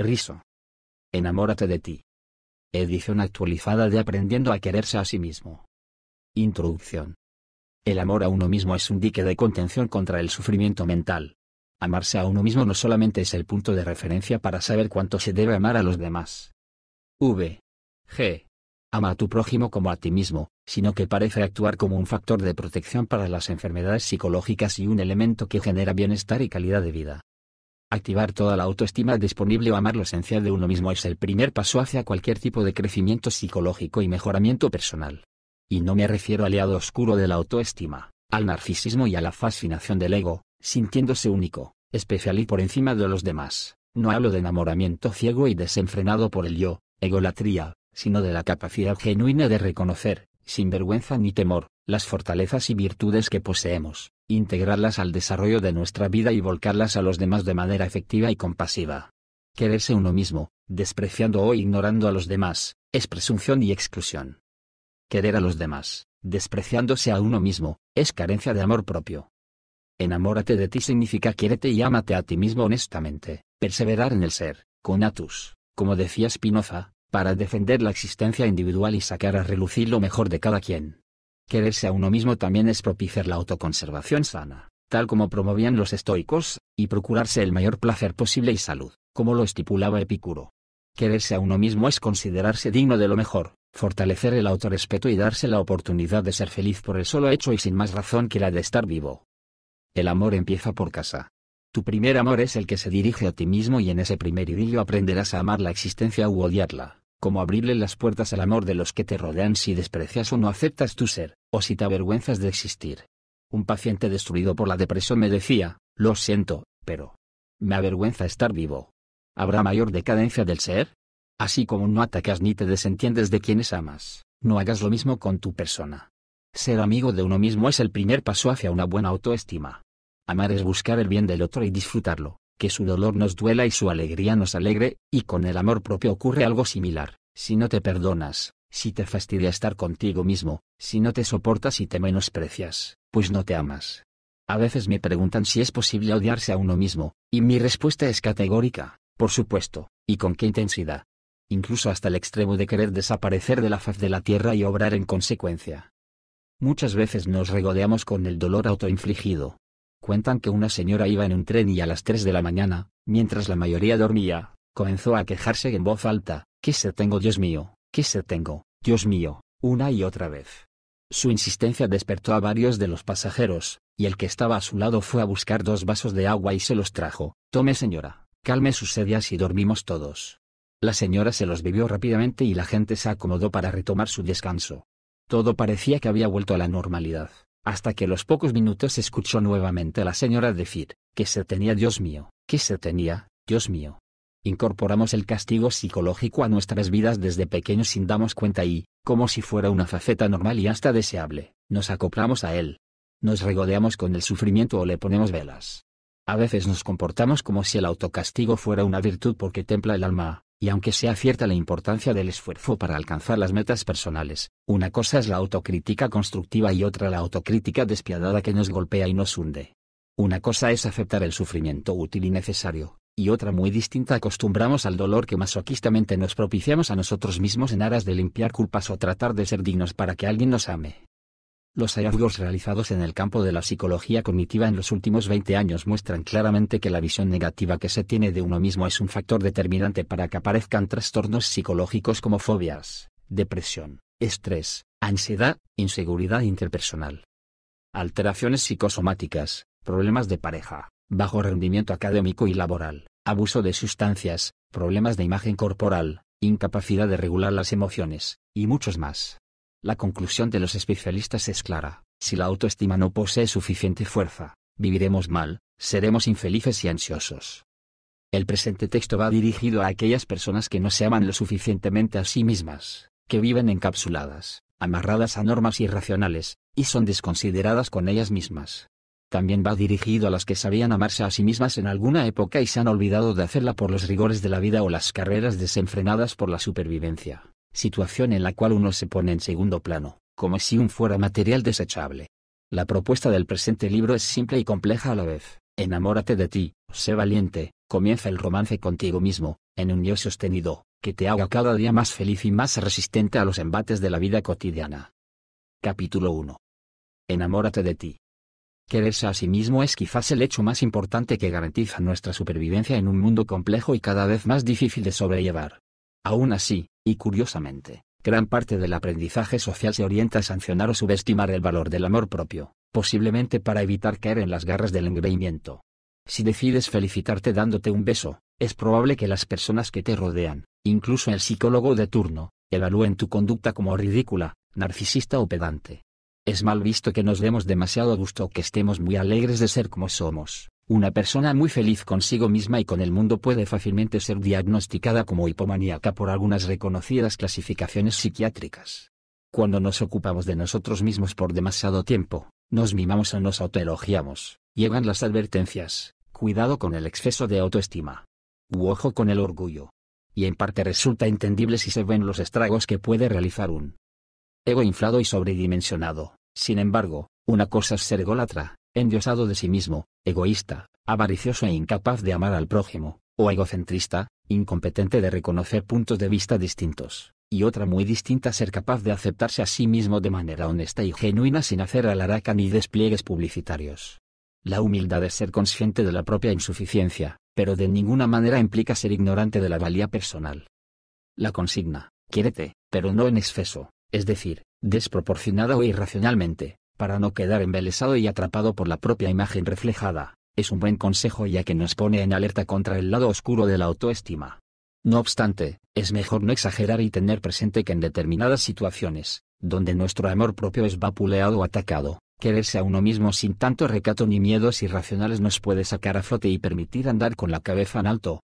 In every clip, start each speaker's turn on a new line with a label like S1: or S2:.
S1: Riso. Enamórate de ti. Edición actualizada de Aprendiendo a quererse a sí mismo. Introducción. El amor a uno mismo es un dique de contención contra el sufrimiento mental. Amarse a uno mismo no solamente es el punto de referencia para saber cuánto se debe amar a los demás. V. G. Ama a tu prójimo como a ti mismo, sino que parece actuar como un factor de protección para las enfermedades psicológicas y un elemento que genera bienestar y calidad de vida. Activar toda la autoestima disponible o amar lo esencial de uno mismo es el primer paso hacia cualquier tipo de crecimiento psicológico y mejoramiento personal. Y no me refiero al lado oscuro de la autoestima, al narcisismo y a la fascinación del ego, sintiéndose único, especial y por encima de los demás. No hablo de enamoramiento ciego y desenfrenado por el yo, egolatría, sino de la capacidad genuina de reconocer, sin vergüenza ni temor, las fortalezas y virtudes que poseemos, integrarlas al desarrollo de nuestra vida y volcarlas a los demás de manera efectiva y compasiva. Quererse uno mismo, despreciando o ignorando a los demás, es presunción y exclusión. Querer a los demás, despreciándose a uno mismo, es carencia de amor propio. Enamórate de ti significa quiérete y ámate a ti mismo honestamente, perseverar en el ser, conatus, como decía Spinoza, para defender la existencia individual y sacar a relucir lo mejor de cada quien. Quererse a uno mismo también es propiciar la autoconservación sana, tal como promovían los estoicos, y procurarse el mayor placer posible y salud, como lo estipulaba Epicuro. Quererse a uno mismo es considerarse digno de lo mejor, fortalecer el autorrespeto y darse la oportunidad de ser feliz por el solo hecho y sin más razón que la de estar vivo. El amor empieza por casa. Tu primer amor es el que se dirige a ti mismo y en ese primer idilio aprenderás a amar la existencia u odiarla como abrirle las puertas al amor de los que te rodean si desprecias o no aceptas tu ser, o si te avergüenzas de existir. Un paciente destruido por la depresión me decía, lo siento, pero me avergüenza estar vivo. ¿Habrá mayor decadencia del ser? Así como no atacas ni te desentiendes de quienes amas, no hagas lo mismo con tu persona. Ser amigo de uno mismo es el primer paso hacia una buena autoestima. Amar es buscar el bien del otro y disfrutarlo, que su dolor nos duela y su alegría nos alegre, y con el amor propio ocurre algo similar, si no te perdonas, si te fastidia estar contigo mismo, si no te soportas y te menosprecias, pues no te amas. A veces me preguntan si es posible odiarse a uno mismo, y mi respuesta es categórica, por supuesto, y con qué intensidad. Incluso hasta el extremo de querer desaparecer de la faz de la tierra y obrar en consecuencia. Muchas veces nos regodeamos con el dolor autoinfligido, Cuentan que una señora iba en un tren y a las 3 de la mañana, mientras la mayoría dormía, comenzó a quejarse en voz alta, ¿qué se tengo Dios mío? ¿Qué se tengo? Dios mío, una y otra vez. Su insistencia despertó a varios de los pasajeros, y el que estaba a su lado fue a buscar dos vasos de agua y se los trajo. Tome señora, calme sus sedias y dormimos todos. La señora se los bebió rápidamente y la gente se acomodó para retomar su descanso. Todo parecía que había vuelto a la normalidad hasta que a los pocos minutos escuchó nuevamente a la señora decir, que se tenía Dios mío, que se tenía, Dios mío. Incorporamos el castigo psicológico a nuestras vidas desde pequeños sin darnos cuenta y, como si fuera una faceta normal y hasta deseable, nos acoplamos a él. Nos regodeamos con el sufrimiento o le ponemos velas. A veces nos comportamos como si el autocastigo fuera una virtud porque templa el alma, y aunque sea cierta la importancia del esfuerzo para alcanzar las metas personales, una cosa es la autocrítica constructiva y otra la autocrítica despiadada que nos golpea y nos hunde. Una cosa es aceptar el sufrimiento útil y necesario, y otra muy distinta acostumbramos al dolor que masoquistamente nos propiciamos a nosotros mismos en aras de limpiar culpas o tratar de ser dignos para que alguien nos ame. Los hallazgos realizados en el campo de la psicología cognitiva en los últimos 20 años muestran claramente que la visión negativa que se tiene de uno mismo es un factor determinante para que aparezcan trastornos psicológicos como fobias, depresión, estrés, ansiedad, inseguridad interpersonal. Alteraciones psicosomáticas, problemas de pareja, bajo rendimiento académico y laboral, abuso de sustancias, problemas de imagen corporal, incapacidad de regular las emociones, y muchos más. La conclusión de los especialistas es clara, si la autoestima no posee suficiente fuerza, viviremos mal, seremos infelices y ansiosos. El presente texto va dirigido a aquellas personas que no se aman lo suficientemente a sí mismas, que viven encapsuladas, amarradas a normas irracionales, y son desconsideradas con ellas mismas. También va dirigido a las que sabían amarse a sí mismas en alguna época y se han olvidado de hacerla por los rigores de la vida o las carreras desenfrenadas por la supervivencia situación en la cual uno se pone en segundo plano, como si un fuera material desechable. La propuesta del presente libro es simple y compleja a la vez. Enamórate de ti, sé valiente, comienza el romance contigo mismo, en un yo sostenido, que te haga cada día más feliz y más resistente a los embates de la vida cotidiana. Capítulo 1. Enamórate de ti. Quererse a sí mismo es quizás el hecho más importante que garantiza nuestra supervivencia en un mundo complejo y cada vez más difícil de sobrellevar. Aún así, y curiosamente, gran parte del aprendizaje social se orienta a sancionar o subestimar el valor del amor propio, posiblemente para evitar caer en las garras del engreimiento. Si decides felicitarte dándote un beso, es probable que las personas que te rodean, incluso el psicólogo de turno, evalúen tu conducta como ridícula, narcisista o pedante. Es mal visto que nos demos demasiado gusto o que estemos muy alegres de ser como somos. Una persona muy feliz consigo misma y con el mundo puede fácilmente ser diagnosticada como hipomaníaca por algunas reconocidas clasificaciones psiquiátricas. Cuando nos ocupamos de nosotros mismos por demasiado tiempo, nos mimamos o nos autoelogiamos, llegan las advertencias, cuidado con el exceso de autoestima. U ojo con el orgullo. Y en parte resulta entendible si se ven los estragos que puede realizar un ego inflado y sobredimensionado. Sin embargo, una cosa es ser ególatra, endiosado de sí mismo, egoísta, avaricioso e incapaz de amar al prójimo, o egocentrista, incompetente de reconocer puntos de vista distintos, y otra muy distinta ser capaz de aceptarse a sí mismo de manera honesta y genuina sin hacer alaraca ni despliegues publicitarios. La humildad es ser consciente de la propia insuficiencia, pero de ninguna manera implica ser ignorante de la valía personal. La consigna, quiérete, pero no en exceso, es decir, desproporcionada o irracionalmente, para no quedar embelesado y atrapado por la propia imagen reflejada, es un buen consejo ya que nos pone en alerta contra el lado oscuro de la autoestima. No obstante, es mejor no exagerar y tener presente que en determinadas situaciones, donde nuestro amor propio es vapuleado o atacado, quererse a uno mismo sin tanto recato ni miedos irracionales nos puede sacar a flote y permitir andar con la cabeza en alto,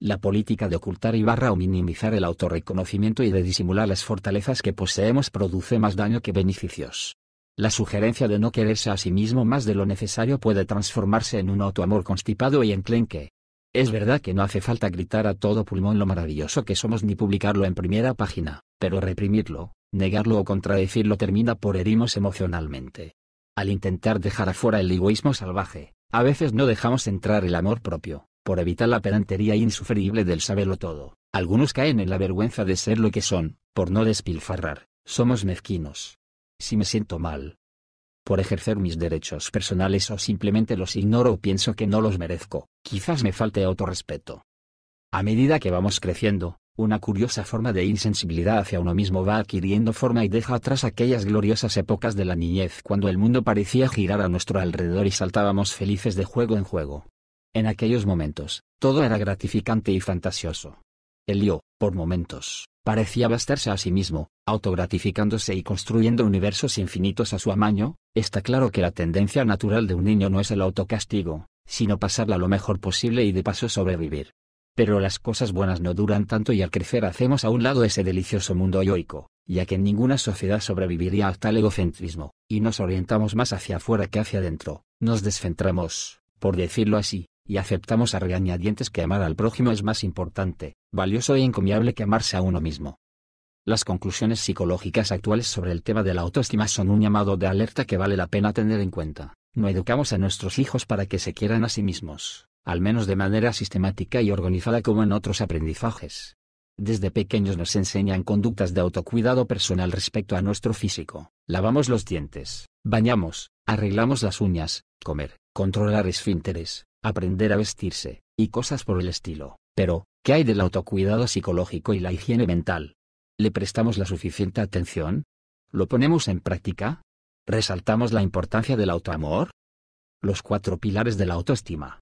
S1: la política de ocultar y barra o minimizar el autorreconocimiento y de disimular las fortalezas que poseemos produce más daño que beneficios. La sugerencia de no quererse a sí mismo más de lo necesario puede transformarse en un autoamor constipado y enclenque. Es verdad que no hace falta gritar a todo pulmón lo maravilloso que somos ni publicarlo en primera página, pero reprimirlo, negarlo o contradecirlo termina por herirnos emocionalmente. Al intentar dejar afuera el egoísmo salvaje, a veces no dejamos entrar el amor propio, por evitar la pedantería insufrible del saberlo todo. Algunos caen en la vergüenza de ser lo que son, por no despilfarrar, somos mezquinos. Si me siento mal por ejercer mis derechos personales o simplemente los ignoro o pienso que no los merezco, quizás me falte autorrespeto. A medida que vamos creciendo, una curiosa forma de insensibilidad hacia uno mismo va adquiriendo forma y deja atrás aquellas gloriosas épocas de la niñez cuando el mundo parecía girar a nuestro alrededor y saltábamos felices de juego en juego. En aquellos momentos, todo era gratificante y fantasioso. El yo, por momentos, parecía bastarse a sí mismo, autogratificándose y construyendo universos infinitos a su amaño, está claro que la tendencia natural de un niño no es el autocastigo, sino pasarla lo mejor posible y de paso sobrevivir. Pero las cosas buenas no duran tanto y al crecer hacemos a un lado ese delicioso mundo yoico, ya que ninguna sociedad sobreviviría a tal egocentrismo, y nos orientamos más hacia afuera que hacia adentro, nos descentramos, por decirlo así, y aceptamos a regañadientes que amar al prójimo es más importante, valioso e encomiable que amarse a uno mismo. Las conclusiones psicológicas actuales sobre el tema de la autoestima son un llamado de alerta que vale la pena tener en cuenta. No educamos a nuestros hijos para que se quieran a sí mismos, al menos de manera sistemática y organizada como en otros aprendizajes. Desde pequeños nos enseñan conductas de autocuidado personal respecto a nuestro físico. Lavamos los dientes, bañamos, arreglamos las uñas, comer, controlar esfínteres, aprender a vestirse, y cosas por el estilo. Pero, ¿qué hay del autocuidado psicológico y la higiene mental? ¿Le prestamos la suficiente atención? ¿Lo ponemos en práctica? ¿Resaltamos la importancia del autoamor? Los cuatro pilares de la autoestima.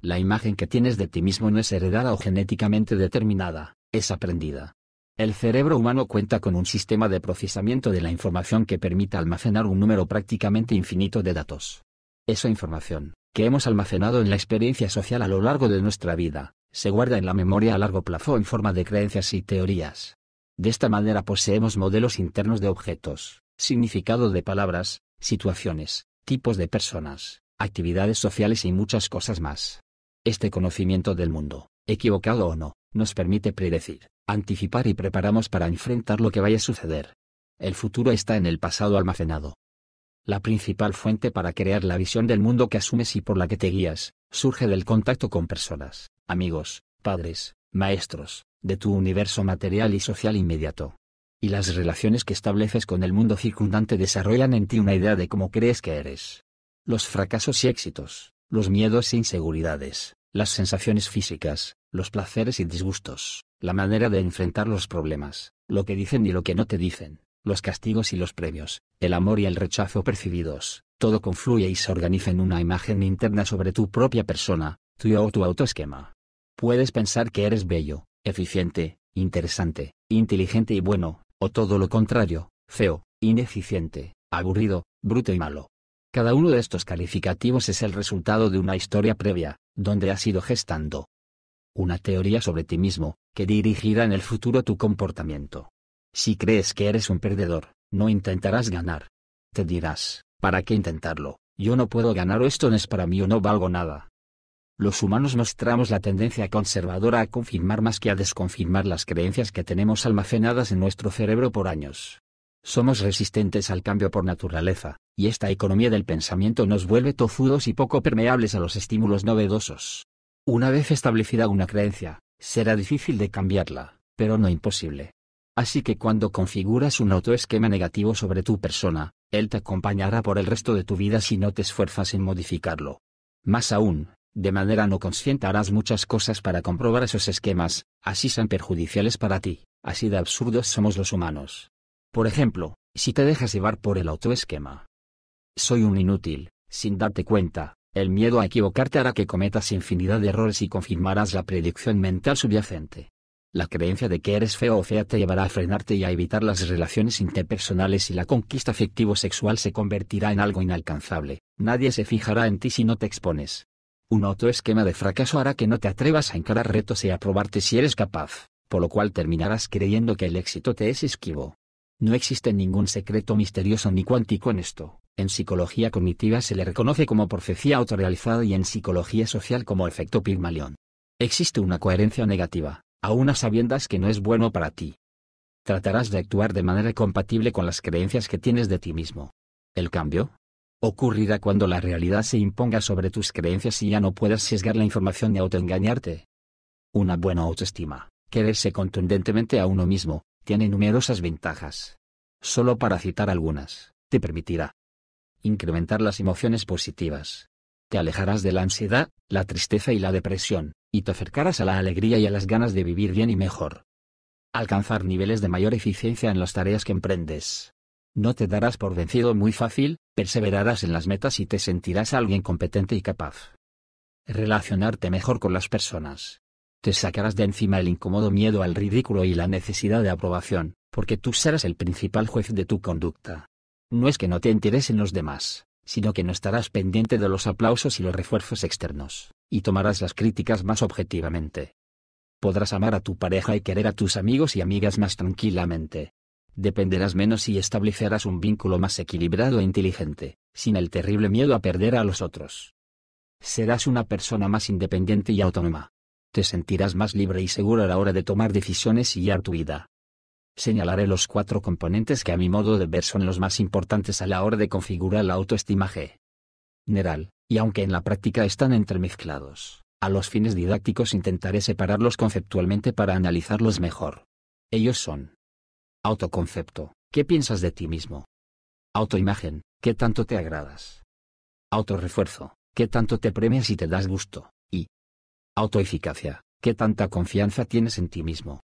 S1: La imagen que tienes de ti mismo no es heredada o genéticamente determinada, es aprendida. El cerebro humano cuenta con un sistema de procesamiento de la información que permite almacenar un número prácticamente infinito de datos. Esa información, que hemos almacenado en la experiencia social a lo largo de nuestra vida, se guarda en la memoria a largo plazo en forma de creencias y teorías. De esta manera poseemos modelos internos de objetos, significado de palabras, situaciones, tipos de personas, actividades sociales y muchas cosas más. Este conocimiento del mundo, equivocado o no, nos permite predecir, anticipar y preparamos para enfrentar lo que vaya a suceder. El futuro está en el pasado almacenado, la principal fuente para crear la visión del mundo que asumes y por la que te guías, Surge del contacto con personas, amigos, padres, maestros, de tu universo material y social inmediato. Y las relaciones que estableces con el mundo circundante desarrollan en ti una idea de cómo crees que eres. Los fracasos y éxitos, los miedos e inseguridades, las sensaciones físicas, los placeres y disgustos, la manera de enfrentar los problemas, lo que dicen y lo que no te dicen, los castigos y los premios, el amor y el rechazo percibidos, todo confluye y se organiza en una imagen interna sobre tu propia persona, tu o tu autoesquema. Puedes pensar que eres bello, eficiente, interesante, inteligente y bueno, o todo lo contrario, feo, ineficiente, aburrido, bruto y malo. Cada uno de estos calificativos es el resultado de una historia previa, donde has ido gestando una teoría sobre ti mismo, que dirigirá en el futuro tu comportamiento. Si crees que eres un perdedor, no intentarás ganar. Te dirás, ¿para qué intentarlo? Yo no puedo ganar o esto no es para mí o no valgo nada. Los humanos mostramos la tendencia conservadora a confirmar más que a desconfirmar las creencias que tenemos almacenadas en nuestro cerebro por años. Somos resistentes al cambio por naturaleza, y esta economía del pensamiento nos vuelve tozudos y poco permeables a los estímulos novedosos. Una vez establecida una creencia, será difícil de cambiarla, pero no imposible. Así que cuando configuras un autoesquema negativo sobre tu persona, él te acompañará por el resto de tu vida si no te esfuerzas en modificarlo. Más aún, de manera no consciente harás muchas cosas para comprobar esos esquemas, así sean perjudiciales para ti, así de absurdos somos los humanos. Por ejemplo, si te dejas llevar por el autoesquema. Soy un inútil, sin darte cuenta, el miedo a equivocarte hará que cometas infinidad de errores y confirmarás la predicción mental subyacente. La creencia de que eres feo o fea te llevará a frenarte y a evitar las relaciones interpersonales y la conquista afectivo-sexual se convertirá en algo inalcanzable. Nadie se fijará en ti si no te expones. Un autoesquema de fracaso hará que no te atrevas a encarar retos y a probarte si eres capaz, por lo cual terminarás creyendo que el éxito te es esquivo. No existe ningún secreto misterioso ni cuántico en esto. En psicología cognitiva se le reconoce como profecía autorrealizada y en psicología social como efecto Pygmalion. Existe una coherencia negativa, aún a sabiendas que no es bueno para ti. Tratarás de actuar de manera compatible con las creencias que tienes de ti mismo. El cambio ocurrirá cuando la realidad se imponga sobre tus creencias y ya no puedas sesgar la información ni autoengañarte. Una buena autoestima, quererse contundentemente a uno mismo, tiene numerosas ventajas. Solo para citar algunas, te permitirá incrementar las emociones positivas. Te alejarás de la ansiedad, la tristeza y la depresión, y te acercarás a la alegría y a las ganas de vivir bien y mejor. Alcanzar niveles de mayor eficiencia en las tareas que emprendes. No te darás por vencido muy fácil, perseverarás en las metas y te sentirás alguien competente y capaz. Relacionarte mejor con las personas, te sacarás de encima el incómodo miedo al ridículo y la necesidad de aprobación, porque tú serás el principal juez de tu conducta. No es que no te interesen los demás, sino que no estarás pendiente de los aplausos y los refuerzos externos, y tomarás las críticas más objetivamente. Podrás amar a tu pareja y querer a tus amigos y amigas más tranquilamente. Dependerás menos y establecerás un vínculo más equilibrado e inteligente, sin el terrible miedo a perder a los otros. Serás una persona más independiente y autónoma, te sentirás más libre y seguro a la hora de tomar decisiones y guiar tu vida. Señalaré los cuatro componentes que a mi modo de ver son los más importantes a la hora de configurar la autoestima general, y aunque en la práctica están entremezclados, a los fines didácticos intentaré separarlos conceptualmente para analizarlos mejor. Ellos son Autoconcepto, ¿qué piensas de ti mismo? Autoimagen, ¿qué tanto te agradas? Autorefuerzo, ¿qué tanto te premias y te das gusto? Autoeficacia, ¿qué tanta confianza tienes en ti mismo?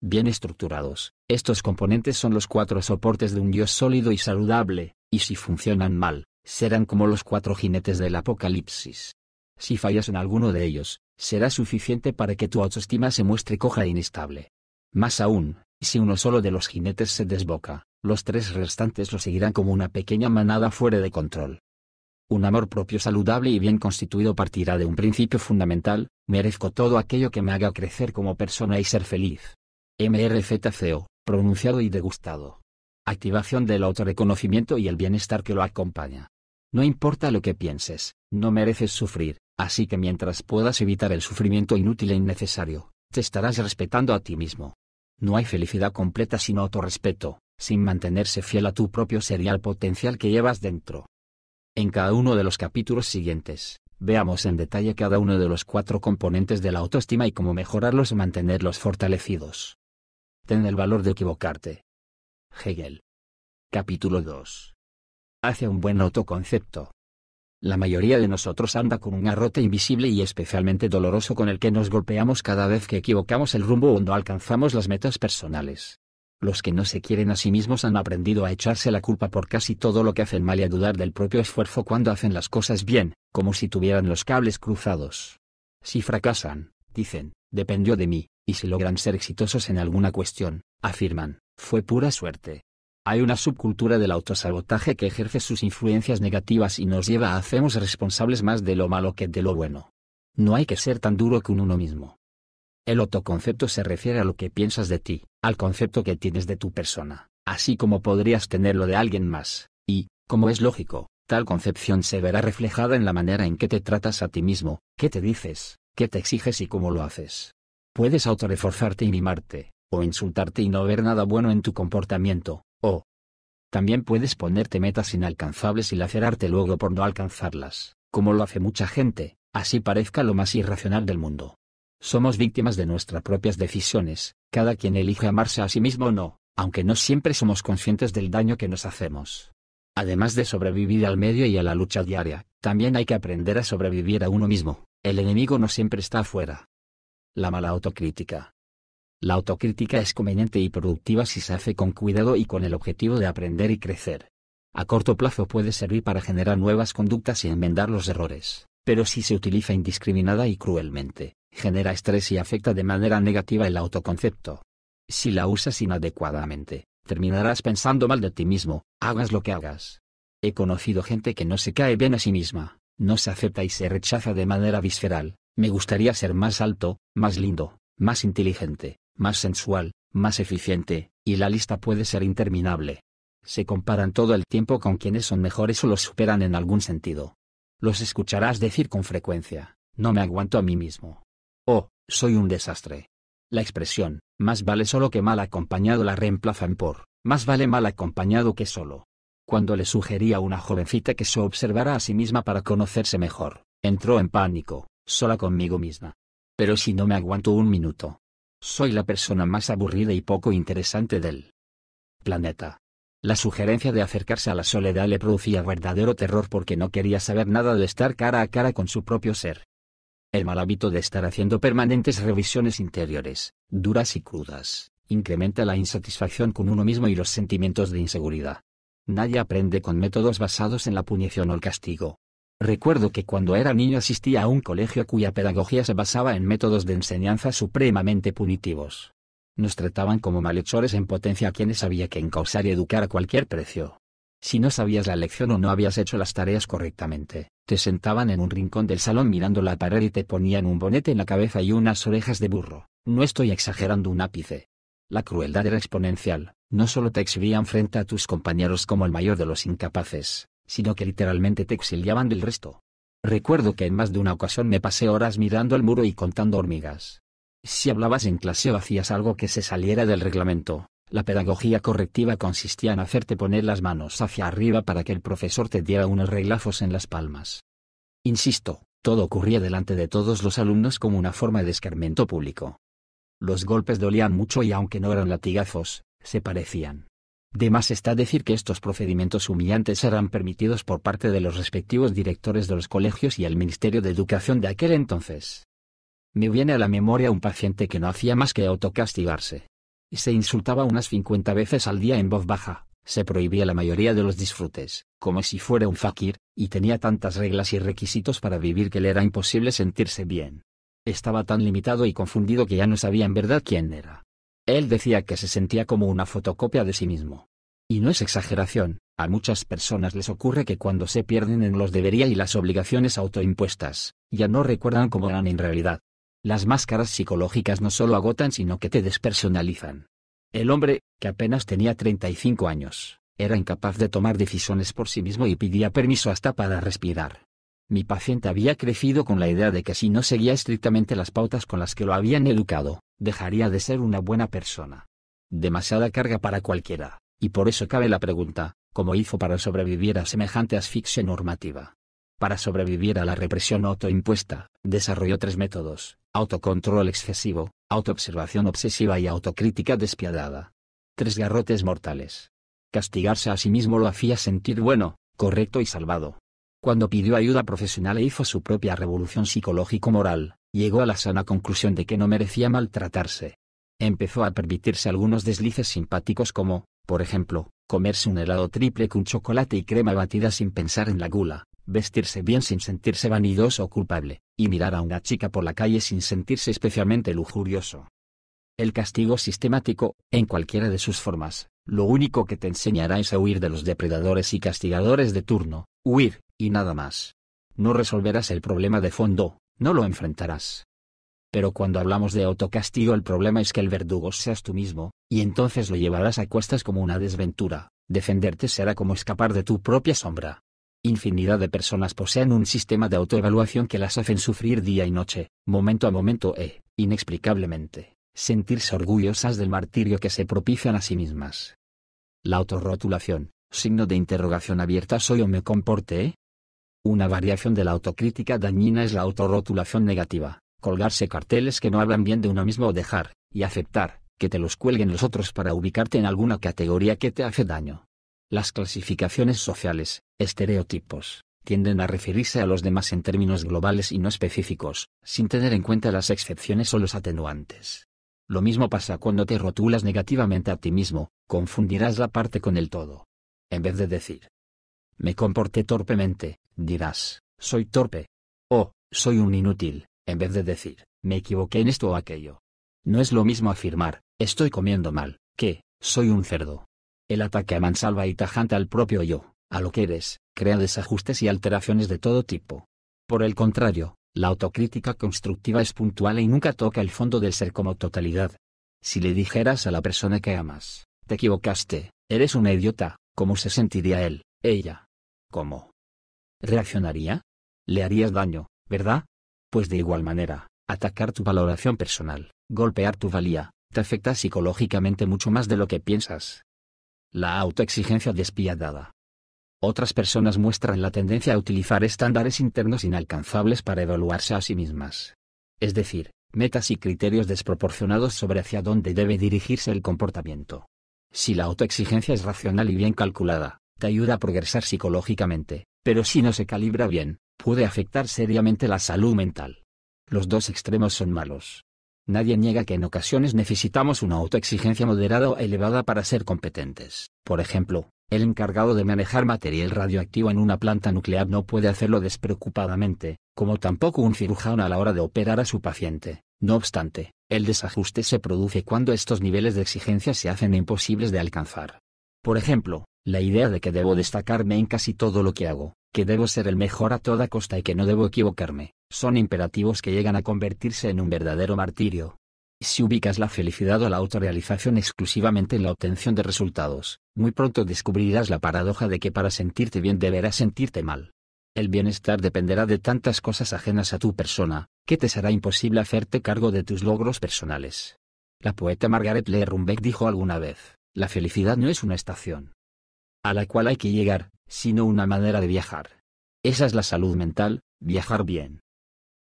S1: Bien estructurados, estos componentes son los cuatro soportes de un Dios sólido y saludable, y si funcionan mal, serán como los cuatro jinetes del Apocalipsis. Si fallas en alguno de ellos, será suficiente para que tu autoestima se muestre coja e inestable. Más aún, si uno solo de los jinetes se desboca, los tres restantes lo seguirán como una pequeña manada fuera de control. Un amor propio saludable y bien constituido partirá de un principio fundamental, merezco todo aquello que me haga crecer como persona y ser feliz. MRZCO, pronunciado y degustado. Activación del autorreconocimiento y el bienestar que lo acompaña. No importa lo que pienses, no mereces sufrir, así que mientras puedas evitar el sufrimiento inútil e innecesario, te estarás respetando a ti mismo. No hay felicidad completa sin autorrespeto, sin mantenerse fiel a tu propio ser y al potencial que llevas dentro. En cada uno de los capítulos siguientes, Veamos en detalle cada uno de los cuatro componentes de la autoestima y cómo mejorarlos o mantenerlos fortalecidos. Ten el valor de equivocarte. Hegel. Capítulo 2. Hace un buen autoconcepto. La mayoría de nosotros anda con un arrote invisible y especialmente doloroso con el que nos golpeamos cada vez que equivocamos el rumbo o no alcanzamos las metas personales. Los que no se quieren a sí mismos han aprendido a echarse la culpa por casi todo lo que hacen mal y a dudar del propio esfuerzo cuando hacen las cosas bien, como si tuvieran los cables cruzados. Si fracasan, dicen, dependió de mí, y si logran ser exitosos en alguna cuestión, afirman, fue pura suerte. Hay una subcultura del autosabotaje que ejerce sus influencias negativas y nos lleva a hacernos responsables más de lo malo que de lo bueno. No hay que ser tan duro con uno mismo. El autoconcepto se refiere a lo que piensas de ti, al concepto que tienes de tu persona, así como podrías tenerlo de alguien más, y, como es lógico, tal concepción se verá reflejada en la manera en que te tratas a ti mismo, qué te dices, qué te exiges y cómo lo haces. Puedes autorreforzarte y mimarte, o insultarte y no ver nada bueno en tu comportamiento, o también puedes ponerte metas inalcanzables y lacerarte luego por no alcanzarlas, como lo hace mucha gente, así parezca lo más irracional del mundo. Somos víctimas de nuestras propias decisiones, cada quien elige amarse a sí mismo o no, aunque no siempre somos conscientes del daño que nos hacemos. Además de sobrevivir al medio y a la lucha diaria, también hay que aprender a sobrevivir a uno mismo, el enemigo no siempre está afuera. La mala autocrítica. La autocrítica es conveniente y productiva si se hace con cuidado y con el objetivo de aprender y crecer. A corto plazo puede servir para generar nuevas conductas y enmendar los errores, pero si se utiliza indiscriminada y cruelmente, genera estrés y afecta de manera negativa el autoconcepto. Si la usas inadecuadamente, terminarás pensando mal de ti mismo, hagas lo que hagas. He conocido gente que no se cae bien a sí misma, no se acepta y se rechaza de manera visceral. Me gustaría ser más alto, más lindo, más inteligente, más sensual, más eficiente, y la lista puede ser interminable. Se comparan todo el tiempo con quienes son mejores o los superan en algún sentido. Los escucharás decir con frecuencia, no me aguanto a mí mismo. Oh, soy un desastre. La expresión, más vale solo que mal acompañado la reemplazan por, más vale mal acompañado que solo. Cuando le sugería a una jovencita que se observara a sí misma para conocerse mejor, entró en pánico, sola conmigo misma. Pero si no me aguanto un minuto. Soy la persona más aburrida y poco interesante del planeta. La sugerencia de acercarse a la soledad le producía verdadero terror porque no quería saber nada de estar cara a cara con su propio ser. El mal hábito de estar haciendo permanentes revisiones interiores, duras y crudas, incrementa la insatisfacción con uno mismo y los sentimientos de inseguridad. Nadie aprende con métodos basados en la punición o el castigo. Recuerdo que cuando era niño asistía a un colegio cuya pedagogía se basaba en métodos de enseñanza supremamente punitivos. Nos trataban como malhechores en potencia a quienes había que encausar y educar a cualquier precio. Si no sabías la lección o no habías hecho las tareas correctamente, te sentaban en un rincón del salón mirando la pared y te ponían un bonete en la cabeza y unas orejas de burro. No estoy exagerando un ápice. La crueldad era exponencial, no solo te exhibían frente a tus compañeros como el mayor de los incapaces, sino que literalmente te exiliaban del resto. Recuerdo que en más de una ocasión me pasé horas mirando el muro y contando hormigas. Si hablabas en clase o hacías algo que se saliera del reglamento, la pedagogía correctiva consistía en hacerte poner las manos hacia arriba para que el profesor te diera unos reglazos en las palmas. Insisto, todo ocurría delante de todos los alumnos como una forma de escarmiento público. Los golpes dolían mucho y aunque no eran latigazos, se parecían. De más está decir que estos procedimientos humillantes eran permitidos por parte de los respectivos directores de los colegios y el Ministerio de Educación de aquel entonces. Me viene a la memoria un paciente que no hacía más que autocastigarse se insultaba unas 50 veces al día en voz baja, se prohibía la mayoría de los disfrutes, como si fuera un fakir, y tenía tantas reglas y requisitos para vivir que le era imposible sentirse bien. Estaba tan limitado y confundido que ya no sabía en verdad quién era. Él decía que se sentía como una fotocopia de sí mismo. Y no es exageración, a muchas personas les ocurre que cuando se pierden en los debería y las obligaciones autoimpuestas, ya no recuerdan cómo eran en realidad, las máscaras psicológicas no solo agotan sino que te despersonalizan. El hombre, que apenas tenía 35 años, era incapaz de tomar decisiones por sí mismo y pedía permiso hasta para respirar. Mi paciente había crecido con la idea de que si no seguía estrictamente las pautas con las que lo habían educado, dejaría de ser una buena persona. Demasiada carga para cualquiera, y por eso cabe la pregunta, ¿cómo hizo para sobrevivir a semejante asfixia normativa? Para sobrevivir a la represión autoimpuesta, desarrolló tres métodos, autocontrol excesivo, autoobservación obsesiva y autocrítica despiadada. Tres garrotes mortales. Castigarse a sí mismo lo hacía sentir bueno, correcto y salvado. Cuando pidió ayuda profesional e hizo su propia revolución psicológico-moral, llegó a la sana conclusión de que no merecía maltratarse. Empezó a permitirse algunos deslices simpáticos como, por ejemplo, comerse un helado triple con chocolate y crema batida sin pensar en la gula, vestirse bien sin sentirse vanidoso o culpable, y mirar a una chica por la calle sin sentirse especialmente lujurioso. El castigo sistemático, en cualquiera de sus formas, lo único que te enseñará es a huir de los depredadores y castigadores de turno, huir, y nada más. No resolverás el problema de fondo, no lo enfrentarás. Pero cuando hablamos de autocastigo el problema es que el verdugo seas tú mismo, y entonces lo llevarás a cuestas como una desventura, defenderte será como escapar de tu propia sombra. Infinidad de personas poseen un sistema de autoevaluación que las hacen sufrir día y noche, momento a momento e, inexplicablemente, sentirse orgullosas del martirio que se propician a sí mismas. La autorrotulación, signo de interrogación abierta soy o me comporte. Una variación de la autocrítica dañina es la autorrotulación negativa, colgarse carteles que no hablan bien de uno mismo o dejar, y aceptar, que te los cuelguen los otros para ubicarte en alguna categoría que te hace daño. Las clasificaciones sociales, estereotipos, tienden a referirse a los demás en términos globales y no específicos, sin tener en cuenta las excepciones o los atenuantes. Lo mismo pasa cuando te rotulas negativamente a ti mismo, confundirás la parte con el todo. En vez de decir, me comporté torpemente, dirás, soy torpe. O, soy un inútil, en vez de decir, me equivoqué en esto o aquello. No es lo mismo afirmar, estoy comiendo mal, que, soy un cerdo. El ataque a mansalva y tajante al propio yo, a lo que eres, crea desajustes y alteraciones de todo tipo. Por el contrario, la autocrítica constructiva es puntual y nunca toca el fondo del ser como totalidad. Si le dijeras a la persona que amas, te equivocaste, eres una idiota, ¿cómo se sentiría él, ella? ¿Cómo? ¿Reaccionaría? Le harías daño, ¿verdad? Pues de igual manera, atacar tu valoración personal, golpear tu valía, te afecta psicológicamente mucho más de lo que piensas. La autoexigencia despiadada. Otras personas muestran la tendencia a utilizar estándares internos inalcanzables para evaluarse a sí mismas. Es decir, metas y criterios desproporcionados sobre hacia dónde debe dirigirse el comportamiento. Si la autoexigencia es racional y bien calculada, te ayuda a progresar psicológicamente, pero si no se calibra bien, puede afectar seriamente la salud mental. Los dos extremos son malos. Nadie niega que en ocasiones necesitamos una autoexigencia moderada o elevada para ser competentes. Por ejemplo, el encargado de manejar material radioactivo en una planta nuclear no puede hacerlo despreocupadamente, como tampoco un cirujano a la hora de operar a su paciente. No obstante, el desajuste se produce cuando estos niveles de exigencia se hacen imposibles de alcanzar. Por ejemplo, la idea de que debo destacarme en casi todo lo que hago, que debo ser el mejor a toda costa y que no debo equivocarme, son imperativos que llegan a convertirse en un verdadero martirio. Si ubicas la felicidad o la autorrealización exclusivamente en la obtención de resultados, muy pronto descubrirás la paradoja de que para sentirte bien deberás sentirte mal. El bienestar dependerá de tantas cosas ajenas a tu persona, que te será imposible hacerte cargo de tus logros personales. La poeta Margaret Lerumbeck dijo alguna vez, la felicidad no es una estación a la cual hay que llegar, sino una manera de viajar. Esa es la salud mental, viajar bien.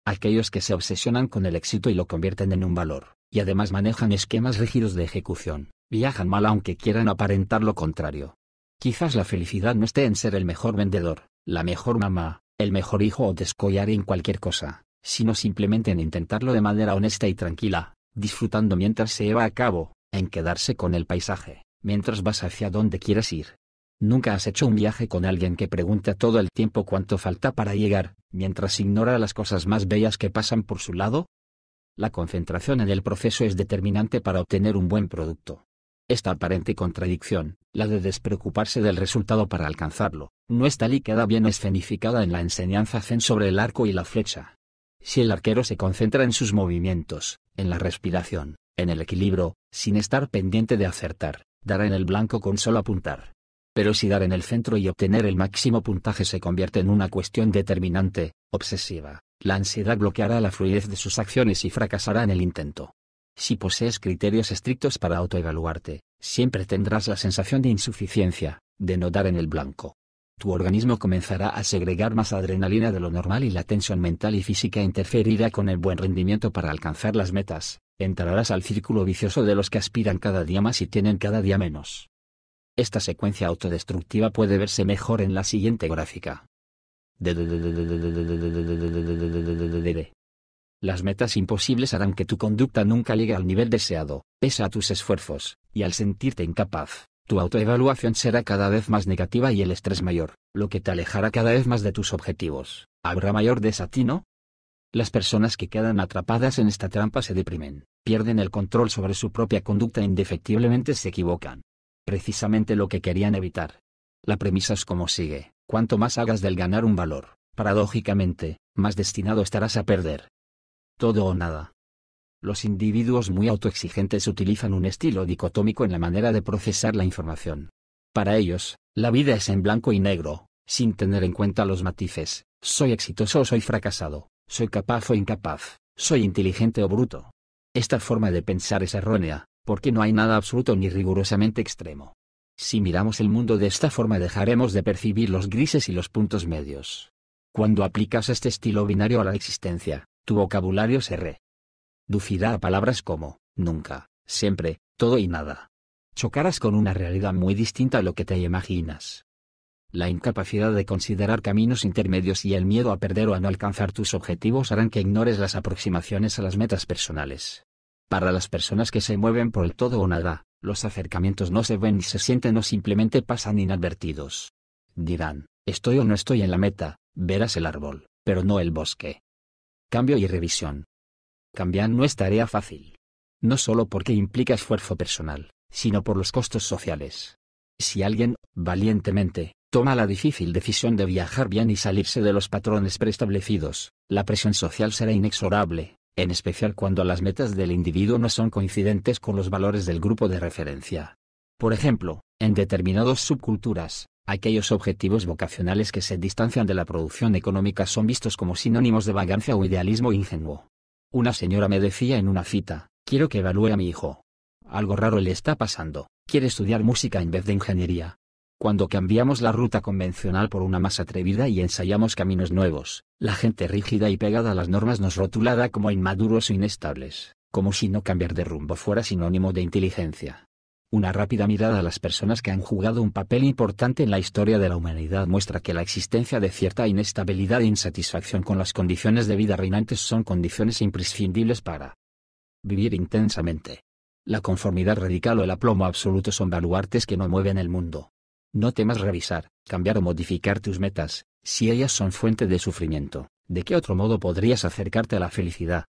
S1: Aquellos que se obsesionan con el éxito y lo convierten en un valor, y además manejan esquemas rígidos de ejecución, viajan mal aunque quieran aparentar lo contrario. Quizás la felicidad no esté en ser el mejor vendedor, la mejor mamá, el mejor hijo o descollar en cualquier cosa, sino simplemente en intentarlo de manera honesta y tranquila, disfrutando mientras se lleva a cabo, en quedarse con el paisaje, mientras vas hacia donde quieres ir. ¿Nunca has hecho un viaje con alguien que pregunta todo el tiempo cuánto falta para llegar, mientras ignora las cosas más bellas que pasan por su lado? La concentración en el proceso es determinante para obtener un buen producto. Esta aparente contradicción, la de despreocuparse del resultado para alcanzarlo, no está y queda bien escenificada en la enseñanza zen sobre el arco y la flecha. Si el arquero se concentra en sus movimientos, en la respiración, en el equilibrio, sin estar pendiente de acertar, dará en el blanco con solo apuntar. Pero si dar en el centro y obtener el máximo puntaje se convierte en una cuestión determinante, obsesiva, la ansiedad bloqueará la fluidez de sus acciones y fracasará en el intento. Si posees criterios estrictos para autoevaluarte, siempre tendrás la sensación de insuficiencia, de no dar en el blanco. tu organismo comenzará a segregar más adrenalina de lo normal y la tensión mental y física interferirá con el buen rendimiento para alcanzar las metas, entrarás al círculo vicioso de los que aspiran cada día más y tienen cada día menos. Esta secuencia autodestructiva puede verse mejor en la siguiente gráfica. Las metas imposibles harán que tu conducta nunca llegue al nivel deseado, pese a tus esfuerzos, y al sentirte incapaz, tu autoevaluación será cada vez más negativa y el estrés mayor, lo que te alejará cada vez más de tus objetivos. ¿Habrá mayor desatino? Las personas que quedan atrapadas en esta trampa se deprimen, pierden el control sobre su propia conducta e indefectiblemente se equivocan. Precisamente lo que querían evitar. La premisa es como sigue, cuanto más hagas del ganar un valor, paradójicamente, más destinado estarás a perder. Todo o nada. Los individuos muy autoexigentes utilizan un estilo dicotómico en la manera de procesar la información. Para ellos, la vida es en blanco y negro, sin tener en cuenta los matices, soy exitoso o soy fracasado, soy capaz o incapaz, soy inteligente o bruto. Esta forma de pensar es errónea, porque no hay nada absoluto ni rigurosamente extremo. Si miramos el mundo de esta forma dejaremos de percibir los grises y los puntos medios. Cuando aplicas este estilo binario a la existencia, tu vocabulario se re ducirá a palabras como, nunca, siempre, todo y nada. Chocarás con una realidad muy distinta a lo que te imaginas. La incapacidad de considerar caminos intermedios y el miedo a perder o a no alcanzar tus objetivos harán que ignores las aproximaciones a las metas personales. Para las personas que se mueven por el todo o nada, los acercamientos no se ven ni se sienten o simplemente pasan inadvertidos. Dirán, estoy o no estoy en la meta, verás el árbol, pero no el bosque. Cambio y revisión. Cambiar no es tarea fácil. No solo porque implica esfuerzo personal, sino por los costos sociales. Si alguien, valientemente, toma la difícil decisión de viajar bien y salirse de los patrones preestablecidos, la presión social será inexorable, en especial cuando las metas del individuo no son coincidentes con los valores del grupo de referencia. Por ejemplo, en determinadas subculturas, aquellos objetivos vocacionales que se distancian de la producción económica son vistos como sinónimos de vagancia o idealismo ingenuo. Una señora me decía en una cita, quiero que evalúe a mi hijo. Algo raro le está pasando, quiere estudiar música en vez de ingeniería. Cuando cambiamos la ruta convencional por una más atrevida y ensayamos caminos nuevos, la gente rígida y pegada a las normas nos rotulará como inmaduros o inestables, como si no cambiar de rumbo fuera sinónimo de inteligencia. Una rápida mirada a las personas que han jugado un papel importante en la historia de la humanidad muestra que la existencia de cierta inestabilidad e insatisfacción con las condiciones de vida reinantes son condiciones imprescindibles para vivir intensamente. La conformidad radical o el aplomo absoluto son baluartes que no mueven el mundo. No temas revisar, cambiar o modificar tus metas, si ellas son fuente de sufrimiento, ¿de qué otro modo podrías acercarte a la felicidad?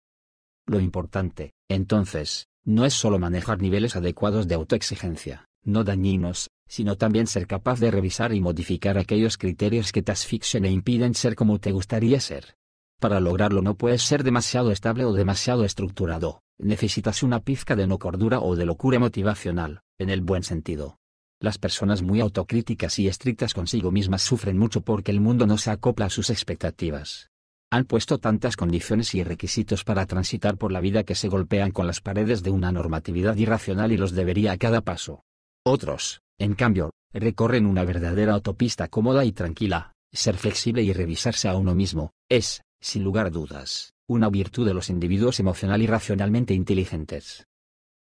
S1: Lo importante, entonces, no es solo manejar niveles adecuados de autoexigencia, no dañinos, sino también ser capaz de revisar y modificar aquellos criterios que te asfixian e impiden ser como te gustaría ser. Para lograrlo no puedes ser demasiado estable o demasiado estructurado, necesitas una pizca de no cordura o de locura motivacional, en el buen sentido. Las personas muy autocríticas y estrictas consigo mismas sufren mucho porque el mundo no se acopla a sus expectativas. Han puesto tantas condiciones y requisitos para transitar por la vida que se golpean con las paredes de una normatividad irracional y los debería a cada paso. Otros, en cambio, recorren una verdadera autopista cómoda y tranquila. Ser flexible y revisarse a uno mismo, es, sin lugar a dudas, una virtud de los individuos emocional y racionalmente inteligentes.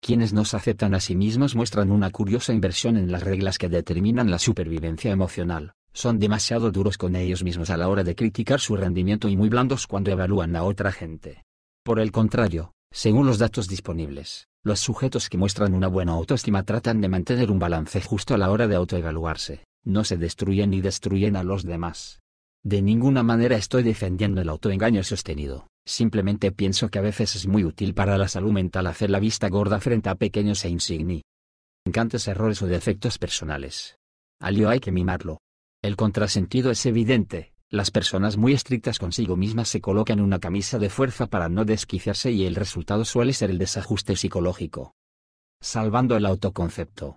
S1: Quienes no se aceptan a sí mismos muestran una curiosa inversión en las reglas que determinan la supervivencia emocional, son demasiado duros con ellos mismos a la hora de criticar su rendimiento y muy blandos cuando evalúan a otra gente. Por el contrario, según los datos disponibles, los sujetos que muestran una buena autoestima tratan de mantener un balance justo a la hora de autoevaluarse, no se destruyen ni destruyen a los demás. De ninguna manera estoy defendiendo el autoengaño sostenido, simplemente pienso que a veces es muy útil para la salud mental hacer la vista gorda frente a pequeños e insignificantes errores o defectos personales. Al hay que mimarlo, el contrasentido es evidente, las personas muy estrictas consigo mismas se colocan una camisa de fuerza para no desquiciarse y el resultado suele ser el desajuste psicológico. Salvando el autoconcepto.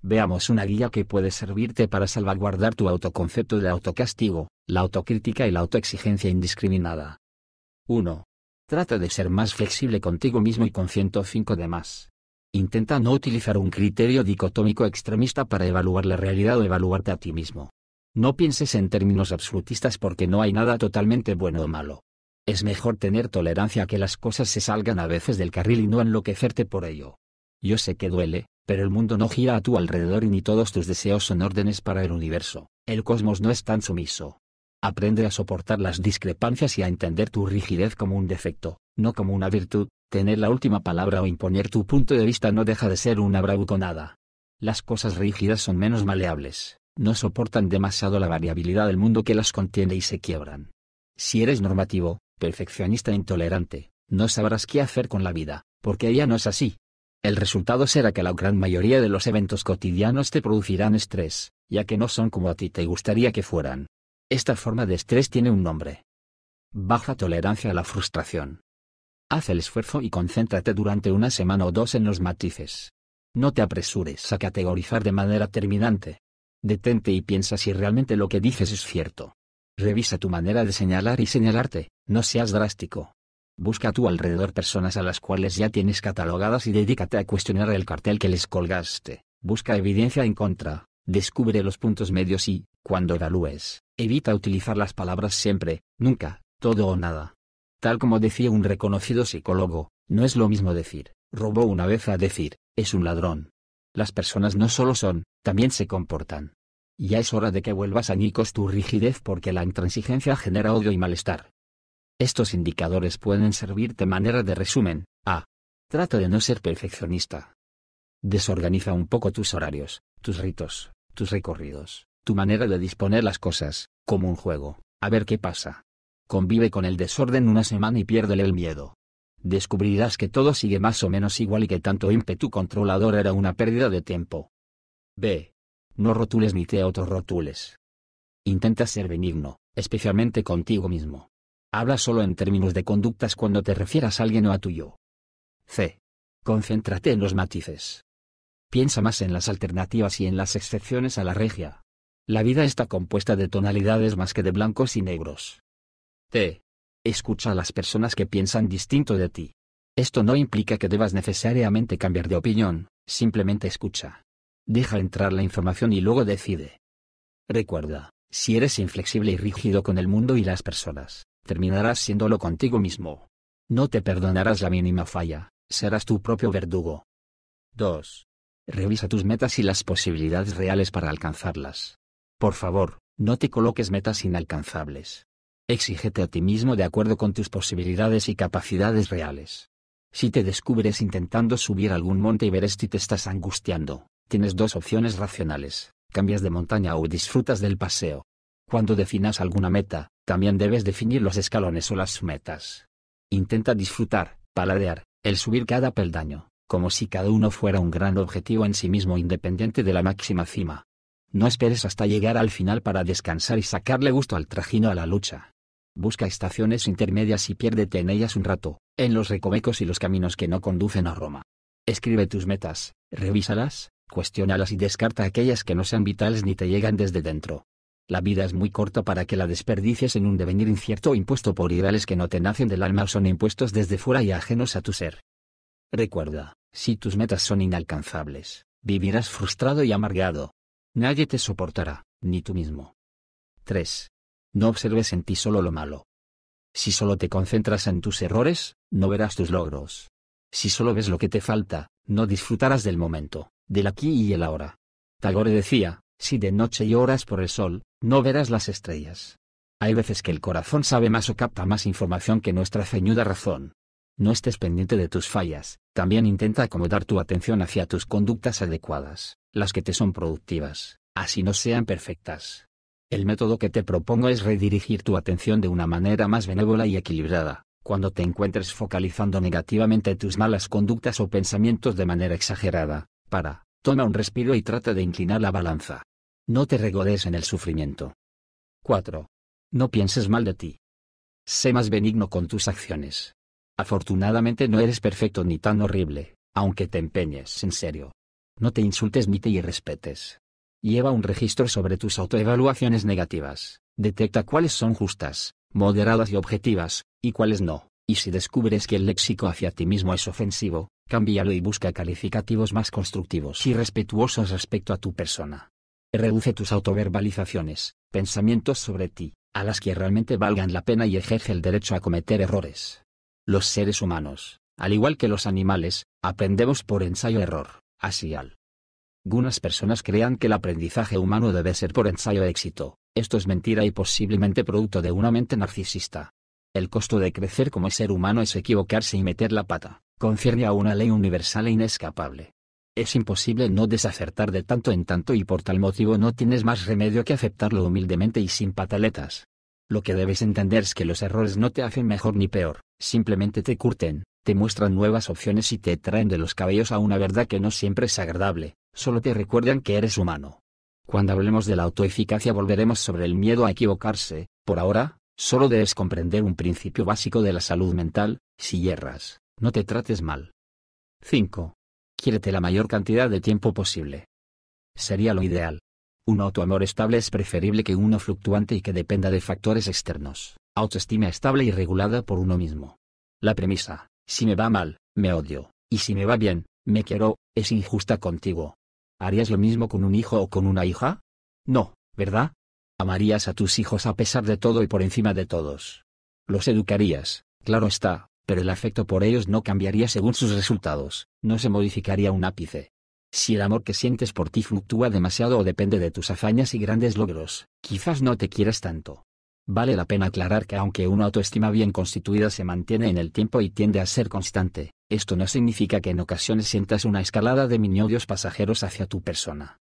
S1: Veamos una guía que puede servirte para salvaguardar tu autoconcepto del autocastigo, la autocrítica y la autoexigencia indiscriminada. 1. Trata de ser más flexible contigo mismo y con 105 demás. Intenta no utilizar un criterio dicotómico extremista para evaluar la realidad o evaluarte a ti mismo. No pienses en términos absolutistas porque no hay nada totalmente bueno o malo. Es mejor tener tolerancia a que las cosas se salgan a veces del carril y no enloquecerte por ello. Yo sé que duele, pero el mundo no gira a tu alrededor y ni todos tus deseos son órdenes para el universo. El cosmos no es tan sumiso. Aprende a soportar las discrepancias y a entender tu rigidez como un defecto, no como una virtud. Tener la última palabra o imponer tu punto de vista no deja de ser una bravuconada. Las cosas rígidas son menos maleables, no soportan demasiado la variabilidad del mundo que las contiene y se quiebran. Si eres normativo, perfeccionista e intolerante, no sabrás qué hacer con la vida, porque ella no es así. El resultado será que la gran mayoría de los eventos cotidianos te producirán estrés, ya que no son como a ti te gustaría que fueran. Esta forma de estrés tiene un nombre. Baja tolerancia a la frustración. Haz el esfuerzo y concéntrate durante una semana o dos en los matices. No te apresures a categorizar de manera terminante, Detente y piensa si realmente lo que dices es cierto. Revisa tu manera de señalar y señalarte, no seas drástico. Busca a tu alrededor personas a las cuales ya tienes catalogadas y dedícate a cuestionar el cartel que les colgaste. Busca evidencia en contra, descubre los puntos medios y, cuando evalúes, evita utilizar las palabras siempre, nunca, todo o nada. Tal como decía un reconocido psicólogo, no es lo mismo decir, robó una vez a decir, es un ladrón. Las personas no solo son, también se comportan. Ya es hora de que vuelvas a Nikos tu rigidez porque la intransigencia genera odio y malestar. Estos indicadores pueden servirte manera de resumen. A. Trata de no ser perfeccionista. Desorganiza un poco tus horarios, tus ritos, tus recorridos, tu manera de disponer las cosas, como un juego, a ver qué pasa. Convive con el desorden una semana y piérdele el miedo descubrirás que todo sigue más o menos igual y que tanto ímpetu controlador era una pérdida de tiempo. B. No rotules ni te autorrotules. Intenta ser benigno, especialmente contigo mismo. Habla solo en términos de conductas cuando te refieras a alguien o a tuyo. C. Concéntrate en los matices. Piensa más en las alternativas y en las excepciones a la regia. La vida está compuesta de tonalidades más que de blancos y negros. T. Escucha a las personas que piensan distinto de ti. Esto no implica que debas necesariamente cambiar de opinión, simplemente escucha. Deja entrar la información y luego decide. Recuerda, si eres inflexible y rígido con el mundo y las personas, terminarás siéndolo contigo mismo. No te perdonarás la mínima falla, serás tu propio verdugo. 2. Revisa tus metas y las posibilidades reales para alcanzarlas. Por favor, no te coloques metas inalcanzables. Exígete a ti mismo de acuerdo con tus posibilidades y capacidades reales. Si te descubres intentando subir algún monte y veres si te estás angustiando, tienes dos opciones racionales, cambias de montaña o disfrutas del paseo. Cuando definas alguna meta, también debes definir los escalones o las metas. Intenta disfrutar, paladear, el subir cada peldaño, como si cada uno fuera un gran objetivo en sí mismo independiente de la máxima cima. No esperes hasta llegar al final para descansar y sacarle gusto al trajino a la lucha. Busca estaciones intermedias y piérdete en ellas un rato, en los recovecos y los caminos que no conducen a Roma. Escribe tus metas, revísalas, cuestiónalas y descarta aquellas que no sean vitales ni te llegan desde dentro. La vida es muy corta para que la desperdicies en un devenir incierto impuesto por ideales que no te nacen del alma o son impuestos desde fuera y ajenos a tu ser. Recuerda, si tus metas son inalcanzables, vivirás frustrado y amargado, Nadie te soportará, ni tú mismo. 3. No observes en ti solo lo malo. Si solo te concentras en tus errores, no verás tus logros. Si solo ves lo que te falta, no disfrutarás del momento, del aquí y el ahora. Tagore decía, si de noche lloras por el sol, no verás las estrellas. Hay veces que el corazón sabe más o capta más información que nuestra ceñuda razón. No estés pendiente de tus fallas, también intenta acomodar tu atención hacia tus conductas adecuadas las que te son productivas, así no sean perfectas. El método que te propongo es redirigir tu atención de una manera más benévola y equilibrada, cuando te encuentres focalizando negativamente tus malas conductas o pensamientos de manera exagerada, para, toma un respiro y trata de inclinar la balanza. No te regodes en el sufrimiento. 4. No pienses mal de ti. Sé más benigno con tus acciones. Afortunadamente no eres perfecto ni tan horrible, aunque te empeñes en serio. No te insultes ni te irrespetes. Lleva un registro sobre tus autoevaluaciones negativas, detecta cuáles son justas, moderadas y objetivas, y cuáles no, y si descubres que el léxico hacia ti mismo es ofensivo, cámbialo y busca calificativos más constructivos y respetuosos respecto a tu persona. Reduce tus autoverbalizaciones, pensamientos sobre ti, a las que realmente valgan la pena y ejerce el derecho a cometer errores. Los seres humanos, al igual que los animales, aprendemos por ensayo-error, así al. Algunas personas crean que el aprendizaje humano debe ser por ensayo-éxito, esto es mentira y posiblemente producto de una mente narcisista. El costo de crecer como ser humano es equivocarse y meter la pata, concierne a una ley universal e inescapable. Es imposible no desacertar de tanto en tanto y por tal motivo no tienes más remedio que aceptarlo humildemente y sin pataletas. Lo que debes entender es que los errores no te hacen mejor ni peor, simplemente te curten, te muestran nuevas opciones y te traen de los cabellos a una verdad que no siempre es agradable, solo te recuerdan que eres humano. Cuando hablemos de la autoeficacia volveremos sobre el miedo a equivocarse, por ahora, solo debes comprender un principio básico de la salud mental, si hierras, no te trates mal. 5. Quiérete la mayor cantidad de tiempo posible. Sería lo ideal. Un autoamor estable es preferible que uno fluctuante y que dependa de factores externos. Autoestima estable y regulada por uno mismo. La premisa, si me va mal, me odio, y si me va bien, me quiero, es injusta contigo. ¿Harías lo mismo con un hijo o con una hija? No, ¿verdad? Amarías a tus hijos a pesar de todo y por encima de todos. Los educarías, claro está, pero el afecto por ellos no cambiaría según sus resultados, no se modificaría un ápice. Si el amor que sientes por ti fluctúa demasiado o depende de tus hazañas y grandes logros, quizás no te quieres tanto. Vale la pena aclarar que aunque una autoestima bien constituida se mantiene en el tiempo y tiende a ser constante, esto no significa que en ocasiones sientas una escalada de miniodios pasajeros hacia tu persona.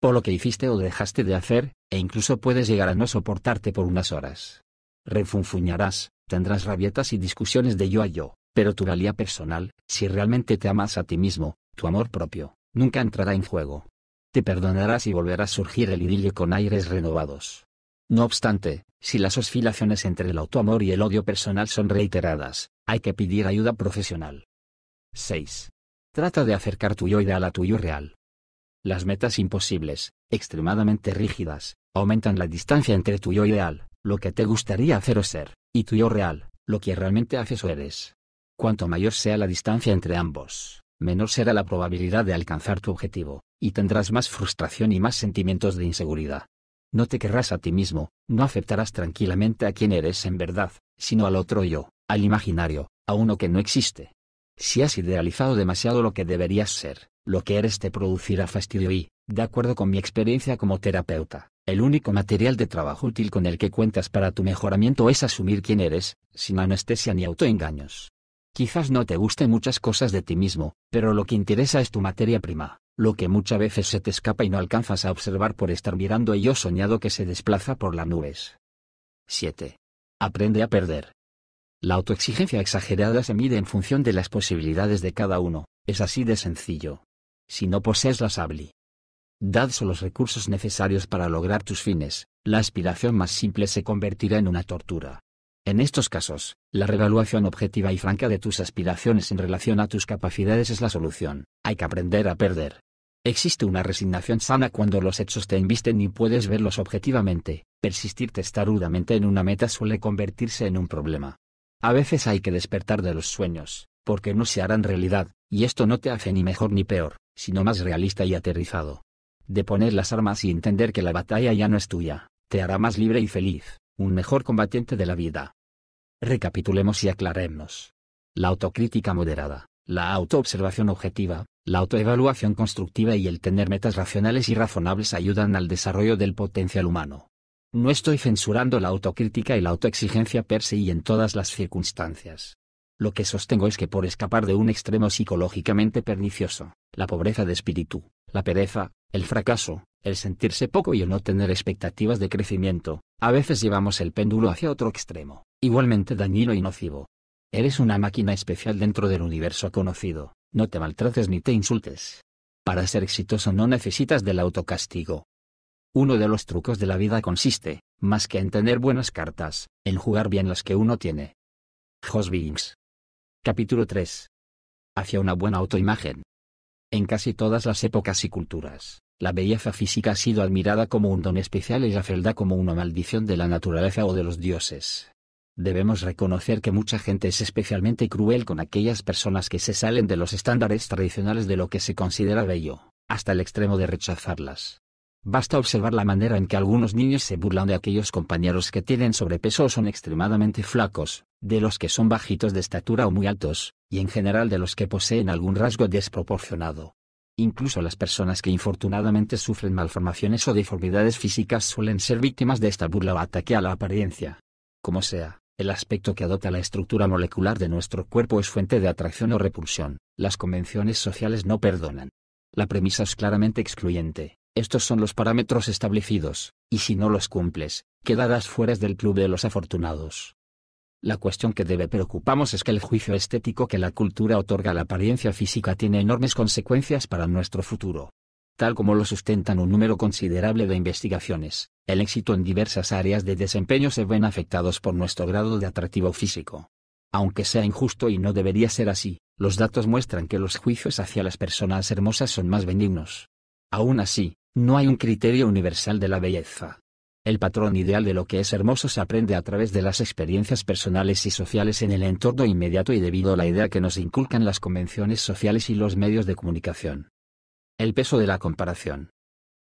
S1: Por lo que hiciste o dejaste de hacer, e incluso puedes llegar a no soportarte por unas horas. Refunfuñarás, tendrás rabietas y discusiones de yo a yo, pero tu valía personal, si realmente te amas a ti mismo, tu amor propio, nunca entrará en juego. Te perdonarás y volverá a surgir el idilio con aires renovados. No obstante, si las oscilaciones entre el autoamor y el odio personal son reiteradas, hay que pedir ayuda profesional. 6. Trata de acercar tu yo ideal a tu yo real. Las metas imposibles, extremadamente rígidas, aumentan la distancia entre tu yo ideal, lo que te gustaría hacer o ser, y tu yo real, lo que realmente haces o eres. Cuanto mayor sea la distancia entre ambos, menor será la probabilidad de alcanzar tu objetivo, y tendrás más frustración y más sentimientos de inseguridad. No te querrás a ti mismo, no aceptarás tranquilamente a quien eres en verdad, sino al otro yo, al imaginario, a uno que no existe. Si has idealizado demasiado lo que deberías ser, lo que eres te producirá fastidio y, de acuerdo con mi experiencia como terapeuta, el único material de trabajo útil con el que cuentas para tu mejoramiento es asumir quién eres, sin anestesia ni autoengaños. Quizás no te gusten muchas cosas de ti mismo, pero lo que interesa es tu materia prima, lo que muchas veces se te escapa y no alcanzas a observar por estar mirando ello soñado que se desplaza por las nubes. 7. Aprende a perder. La autoexigencia exagerada se mide en función de las posibilidades de cada uno, es así de sencillo. Si no posees la sabli, dados los recursos necesarios para lograr tus fines, la aspiración más simple se convertirá en una tortura. En estos casos, la revaluación objetiva y franca de tus aspiraciones en relación a tus capacidades es la solución. Hay que aprender a perder. Existe una resignación sana cuando los hechos te invisten y puedes verlos objetivamente. Persistir testarudamente en una meta suele convertirse en un problema. A veces hay que despertar de los sueños, porque no se harán realidad, y esto no te hace ni mejor ni peor, sino más realista y aterrizado. De poner las armas y entender que la batalla ya no es tuya, te hará más libre y feliz, un mejor combatiente de la vida. Recapitulemos y aclaremos. La autocrítica moderada, la autoobservación objetiva, la autoevaluación constructiva y el tener metas racionales y razonables ayudan al desarrollo del potencial humano. No estoy censurando la autocrítica y la autoexigencia per se y en todas las circunstancias. Lo que sostengo es que por escapar de un extremo psicológicamente pernicioso, la pobreza de espíritu, la pereza, el fracaso, el sentirse poco y el no tener expectativas de crecimiento, a veces llevamos el péndulo hacia otro extremo, igualmente dañino y nocivo. Eres una máquina especial dentro del universo conocido, no te maltrates ni te insultes. Para ser exitoso no necesitas del autocastigo. Uno de los trucos de la vida consiste, más que en tener buenas cartas, en jugar bien las que uno tiene. Jos Capítulo 3. Hacia una buena autoimagen. En casi todas las épocas y culturas, la belleza física ha sido admirada como un don especial y la fealdad como una maldición de la naturaleza o de los dioses. Debemos reconocer que mucha gente es especialmente cruel con aquellas personas que se salen de los estándares tradicionales de lo que se considera bello, hasta el extremo de rechazarlas. Basta observar la manera en que algunos niños se burlan de aquellos compañeros que tienen sobrepeso o son extremadamente flacos, de los que son bajitos de estatura o muy altos, y en general de los que poseen algún rasgo desproporcionado. Incluso las personas que infortunadamente sufren malformaciones o deformidades físicas suelen ser víctimas de esta burla o ataque a la apariencia. Como sea, el aspecto que adopta la estructura molecular de nuestro cuerpo es fuente de atracción o repulsión, las convenciones sociales no perdonan. La premisa es claramente excluyente, estos son los parámetros establecidos, y si no los cumples, quedarás fuera del club de los afortunados. La cuestión que debe preocuparnos es que el juicio estético que la cultura otorga a la apariencia física tiene enormes consecuencias para nuestro futuro. Tal como lo sustentan un número considerable de investigaciones, el éxito en diversas áreas de desempeño se ven afectados por nuestro grado de atractivo físico. Aunque sea injusto y no debería ser así, los datos muestran que los juicios hacia las personas hermosas son más benignos. Aún así, no hay un criterio universal de la belleza. El patrón ideal de lo que es hermoso se aprende a través de las experiencias personales y sociales en el entorno inmediato y debido a la idea que nos inculcan las convenciones sociales y los medios de comunicación. El peso de la comparación.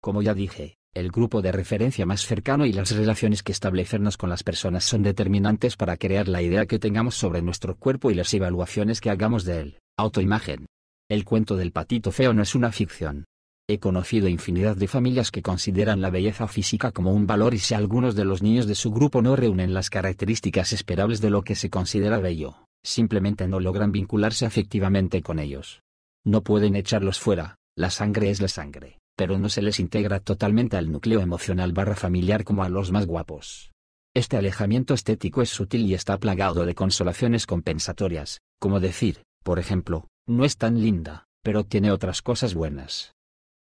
S1: Como ya dije, el grupo de referencia más cercano y las relaciones que establecernos con las personas son determinantes para crear la idea que tengamos sobre nuestro cuerpo y las evaluaciones que hagamos de él. Autoimagen. El cuento del patito feo no es una ficción. He conocido infinidad de familias que consideran la belleza física como un valor y si algunos de los niños de su grupo no reúnen las características esperables de lo que se considera bello, simplemente no logran vincularse afectivamente con ellos. No pueden echarlos fuera, la sangre es la sangre, pero no se les integra totalmente al núcleo emocional barra familiar como a los más guapos. Este alejamiento estético es sutil y está plagado de consolaciones compensatorias, como decir, por ejemplo, no es tan linda, pero tiene otras cosas buenas.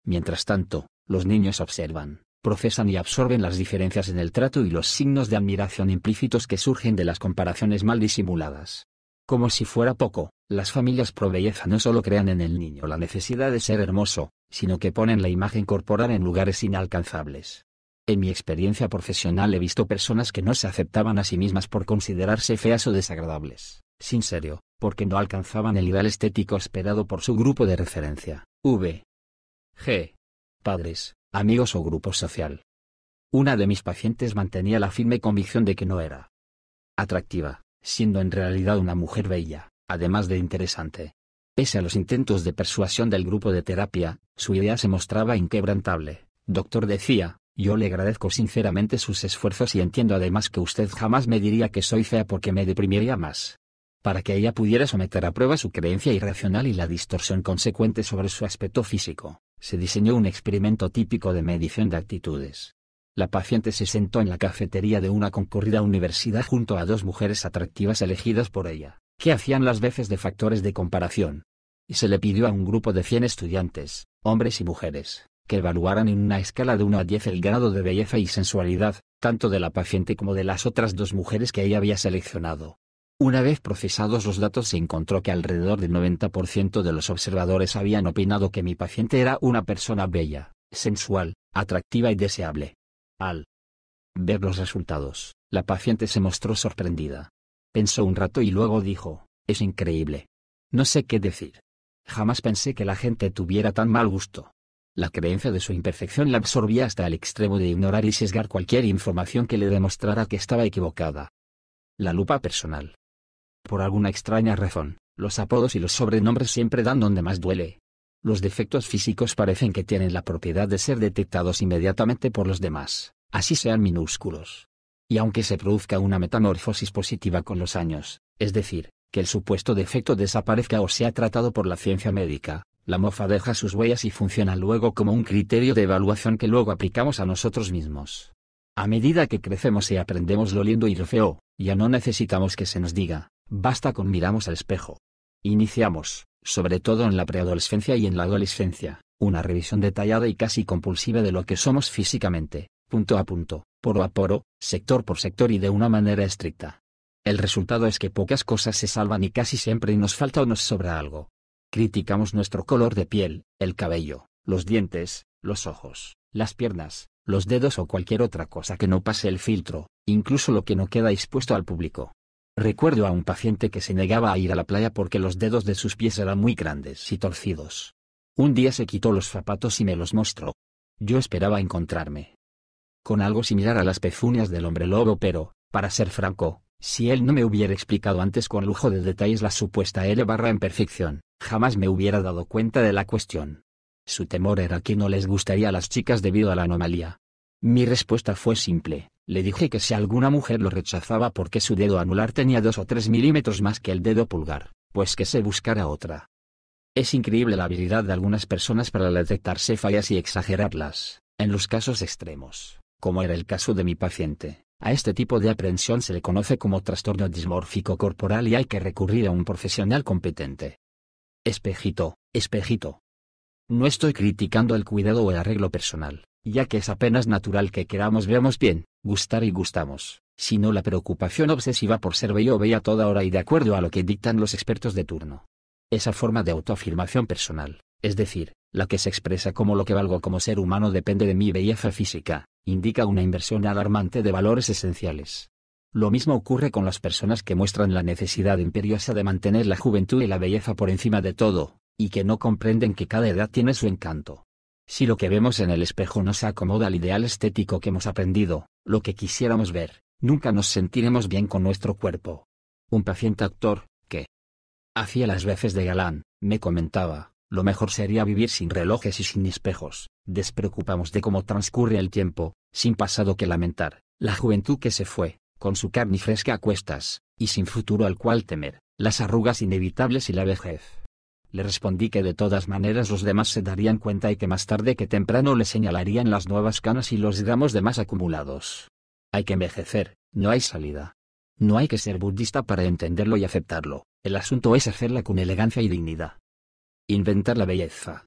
S1: Mientras tanto, los niños observan, procesan y absorben las diferencias en el trato y los signos de admiración implícitos que surgen de las comparaciones mal disimuladas. Como si fuera poco, las familias pro belleza no solo crean en el niño la necesidad de ser hermoso, sino que ponen la imagen corporal en lugares inalcanzables. En mi experiencia profesional he visto personas que no se aceptaban a sí mismas por considerarse feas o desagradables, sin serio, porque no alcanzaban el ideal estético esperado por su grupo de referencia, V. G. Padres, amigos o grupo social. Una de mis pacientes mantenía la firme convicción de que no era atractiva, siendo en realidad una mujer bella, además de interesante. Pese a los intentos de persuasión del grupo de terapia, su idea se mostraba inquebrantable. Doctor decía, yo le agradezco sinceramente sus esfuerzos y entiendo además que usted jamás me diría que soy fea porque me deprimiría más. Para que ella pudiera someter a prueba su creencia irracional y la distorsión consecuente sobre su aspecto físico, se diseñó un experimento típico de medición de actitudes. La paciente se sentó en la cafetería de una concurrida universidad junto a dos mujeres atractivas elegidas por ella que hacían las veces de factores de comparación. Y se le pidió a un grupo de 100 estudiantes, hombres y mujeres, que evaluaran en una escala de 1 a 10 el grado de belleza y sensualidad, tanto de la paciente como de las otras dos mujeres que ella había seleccionado. Una vez procesados los datos se encontró que alrededor del 90% de los observadores habían opinado que mi paciente era una persona bella, sensual, atractiva y deseable. Al ver los resultados, la paciente se mostró sorprendida. Pensó un rato y luego dijo, es increíble. No sé qué decir. Jamás pensé que la gente tuviera tan mal gusto. La creencia de su imperfección la absorbía hasta el extremo de ignorar y sesgar cualquier información que le demostrara que estaba equivocada. La lupa personal. Por alguna extraña razón, los apodos y los sobrenombres siempre dan donde más duele. Los defectos físicos parecen que tienen la propiedad de ser detectados inmediatamente por los demás, así sean minúsculos y aunque se produzca una metamorfosis positiva con los años, es decir, que el supuesto defecto desaparezca o sea tratado por la ciencia médica, la mofa deja sus huellas y funciona luego como un criterio de evaluación que luego aplicamos a nosotros mismos. A medida que crecemos y aprendemos lo lindo y lo feo, ya no necesitamos que se nos diga, basta con miramos al espejo. Iniciamos, sobre todo en la preadolescencia y en la adolescencia, una revisión detallada y casi compulsiva de lo que somos físicamente, punto a punto, poro a poro, sector por sector y de una manera estricta. El resultado es que pocas cosas se salvan y casi siempre nos falta o nos sobra algo. Criticamos nuestro color de piel, el cabello, los dientes, los ojos, las piernas, los dedos o cualquier otra cosa que no pase el filtro, incluso lo que no queda expuesto al público. Recuerdo a un paciente que se negaba a ir a la playa porque los dedos de sus pies eran muy grandes y torcidos. Un día se quitó los zapatos y me los mostró. yo esperaba encontrarme con algo similar a las pezuñas del hombre lobo pero, para ser franco, si él no me hubiera explicado antes con lujo de detalles la supuesta L barra en perfección, jamás me hubiera dado cuenta de la cuestión. Su temor era que no les gustaría a las chicas debido a la anomalía. Mi respuesta fue simple, le dije que si alguna mujer lo rechazaba porque su dedo anular tenía dos o tres milímetros más que el dedo pulgar, pues que se buscara otra. Es increíble la habilidad de algunas personas para detectarse fallas y exagerarlas, en los casos extremos como era el caso de mi paciente. A este tipo de aprensión se le conoce como trastorno dismórfico corporal y hay que recurrir a un profesional competente. Espejito, espejito. No estoy criticando el cuidado o el arreglo personal, ya que es apenas natural que queramos veamos bien, gustar y gustamos, sino la preocupación obsesiva por ser bello o bella toda hora y de acuerdo a lo que dictan los expertos de turno. Esa forma de autoafirmación personal, es decir, la que se expresa como lo que valgo como ser humano depende de mi belleza física, indica una inversión alarmante de valores esenciales. Lo mismo ocurre con las personas que muestran la necesidad imperiosa de mantener la juventud y la belleza por encima de todo, y que no comprenden que cada edad tiene su encanto. Si lo que vemos en el espejo no se acomoda al ideal estético que hemos aprendido, lo que quisiéramos ver, nunca nos sentiremos bien con nuestro cuerpo. Un paciente actor, que hacía las veces de galán, me comentaba, lo mejor sería vivir sin relojes y sin espejos, despreocupamos de cómo transcurre el tiempo, sin pasado que lamentar, la juventud que se fue, con su carne fresca a cuestas, y sin futuro al cual temer, las arrugas inevitables y la vejez. Le respondí que de todas maneras los demás se darían cuenta y que más tarde que temprano le señalarían las nuevas canas y los gramos de más acumulados. Hay que envejecer, no hay salida. No hay que ser budista para entenderlo y aceptarlo, el asunto es hacerla con elegancia y dignidad. Inventar la belleza.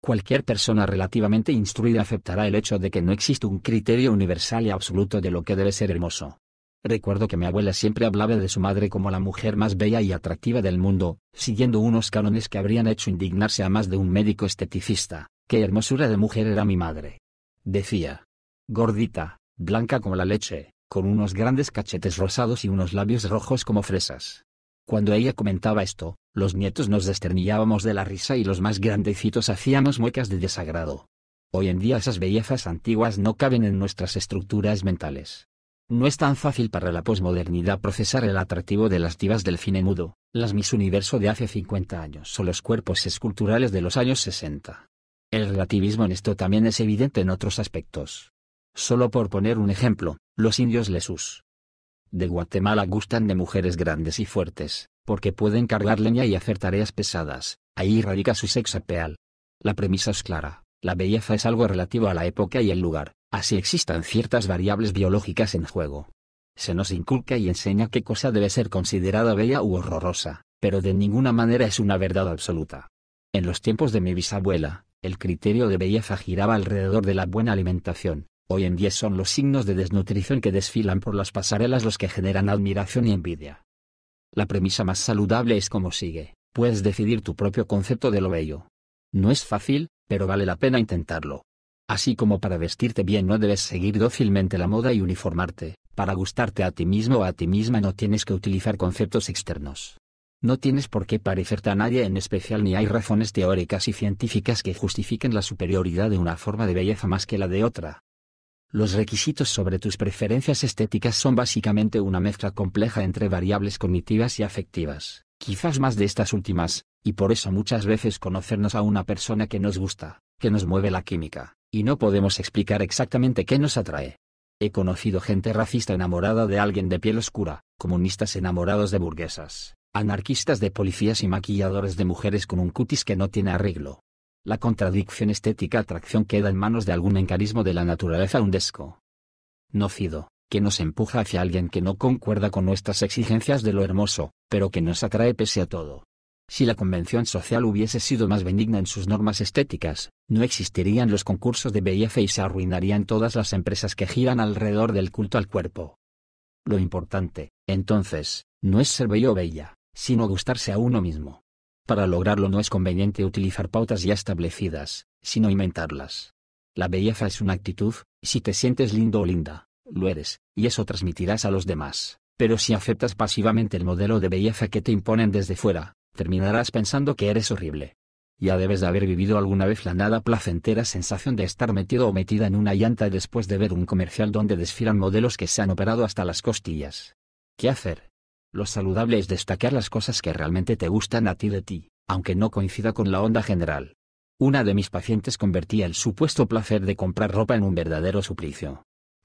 S1: Cualquier persona relativamente instruida aceptará el hecho de que no existe un criterio universal y absoluto de lo que debe ser hermoso. Recuerdo que mi abuela siempre hablaba de su madre como la mujer más bella y atractiva del mundo, siguiendo unos cánones que habrían hecho indignarse a más de un médico esteticista. Qué hermosura de mujer era mi madre. Decía. Gordita, blanca como la leche, con unos grandes cachetes rosados y unos labios rojos como fresas. Cuando ella comentaba esto, los nietos nos desternillábamos de la risa y los más grandecitos hacíamos muecas de desagrado. Hoy en día esas bellezas antiguas no caben en nuestras estructuras mentales. No es tan fácil para la posmodernidad procesar el atractivo de las divas del cine mudo, las Miss Universo de hace 50 años o los cuerpos esculturales de los años 60. El relativismo en esto también es evidente en otros aspectos. Solo por poner un ejemplo, los indios lesus, de Guatemala gustan de mujeres grandes y fuertes, porque pueden cargar leña y hacer tareas pesadas, ahí radica su sex appeal. La premisa es clara, la belleza es algo relativo a la época y el lugar, así existan ciertas variables biológicas en juego. Se nos inculca y enseña qué cosa debe ser considerada bella u horrorosa, pero de ninguna manera es una verdad absoluta. En los tiempos de mi bisabuela, el criterio de belleza giraba alrededor de la buena alimentación, Hoy en día son los signos de desnutrición que desfilan por las pasarelas los que generan admiración y envidia. La premisa más saludable es como sigue, puedes decidir tu propio concepto de lo bello. No es fácil, pero vale la pena intentarlo. Así como para vestirte bien no debes seguir dócilmente la moda y uniformarte, para gustarte a ti mismo o a ti misma no tienes que utilizar conceptos externos. No tienes por qué parecerte a nadie en especial ni hay razones teóricas y científicas que justifiquen la superioridad de una forma de belleza más que la de otra. Los requisitos sobre tus preferencias estéticas son básicamente una mezcla compleja entre variables cognitivas y afectivas, quizás más de estas últimas, y por eso muchas veces conocernos a una persona que nos gusta, que nos mueve la química, y no podemos explicar exactamente qué nos atrae. He conocido gente racista enamorada de alguien de piel oscura, comunistas enamorados de burguesas, anarquistas de policías y maquilladores de mujeres con un cutis que no tiene arreglo, la contradicción estética-atracción queda en manos de algún encarismo de la naturaleza undesco. Nocido, que nos empuja hacia alguien que no concuerda con nuestras exigencias de lo hermoso, pero que nos atrae pese a todo. Si la convención social hubiese sido más benigna en sus normas estéticas, no existirían los concursos de belleza y se arruinarían todas las empresas que giran alrededor del culto al cuerpo. Lo importante, entonces, no es ser bello o bella, sino gustarse a uno mismo. Para lograrlo no es conveniente utilizar pautas ya establecidas, sino inventarlas. La belleza es una actitud, si te sientes lindo o linda, lo eres, y eso transmitirás a los demás. Pero si aceptas pasivamente el modelo de belleza que te imponen desde fuera, terminarás pensando que eres horrible. ya debes de haber vivido alguna vez la nada placentera sensación de estar metido o metida en una llanta después de ver un comercial donde desfilan modelos que se han operado hasta las costillas. ¿Qué hacer? Lo saludable es destacar las cosas que realmente te gustan a ti de ti, aunque no coincida con la onda general. Una de mis pacientes convertía el supuesto placer de comprar ropa en un verdadero suplicio.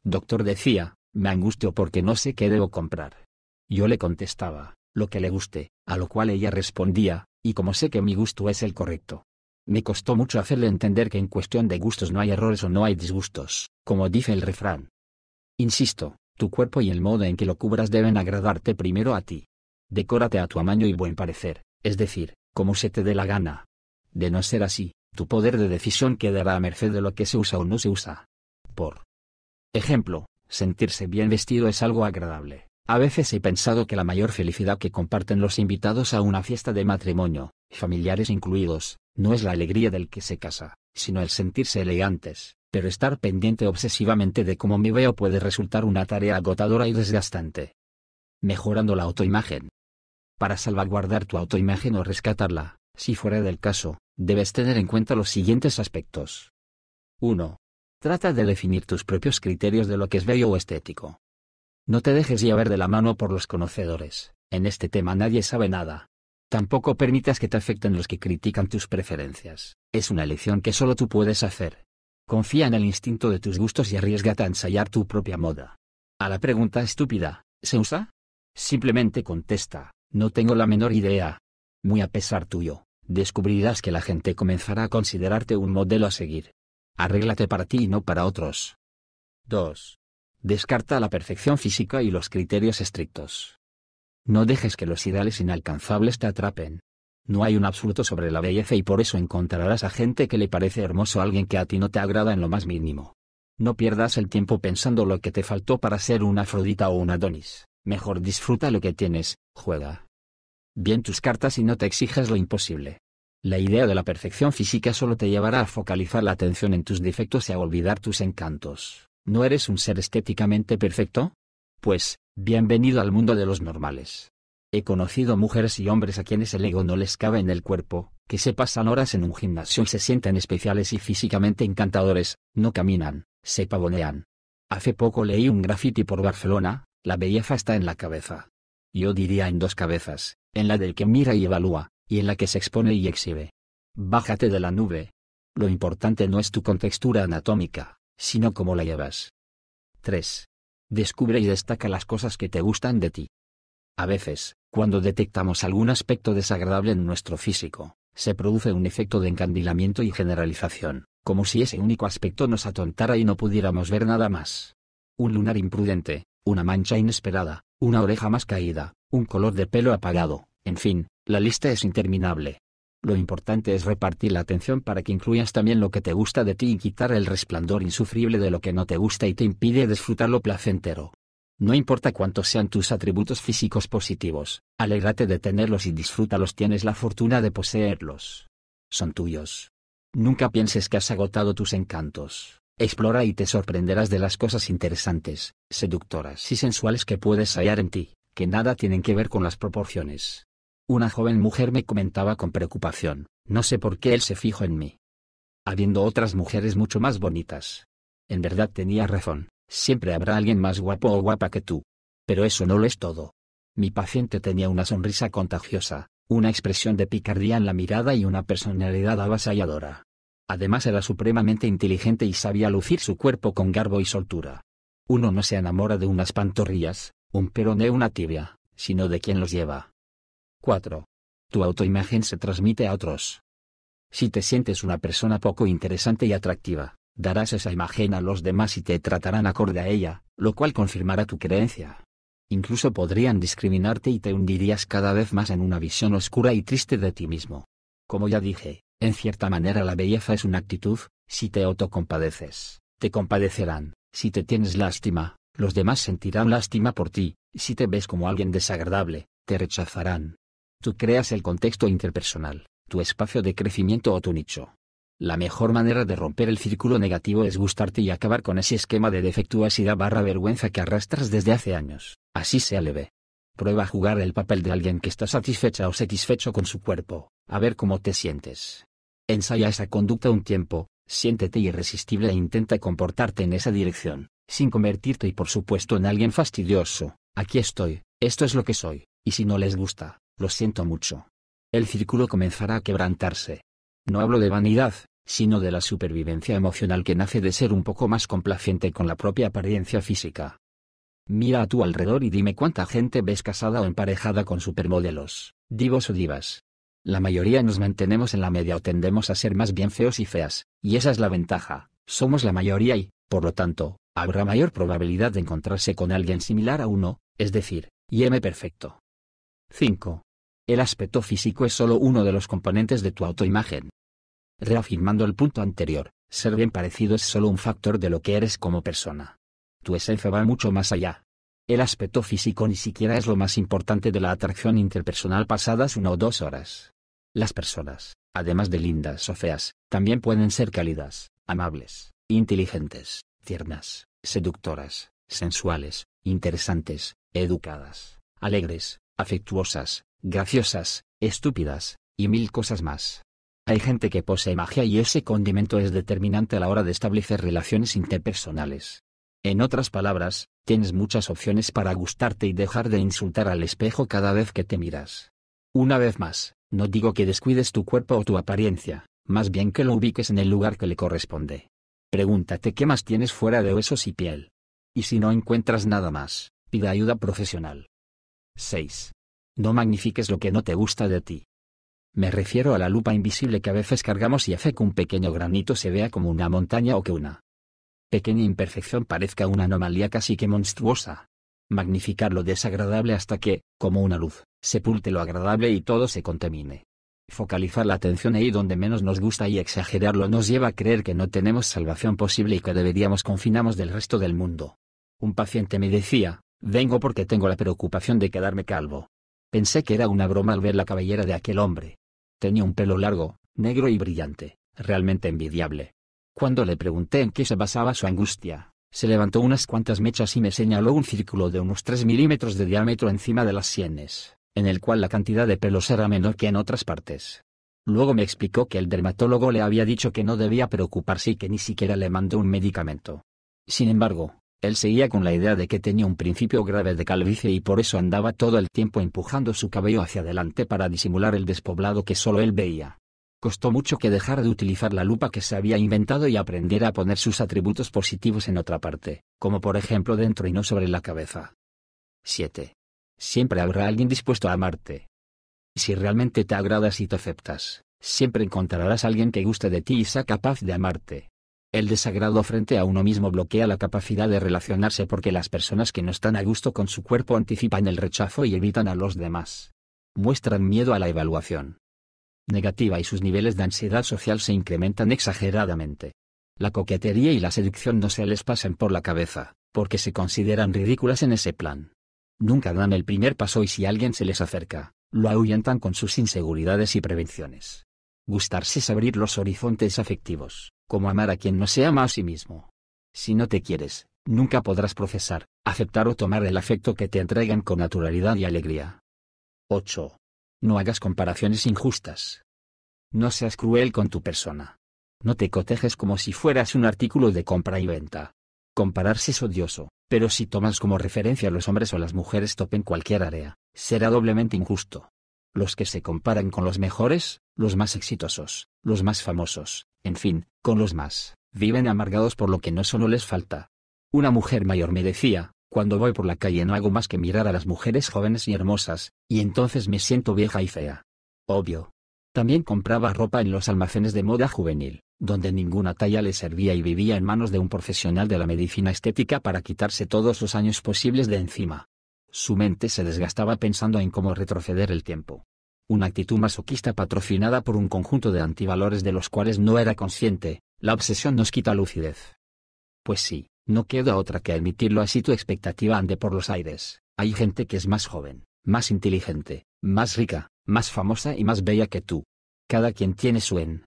S1: Doctor decía, me angustio porque no sé qué debo comprar. Yo le contestaba, lo que le guste, a lo cual ella respondía, y como sé que mi gusto es el correcto. Me costó mucho hacerle entender que en cuestión de gustos no hay errores o no hay disgustos, como dice el refrán. Insisto, tu cuerpo y el modo en que lo cubras deben agradarte primero a ti. Decórate a tu amaño y buen parecer, es decir, como se te dé la gana. De no ser así, tu poder de decisión quedará a merced de lo que se usa o no se usa. Por ejemplo, sentirse bien vestido es algo agradable. A veces he pensado que la mayor felicidad que comparten los invitados a una fiesta de matrimonio, familiares incluidos, no es la alegría del que se casa, sino el sentirse elegantes, pero estar pendiente obsesivamente de cómo me veo puede resultar una tarea agotadora y desgastante. Mejorando la autoimagen. Para salvaguardar tu autoimagen o rescatarla, si fuera del caso, debes tener en cuenta los siguientes aspectos. 1. Trata de definir tus propios criterios de lo que es bello o estético. No te dejes llevar de la mano por los conocedores, en este tema nadie sabe nada. Tampoco permitas que te afecten los que critican tus preferencias, es una elección que solo tú puedes hacer. Confía en el instinto de tus gustos y arriesgate a ensayar tu propia moda. A la pregunta estúpida, ¿se usa? Simplemente contesta, no tengo la menor idea. Muy a pesar tuyo, descubrirás que la gente comenzará a considerarte un modelo a seguir. Arréglate para ti y no para otros. 2. Descarta la perfección física y los criterios estrictos. No dejes que los ideales inalcanzables te atrapen. No hay un absoluto sobre la belleza y por eso encontrarás a gente que le parece hermoso a alguien que a ti no te agrada en lo más mínimo. No pierdas el tiempo pensando lo que te faltó para ser una Afrodita o un Adonis, mejor disfruta lo que tienes, juega. Bien tus cartas y no te exijas lo imposible. La idea de la perfección física solo te llevará a focalizar la atención en tus defectos y a olvidar tus encantos. ¿No eres un ser estéticamente perfecto? Pues, bienvenido al mundo de los normales. He conocido mujeres y hombres a quienes el ego no les cabe en el cuerpo, que se pasan horas en un gimnasio y se sienten especiales y físicamente encantadores, no caminan, se pavonean. Hace poco leí un graffiti por Barcelona, la belleza está en la cabeza. Yo diría en dos cabezas, en la del que mira y evalúa, y en la que se expone y exhibe. Bájate de la nube. Lo importante no es tu contextura anatómica, sino cómo la llevas. 3. Descubre y destaca las cosas que te gustan de ti. A veces, cuando detectamos algún aspecto desagradable en nuestro físico, se produce un efecto de encandilamiento y generalización, como si ese único aspecto nos atontara y no pudiéramos ver nada más. Un lunar imprudente, una mancha inesperada, una oreja más caída, un color de pelo apagado, en fin, la lista es interminable. Lo importante es repartir la atención para que incluyas también lo que te gusta de ti y quitar el resplandor insufrible de lo que no te gusta y te impide disfrutar lo placentero. No importa cuántos sean tus atributos físicos positivos, alégrate de tenerlos y disfrútalos, tienes la fortuna de poseerlos. Son tuyos. Nunca pienses que has agotado tus encantos. Explora y te sorprenderás de las cosas interesantes, seductoras y sensuales que puedes hallar en ti, que nada tienen que ver con las proporciones. Una joven mujer me comentaba con preocupación, no sé por qué él se fijó en mí. Habiendo otras mujeres mucho más bonitas. En verdad tenía razón, siempre habrá alguien más guapo o guapa que tú. Pero eso no lo es todo. Mi paciente tenía una sonrisa contagiosa, una expresión de picardía en la mirada y una personalidad avasalladora. Además era supremamente inteligente y sabía lucir su cuerpo con garbo y soltura. Uno no se enamora de unas pantorrillas, un peroné o una tibia, sino de quien los lleva. 4. Tu autoimagen se transmite a otros. Si te sientes una persona poco interesante y atractiva, darás esa imagen a los demás y te tratarán acorde a ella, lo cual confirmará tu creencia. Incluso podrían discriminarte y te hundirías cada vez más en una visión oscura y triste de ti mismo. Como ya dije, en cierta manera la belleza es una actitud, si te autocompadeces, te compadecerán, si te tienes lástima, los demás sentirán lástima por ti, si te ves como alguien desagradable, te rechazarán. Tú creas el contexto interpersonal, tu espacio de crecimiento o tu nicho. La mejor manera de romper el círculo negativo es gustarte y acabar con ese esquema de defectuosidad barra vergüenza que arrastras desde hace años, así sea leve. Prueba jugar el papel de alguien que está satisfecha o satisfecho con su cuerpo, a ver cómo te sientes. Ensaya esa conducta un tiempo, siéntete irresistible e intenta comportarte en esa dirección, sin convertirte y por supuesto en alguien fastidioso. Aquí estoy, esto es lo que soy, y si no les gusta, lo siento mucho. El círculo comenzará a quebrantarse. No hablo de vanidad, sino de la supervivencia emocional que nace de ser un poco más complaciente con la propia apariencia física. Mira a tu alrededor y dime cuánta gente ves casada o emparejada con supermodelos, divos o divas. La mayoría nos mantenemos en la media o tendemos a ser más bien feos y feas, y esa es la ventaja, somos la mayoría y, por lo tanto, habrá mayor probabilidad de encontrarse con alguien similar a uno, es decir, YM perfecto. 5. El aspecto físico es solo uno de los componentes de tu autoimagen. Reafirmando el punto anterior, ser bien parecido es solo un factor de lo que eres como persona. Tu esencia va mucho más allá. El aspecto físico ni siquiera es lo más importante de la atracción interpersonal pasadas una o dos horas. Las personas, además de lindas o feas, también pueden ser cálidas, amables, inteligentes, tiernas, seductoras, sensuales, interesantes, educadas, alegres, afectuosas, graciosas, estúpidas, y mil cosas más. Hay gente que posee magia y ese condimento es determinante a la hora de establecer relaciones interpersonales. En otras palabras, tienes muchas opciones para gustarte y dejar de insultar al espejo cada vez que te miras. Una vez más, no digo que descuides tu cuerpo o tu apariencia, más bien que lo ubiques en el lugar que le corresponde. Pregúntate qué más tienes fuera de huesos y piel. Y si no encuentras nada más, pide ayuda profesional. 6. No magnifiques lo que no te gusta de ti. Me refiero a la lupa invisible que a veces cargamos y hace que un pequeño granito se vea como una montaña o que una pequeña imperfección parezca una anomalía casi que monstruosa. Magnificar lo desagradable hasta que, como una luz, sepulte lo agradable y todo se contamine. Focalizar la atención ahí donde menos nos gusta y exagerarlo nos lleva a creer que no tenemos salvación posible y que deberíamos confinarnos del resto del mundo. Un paciente me decía, vengo porque tengo la preocupación de quedarme calvo. Pensé que era una broma al ver la cabellera de aquel hombre. Tenía un pelo largo, negro y brillante, realmente envidiable. Cuando le pregunté en qué se basaba su angustia, se levantó unas cuantas mechas y me señaló un círculo de unos 3 milímetros de diámetro encima de las sienes, en el cual la cantidad de pelos era menor que en otras partes. Luego me explicó que el dermatólogo le había dicho que no debía preocuparse y que ni siquiera le mandó un medicamento. Sin embargo, él seguía con la idea de que tenía un principio grave de calvicie y por eso andaba todo el tiempo empujando su cabello hacia adelante para disimular el despoblado que solo él veía. Costó mucho que dejara de utilizar la lupa que se había inventado y aprendiera a poner sus atributos positivos en otra parte, como por ejemplo dentro y no sobre la cabeza. 7. Siempre habrá alguien dispuesto a amarte. Si realmente te agradas y te aceptas, siempre encontrarás alguien que guste de ti y sea capaz de amarte. El desagrado frente a uno mismo bloquea la capacidad de relacionarse porque las personas que no están a gusto con su cuerpo anticipan el rechazo y evitan a los demás. Muestran miedo a la evaluación negativa y sus niveles de ansiedad social se incrementan exageradamente. La coquetería y la seducción no se les pasan por la cabeza, porque se consideran ridículas en ese plan. Nunca dan el primer paso y si alguien se les acerca, lo ahuyentan con sus inseguridades y prevenciones. Gustarse es abrir los horizontes afectivos, como amar a quien no se ama a sí mismo. Si no te quieres, nunca podrás procesar, aceptar o tomar el afecto que te entregan con naturalidad y alegría. 8. No hagas comparaciones injustas. No seas cruel con tu persona. No te cotejes como si fueras un artículo de compra y venta. Compararse es odioso, pero si tomas como referencia a los hombres o las mujeres top en cualquier área, será doblemente injusto los que se comparan con los mejores, los más exitosos, los más famosos, en fin, con los más, viven amargados por lo que no solo les falta. Una mujer mayor me decía, cuando voy por la calle no hago más que mirar a las mujeres jóvenes y hermosas, y entonces me siento vieja y fea. Obvio. También compraba ropa en los almacenes de moda juvenil, donde ninguna talla le servía y vivía en manos de un profesional de la medicina estética para quitarse todos los años posibles de encima. Su mente se desgastaba pensando en cómo retroceder el tiempo. Una actitud masoquista patrocinada por un conjunto de antivalores de los cuales no era consciente, la obsesión nos quita lucidez. Pues sí, no queda otra que admitirlo así tu expectativa ande por los aires, hay gente que es más joven, más inteligente, más rica, más famosa y más bella que tú. Cada quien tiene su en.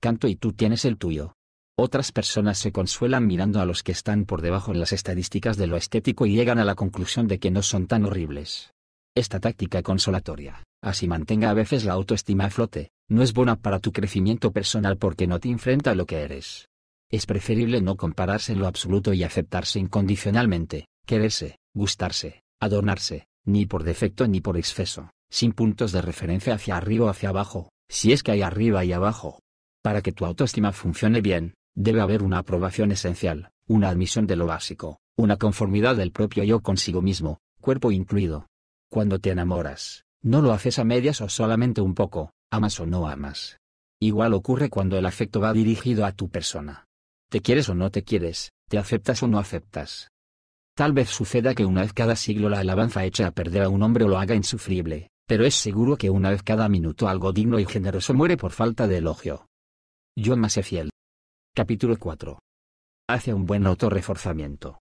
S1: Canto y tú tienes el tuyo. Otras personas se consuelan mirando a los que están por debajo en las estadísticas de lo estético y llegan a la conclusión de que no son tan horribles. Esta táctica consolatoria, así mantenga a veces la autoestima a flote, no es buena para tu crecimiento personal porque no te enfrenta a lo que eres. Es preferible no compararse en lo absoluto y aceptarse incondicionalmente, quererse, gustarse, adornarse, ni por defecto ni por exceso, sin puntos de referencia hacia arriba o hacia abajo, si es que hay arriba y abajo. Para que tu autoestima funcione bien, debe haber una aprobación esencial, una admisión de lo básico, una conformidad del propio yo consigo mismo, cuerpo incluido. Cuando te enamoras, no lo haces a medias o solamente un poco, amas o no amas. Igual ocurre cuando el afecto va dirigido a tu persona. Te quieres o no te quieres, te aceptas o no aceptas. Tal vez suceda que una vez cada siglo la alabanza eche a perder a un hombre lo haga insufrible, pero es seguro que una vez cada minuto algo digno y generoso muere por falta de elogio. John Masefiel. Capítulo 4. Hace un buen autorreforzamiento.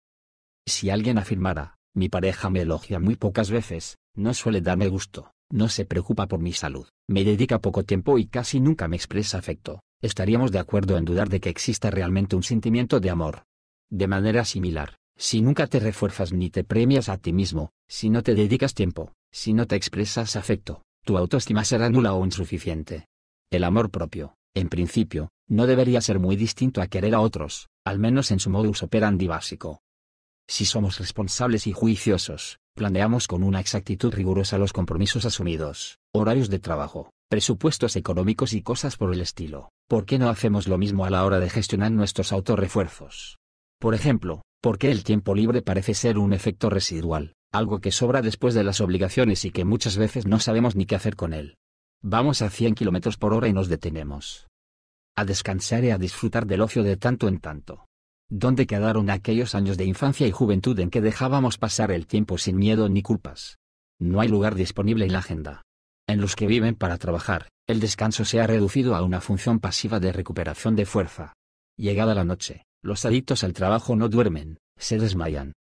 S1: Si alguien afirmara, mi pareja me elogia muy pocas veces, no suele darme gusto, no se preocupa por mi salud, me dedica poco tiempo y casi nunca me expresa afecto, estaríamos de acuerdo en dudar de que exista realmente un sentimiento de amor. De manera similar, si nunca te refuerzas ni te premias a ti mismo, si no te dedicas tiempo, si no te expresas afecto, tu autoestima será nula o insuficiente. El amor propio, en principio, no debería ser muy distinto a querer a otros, al menos en su modus operandi básico. Si somos responsables y juiciosos, planeamos con una exactitud rigurosa los compromisos asumidos, horarios de trabajo, presupuestos económicos y cosas por el estilo. ¿Por qué no hacemos lo mismo a la hora de gestionar nuestros autorrefuerzos? Por ejemplo, ¿por qué el tiempo libre parece ser un efecto residual, algo que sobra después de las obligaciones y que muchas veces no sabemos ni qué hacer con él? Vamos a 100 km por hora y nos detenemos. A descansar y a disfrutar del ocio de tanto en tanto. ¿Dónde quedaron aquellos años de infancia y juventud en que dejábamos pasar el tiempo sin miedo ni culpas? No hay lugar disponible en la agenda en los que viven para trabajar, el descanso se ha reducido a una función pasiva de recuperación de fuerza. Llegada la noche, los adictos al trabajo no duermen, se desmayan.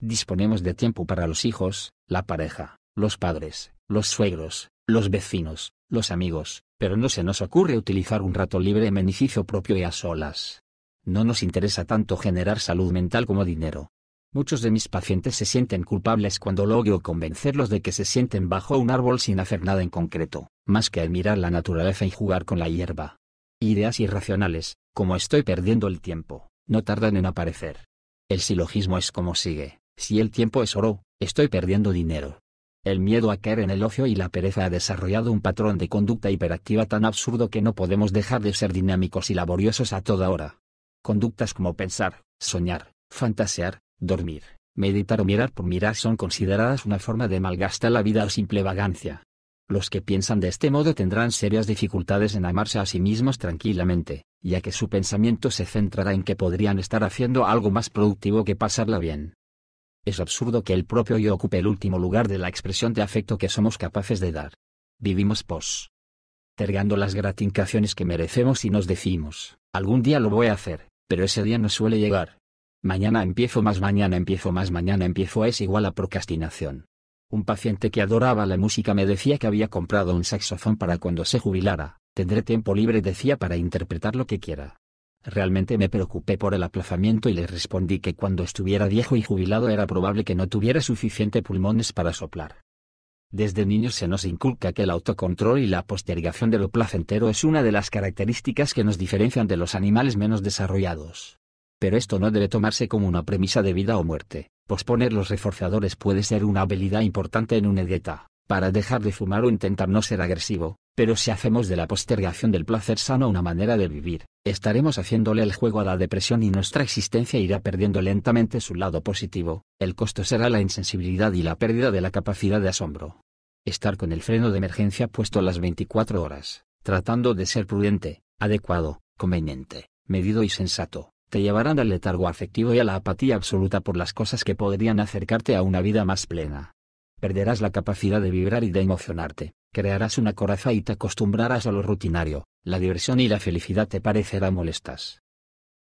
S1: Disponemos de tiempo para los hijos, la pareja, los padres, los suegros, los vecinos, los amigos, pero no se nos ocurre utilizar un rato libre en beneficio propio y a solas. No nos interesa tanto generar salud mental como dinero, Muchos de mis pacientes se sienten culpables cuando logro convencerlos de que se sienten bajo un árbol sin hacer nada en concreto, más que admirar la naturaleza y jugar con la hierba. Ideas irracionales, como estoy perdiendo el tiempo, no tardan en aparecer. El silogismo es como sigue, si el tiempo es oro, estoy perdiendo dinero. El miedo a caer en el ocio y la pereza ha desarrollado un patrón de conducta hiperactiva tan absurdo que no podemos dejar de ser dinámicos y laboriosos a toda hora. Conductas como pensar, soñar, fantasear, dormir, meditar o mirar por mirar son consideradas una forma de malgastar la vida o simple vagancia. Los que piensan de este modo tendrán serias dificultades en amarse a sí mismos tranquilamente, ya que su pensamiento se centrará en que podrían estar haciendo algo más productivo que pasarla bien. Es absurdo que el propio yo ocupe el último lugar de la expresión de afecto que somos capaces de dar. Vivimos pos. Tergando las gratificaciones que merecemos y nos decimos, algún día lo voy a hacer, pero ese día no suele llegar. Mañana empiezo más mañana empiezo más mañana empiezo es igual a procrastinación. Un paciente que adoraba la música me decía que había comprado un saxofón para cuando se jubilara, tendré tiempo libre decía para interpretar lo que quiera. Realmente me preocupé por el aplazamiento y le respondí que cuando estuviera viejo y jubilado era probable que no tuviera suficiente pulmones para soplar. Desde niños se nos inculca que el autocontrol y la postergación de lo placentero es una de las características que nos diferencian de los animales menos desarrollados. Pero esto no debe tomarse como una premisa de vida o muerte. Posponer los reforzadores puede ser una habilidad importante en una dieta, para dejar de fumar o intentar no ser agresivo, pero si hacemos de la postergación del placer sano una manera de vivir, estaremos haciéndole el juego a la depresión y nuestra existencia irá perdiendo lentamente su lado positivo, el costo será la insensibilidad y la pérdida de la capacidad de asombro. Estar con el freno de emergencia puesto las 24 horas, tratando de ser prudente, adecuado, conveniente, medido y sensato, te llevarán al letargo afectivo y a la apatía absoluta por las cosas que podrían acercarte a una vida más plena. Perderás la capacidad de vibrar y de emocionarte, crearás una coraza y te acostumbrarás a lo rutinario, la diversión y la felicidad te parecerán molestas.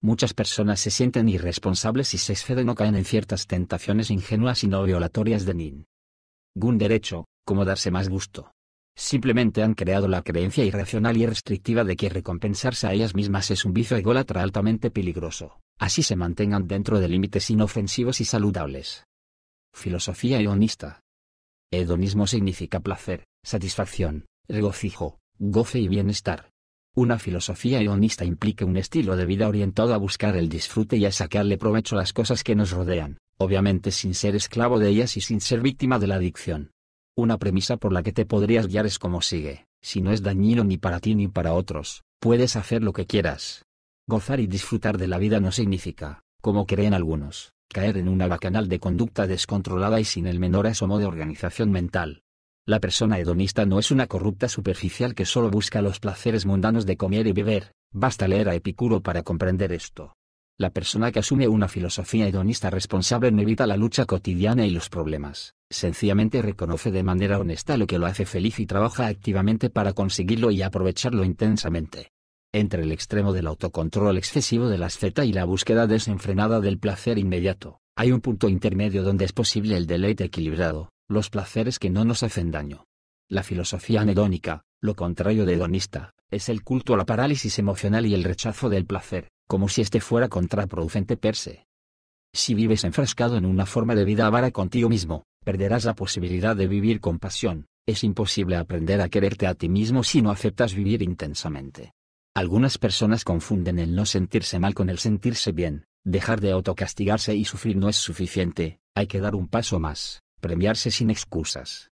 S1: Muchas personas se sienten irresponsables y se exceden o caen en ciertas tentaciones ingenuas y no violatorias de Nin. Gun derecho, como darse más gusto, Simplemente han creado la creencia irracional y restrictiva de que recompensarse a ellas mismas es un vicio ególatra altamente peligroso, así se mantengan dentro de límites inofensivos y saludables. Filosofía hedonista. Hedonismo significa placer, satisfacción, regocijo, goce y bienestar. Una filosofía hedonista implica un estilo de vida orientado a buscar el disfrute y a sacarle provecho a las cosas que nos rodean, obviamente sin ser esclavo de ellas y sin ser víctima de la adicción. Una premisa por la que te podrías guiar es como sigue, si no es dañino ni para ti ni para otros, puedes hacer lo que quieras. Gozar y disfrutar de la vida no significa, como creen algunos, caer en una bacanal de conducta descontrolada y sin el menor asomo de organización mental. La persona hedonista no es una corrupta superficial que solo busca los placeres mundanos de comer y beber, basta leer a Epicuro para comprender esto. La persona que asume una filosofía hedonista responsable no evita la lucha cotidiana y los problemas, sencillamente reconoce de manera honesta lo que lo hace feliz y trabaja activamente para conseguirlo y aprovecharlo intensamente. Entre el extremo del autocontrol excesivo de la asceta y la búsqueda desenfrenada del placer inmediato, hay un punto intermedio donde es posible el deleite equilibrado, los placeres que no nos hacen daño. La filosofía anedónica, lo contrario de hedonista, es el culto a la parálisis emocional y el rechazo del placer, como si éste fuera contraproducente per se. Si vives enfrascado en una forma de vida avara contigo mismo, perderás la posibilidad de vivir con pasión, es imposible aprender a quererte a ti mismo si no aceptas vivir intensamente. Algunas personas confunden el no sentirse mal con el sentirse bien, dejar de autocastigarse y sufrir no es suficiente, hay que dar un paso más premiarse sin excusas.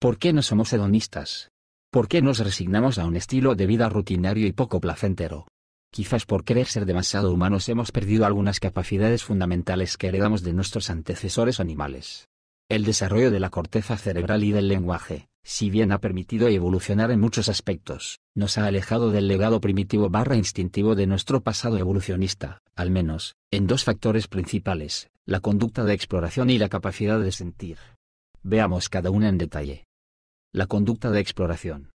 S1: ¿Por qué no somos hedonistas? ¿Por qué nos resignamos a un estilo de vida rutinario y poco placentero? Quizás por querer ser demasiado humanos hemos perdido algunas capacidades fundamentales que heredamos de nuestros antecesores animales. El desarrollo de la corteza cerebral y del lenguaje, si bien ha permitido evolucionar en muchos aspectos, nos ha alejado del legado primitivo barra instintivo de nuestro pasado evolucionista, al menos, en dos factores principales, la conducta de exploración y la capacidad de sentir. Veamos cada una en detalle. La conducta de exploración.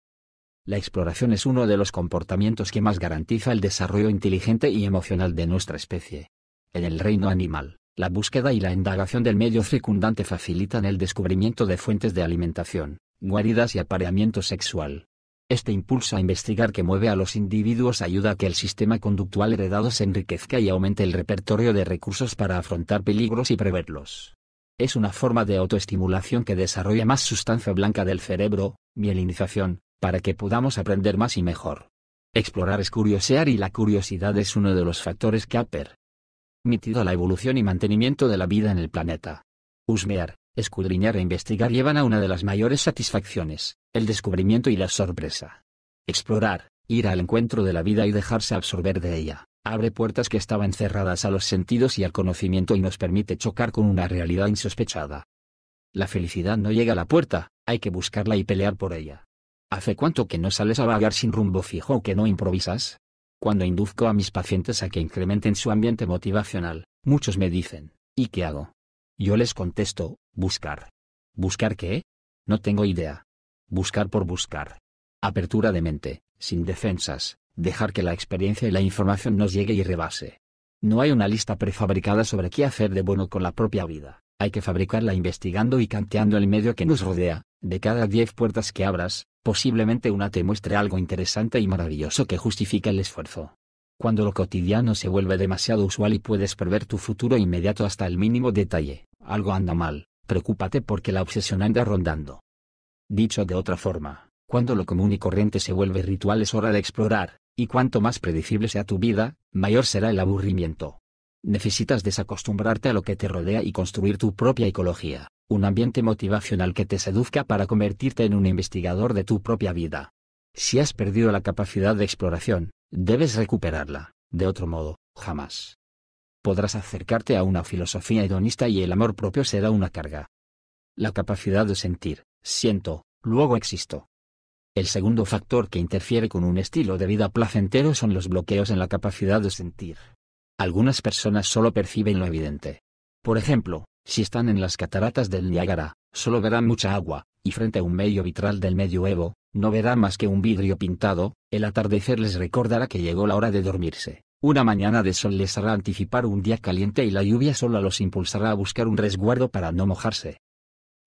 S1: La exploración es uno de los comportamientos que más garantiza el desarrollo inteligente y emocional de nuestra especie. En el reino animal, la búsqueda y la indagación del medio circundante facilitan el descubrimiento de fuentes de alimentación, guaridas y apareamiento sexual. Este impulso a investigar que mueve a los individuos ayuda a que el sistema conductual heredado se enriquezca y aumente el repertorio de recursos para afrontar peligros y preverlos. Es una forma de autoestimulación que desarrolla más sustancia blanca del cerebro, mielinización, para que podamos aprender más y mejor. Explorar es curiosear y la curiosidad es uno de los factores que ha permitido la evolución y mantenimiento de la vida en el planeta. Husmear, escudriñar e investigar llevan a una de las mayores satisfacciones, el descubrimiento y la sorpresa. Explorar, ir al encuentro de la vida y dejarse absorber de ella, abre puertas que estaban cerradas a los sentidos y al conocimiento y nos permite chocar con una realidad insospechada. La felicidad no llega a la puerta, hay que buscarla y pelear por ella. ¿Hace cuánto que no sales a vagar sin rumbo fijo o que no improvisas? Cuando induzco a mis pacientes a que incrementen su ambiente motivacional, muchos me dicen, ¿y qué hago? Yo les contesto, buscar. ¿Buscar qué? No tengo idea. Buscar por buscar. Apertura de mente, sin defensas, dejar que la experiencia y la información nos llegue y rebase. No hay una lista prefabricada sobre qué hacer de bueno con la propia vida, hay que fabricarla investigando y canteando el medio que nos rodea, de cada diez puertas que abras, posiblemente una te muestre algo interesante y maravilloso que justifique el esfuerzo. Cuando lo cotidiano se vuelve demasiado usual y puedes prever tu futuro inmediato hasta el mínimo detalle, algo anda mal, preocúpate porque la obsesión anda rondando. Dicho de otra forma, cuando lo común y corriente se vuelve ritual es hora de explorar, y cuanto más predecible sea tu vida, mayor será el aburrimiento. Necesitas desacostumbrarte a lo que te rodea y construir tu propia ecología, un ambiente motivacional que te seduzca para convertirte en un investigador de tu propia vida. Si has perdido la capacidad de exploración, debes recuperarla, de otro modo, jamás podrás acercarte a una filosofía hedonista y el amor propio será una carga. La capacidad de sentir, siento, luego existo. El segundo factor que interfiere con un estilo de vida placentero son los bloqueos en la capacidad de sentir. Algunas personas solo perciben lo evidente. Por ejemplo, si están en las cataratas del Niágara, solo verán mucha agua, y frente a un medio vitral del medioevo, no verán más que un vidrio pintado, el atardecer les recordará que llegó la hora de dormirse. Una mañana de sol les hará anticipar un día caliente y la lluvia sola los impulsará a buscar un resguardo para no mojarse.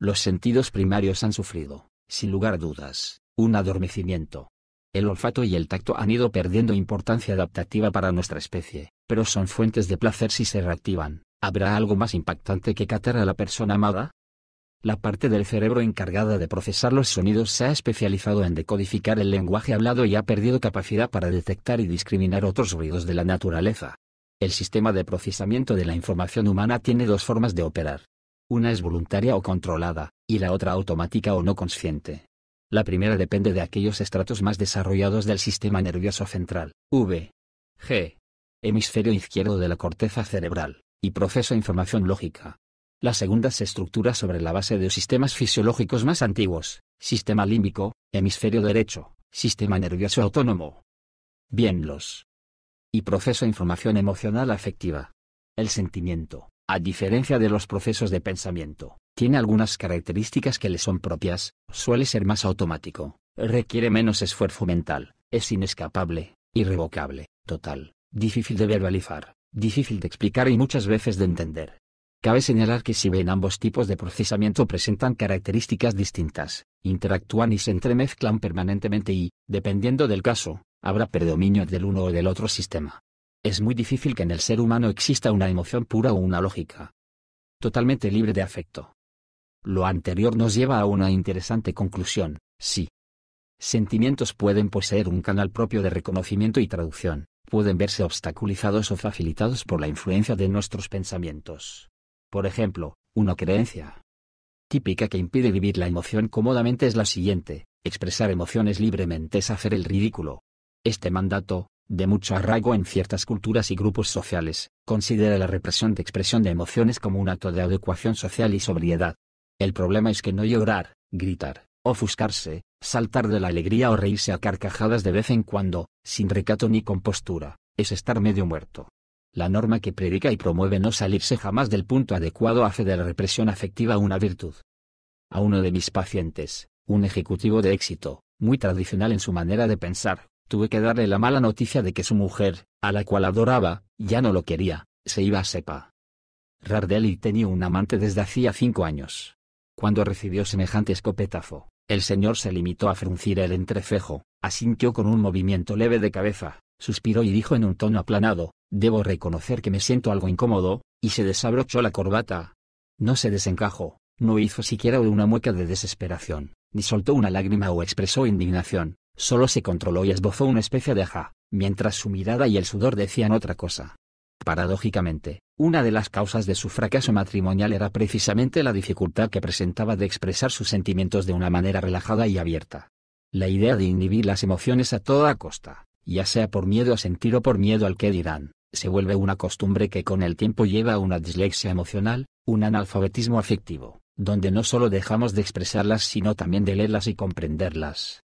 S1: Los sentidos primarios han sufrido, sin lugar a dudas, un adormecimiento. El olfato y el tacto han ido perdiendo importancia adaptativa para nuestra especie, pero son fuentes de placer si se reactivan. ¿Habrá algo más impactante que catar a la persona amada? La parte del cerebro encargada de procesar los sonidos se ha especializado en decodificar el lenguaje hablado y ha perdido capacidad para detectar y discriminar otros ruidos de la naturaleza. El sistema de procesamiento de la información humana tiene dos formas de operar. Una es voluntaria o controlada, y la otra automática o no consciente. La primera depende de aquellos estratos más desarrollados del sistema nervioso central, V. G. Hemisferio izquierdo de la corteza cerebral, y procesa información lógica. La segunda se estructura sobre la base de sistemas fisiológicos más antiguos, sistema límbico, hemisferio derecho, sistema nervioso autónomo. Bien los. Y procesa información emocional afectiva. El sentimiento, a diferencia de los procesos de pensamiento, tiene algunas características que le son propias, suele ser más automático, requiere menos esfuerzo mental, es inescapable, irrevocable, total, difícil de verbalizar, difícil de explicar y muchas veces de entender. Cabe señalar que si bien ambos tipos de procesamiento presentan características distintas, interactúan y se entremezclan permanentemente y, dependiendo del caso, habrá predominio del uno o del otro sistema. Es muy difícil que en el ser humano exista una emoción pura o una lógica totalmente libre de afecto. Lo anterior nos lleva a una interesante conclusión, sí. Sentimientos pueden poseer un canal propio de reconocimiento y traducción, pueden verse obstaculizados o facilitados por la influencia de nuestros pensamientos. Por ejemplo, una creencia típica que impide vivir la emoción cómodamente es la siguiente, expresar emociones libremente es hacer el ridículo. Este mandato, de mucho arraigo en ciertas culturas y grupos sociales, considera la represión de expresión de emociones como un acto de adecuación social y sobriedad. El problema es que no llorar, gritar, ofuscarse, saltar de la alegría o reírse a carcajadas de vez en cuando, sin recato ni compostura, es estar medio muerto. La norma que predica y promueve no salirse jamás del punto adecuado hace de la represión afectiva una virtud. A uno de mis pacientes, un ejecutivo de éxito, muy tradicional en su manera de pensar, tuve que darle la mala noticia de que su mujer, a la cual adoraba, ya no lo quería, se iba a sepa. Rardeli tenía un amante desde hacía cinco años. Cuando recibió semejante escopetazo, el señor se limitó a fruncir el entrecejo, asintió con un movimiento leve de cabeza, suspiró y dijo en un tono aplanado, Debo reconocer que me siento algo incómodo, y se desabrochó la corbata. No se desencajó, no hizo siquiera una mueca de desesperación, ni soltó una lágrima o expresó indignación, solo se controló y esbozó una especie de ajá, mientras su mirada y el sudor decían otra cosa. Paradójicamente, una de las causas de su fracaso matrimonial era precisamente la dificultad que presentaba de expresar sus sentimientos de una manera relajada y abierta. La idea de inhibir las emociones a toda costa, ya sea por miedo a sentir o por miedo al que dirán, se vuelve una costumbre que con el tiempo lleva a una dislexia emocional, un analfabetismo afectivo, donde no solo dejamos de expresarlas sino también de leerlas y comprenderlas.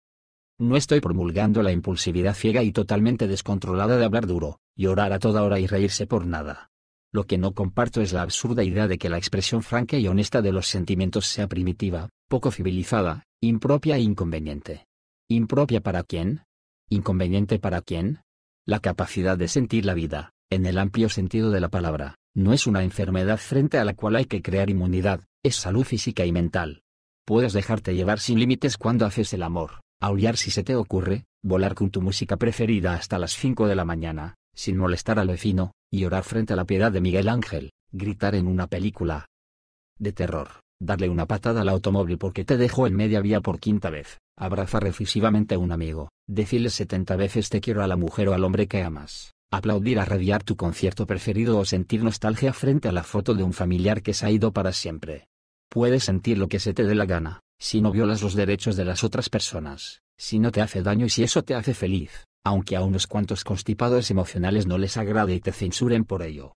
S1: No estoy promulgando la impulsividad ciega y totalmente descontrolada de hablar duro, llorar a toda hora y reírse por nada. Lo que no comparto es la absurda idea de que la expresión franca y honesta de los sentimientos sea primitiva, poco civilizada, impropia e inconveniente. ¿Impropia para quién? ¿Inconveniente para quién? La capacidad de sentir la vida, en el amplio sentido de la palabra, no es una enfermedad frente a la cual hay que crear inmunidad, es salud física y mental. Puedes dejarte llevar sin límites cuando haces el amor, aullar si se te ocurre, volar con tu música preferida hasta las 5 de la mañana, sin molestar al vecino, y orar frente a la piedad de Miguel Ángel, gritar en una película de terror, darle una patada al automóvil porque te dejó en media vía por quinta vez, abrazar efusivamente a un amigo, decirle 70 veces te quiero a la mujer o al hombre que amas, aplaudir a radiar tu concierto preferido o sentir nostalgia frente a la foto de un familiar que se ha ido para siempre. Puedes sentir lo que se te dé la gana, si no violas los derechos de las otras personas, si no te hace daño y si eso te hace feliz, aunque a unos cuantos constipados emocionales no les agrade y te censuren por ello.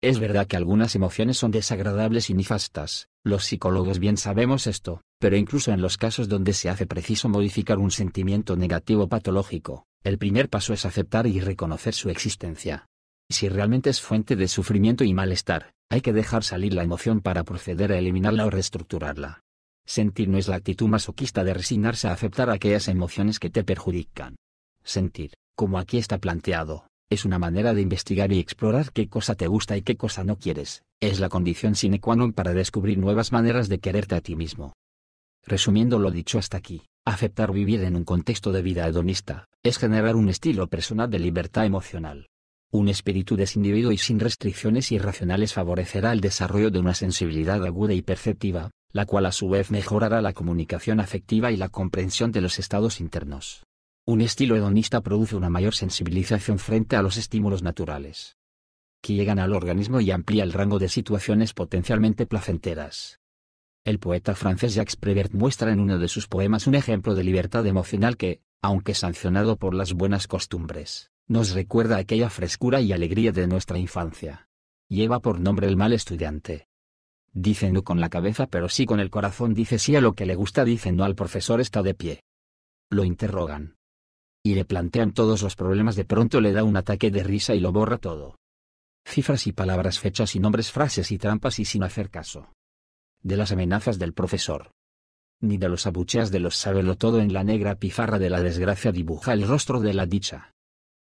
S1: Es verdad que algunas emociones son desagradables y nefastas, los psicólogos bien sabemos esto, pero incluso en los casos donde se hace preciso modificar un sentimiento negativo patológico, el primer paso es aceptar y reconocer su existencia. Si realmente es fuente de sufrimiento y malestar, hay que dejar salir la emoción para proceder a eliminarla o reestructurarla. Sentir no es la actitud masoquista de resignarse a aceptar aquellas emociones que te perjudican. Sentir, como aquí está planteado, es una manera de investigar y explorar qué cosa te gusta y qué cosa no quieres, es la condición sine qua non para descubrir nuevas maneras de quererte a ti mismo. Resumiendo lo dicho hasta aquí, aceptar vivir en un contexto de vida hedonista, es generar un estilo personal de libertad emocional. Un espíritu desindividuo y sin restricciones irracionales favorecerá el desarrollo de una sensibilidad aguda y perceptiva, la cual a su vez mejorará la comunicación afectiva y la comprensión de los estados internos. Un estilo hedonista produce una mayor sensibilización frente a los estímulos naturales que llegan al organismo y amplía el rango de situaciones potencialmente placenteras. El poeta francés Jacques Prévert muestra en uno de sus poemas un ejemplo de libertad emocional que, aunque sancionado por las buenas costumbres, nos recuerda aquella frescura y alegría de nuestra infancia. Lleva por nombre el mal estudiante. Dice no con la cabeza pero sí con el corazón, dice sí a lo que le gusta, dice no al profesor está de pie. Lo interrogan. Y le plantean todos los problemas, de pronto le da un ataque de risa y lo borra todo. Cifras y palabras, fechas y nombres, frases y trampas y sin hacer caso. De las amenazas del profesor. Ni de los abucheas de los sábelo todo en la negra pizarra de la desgracia dibuja el rostro de la dicha.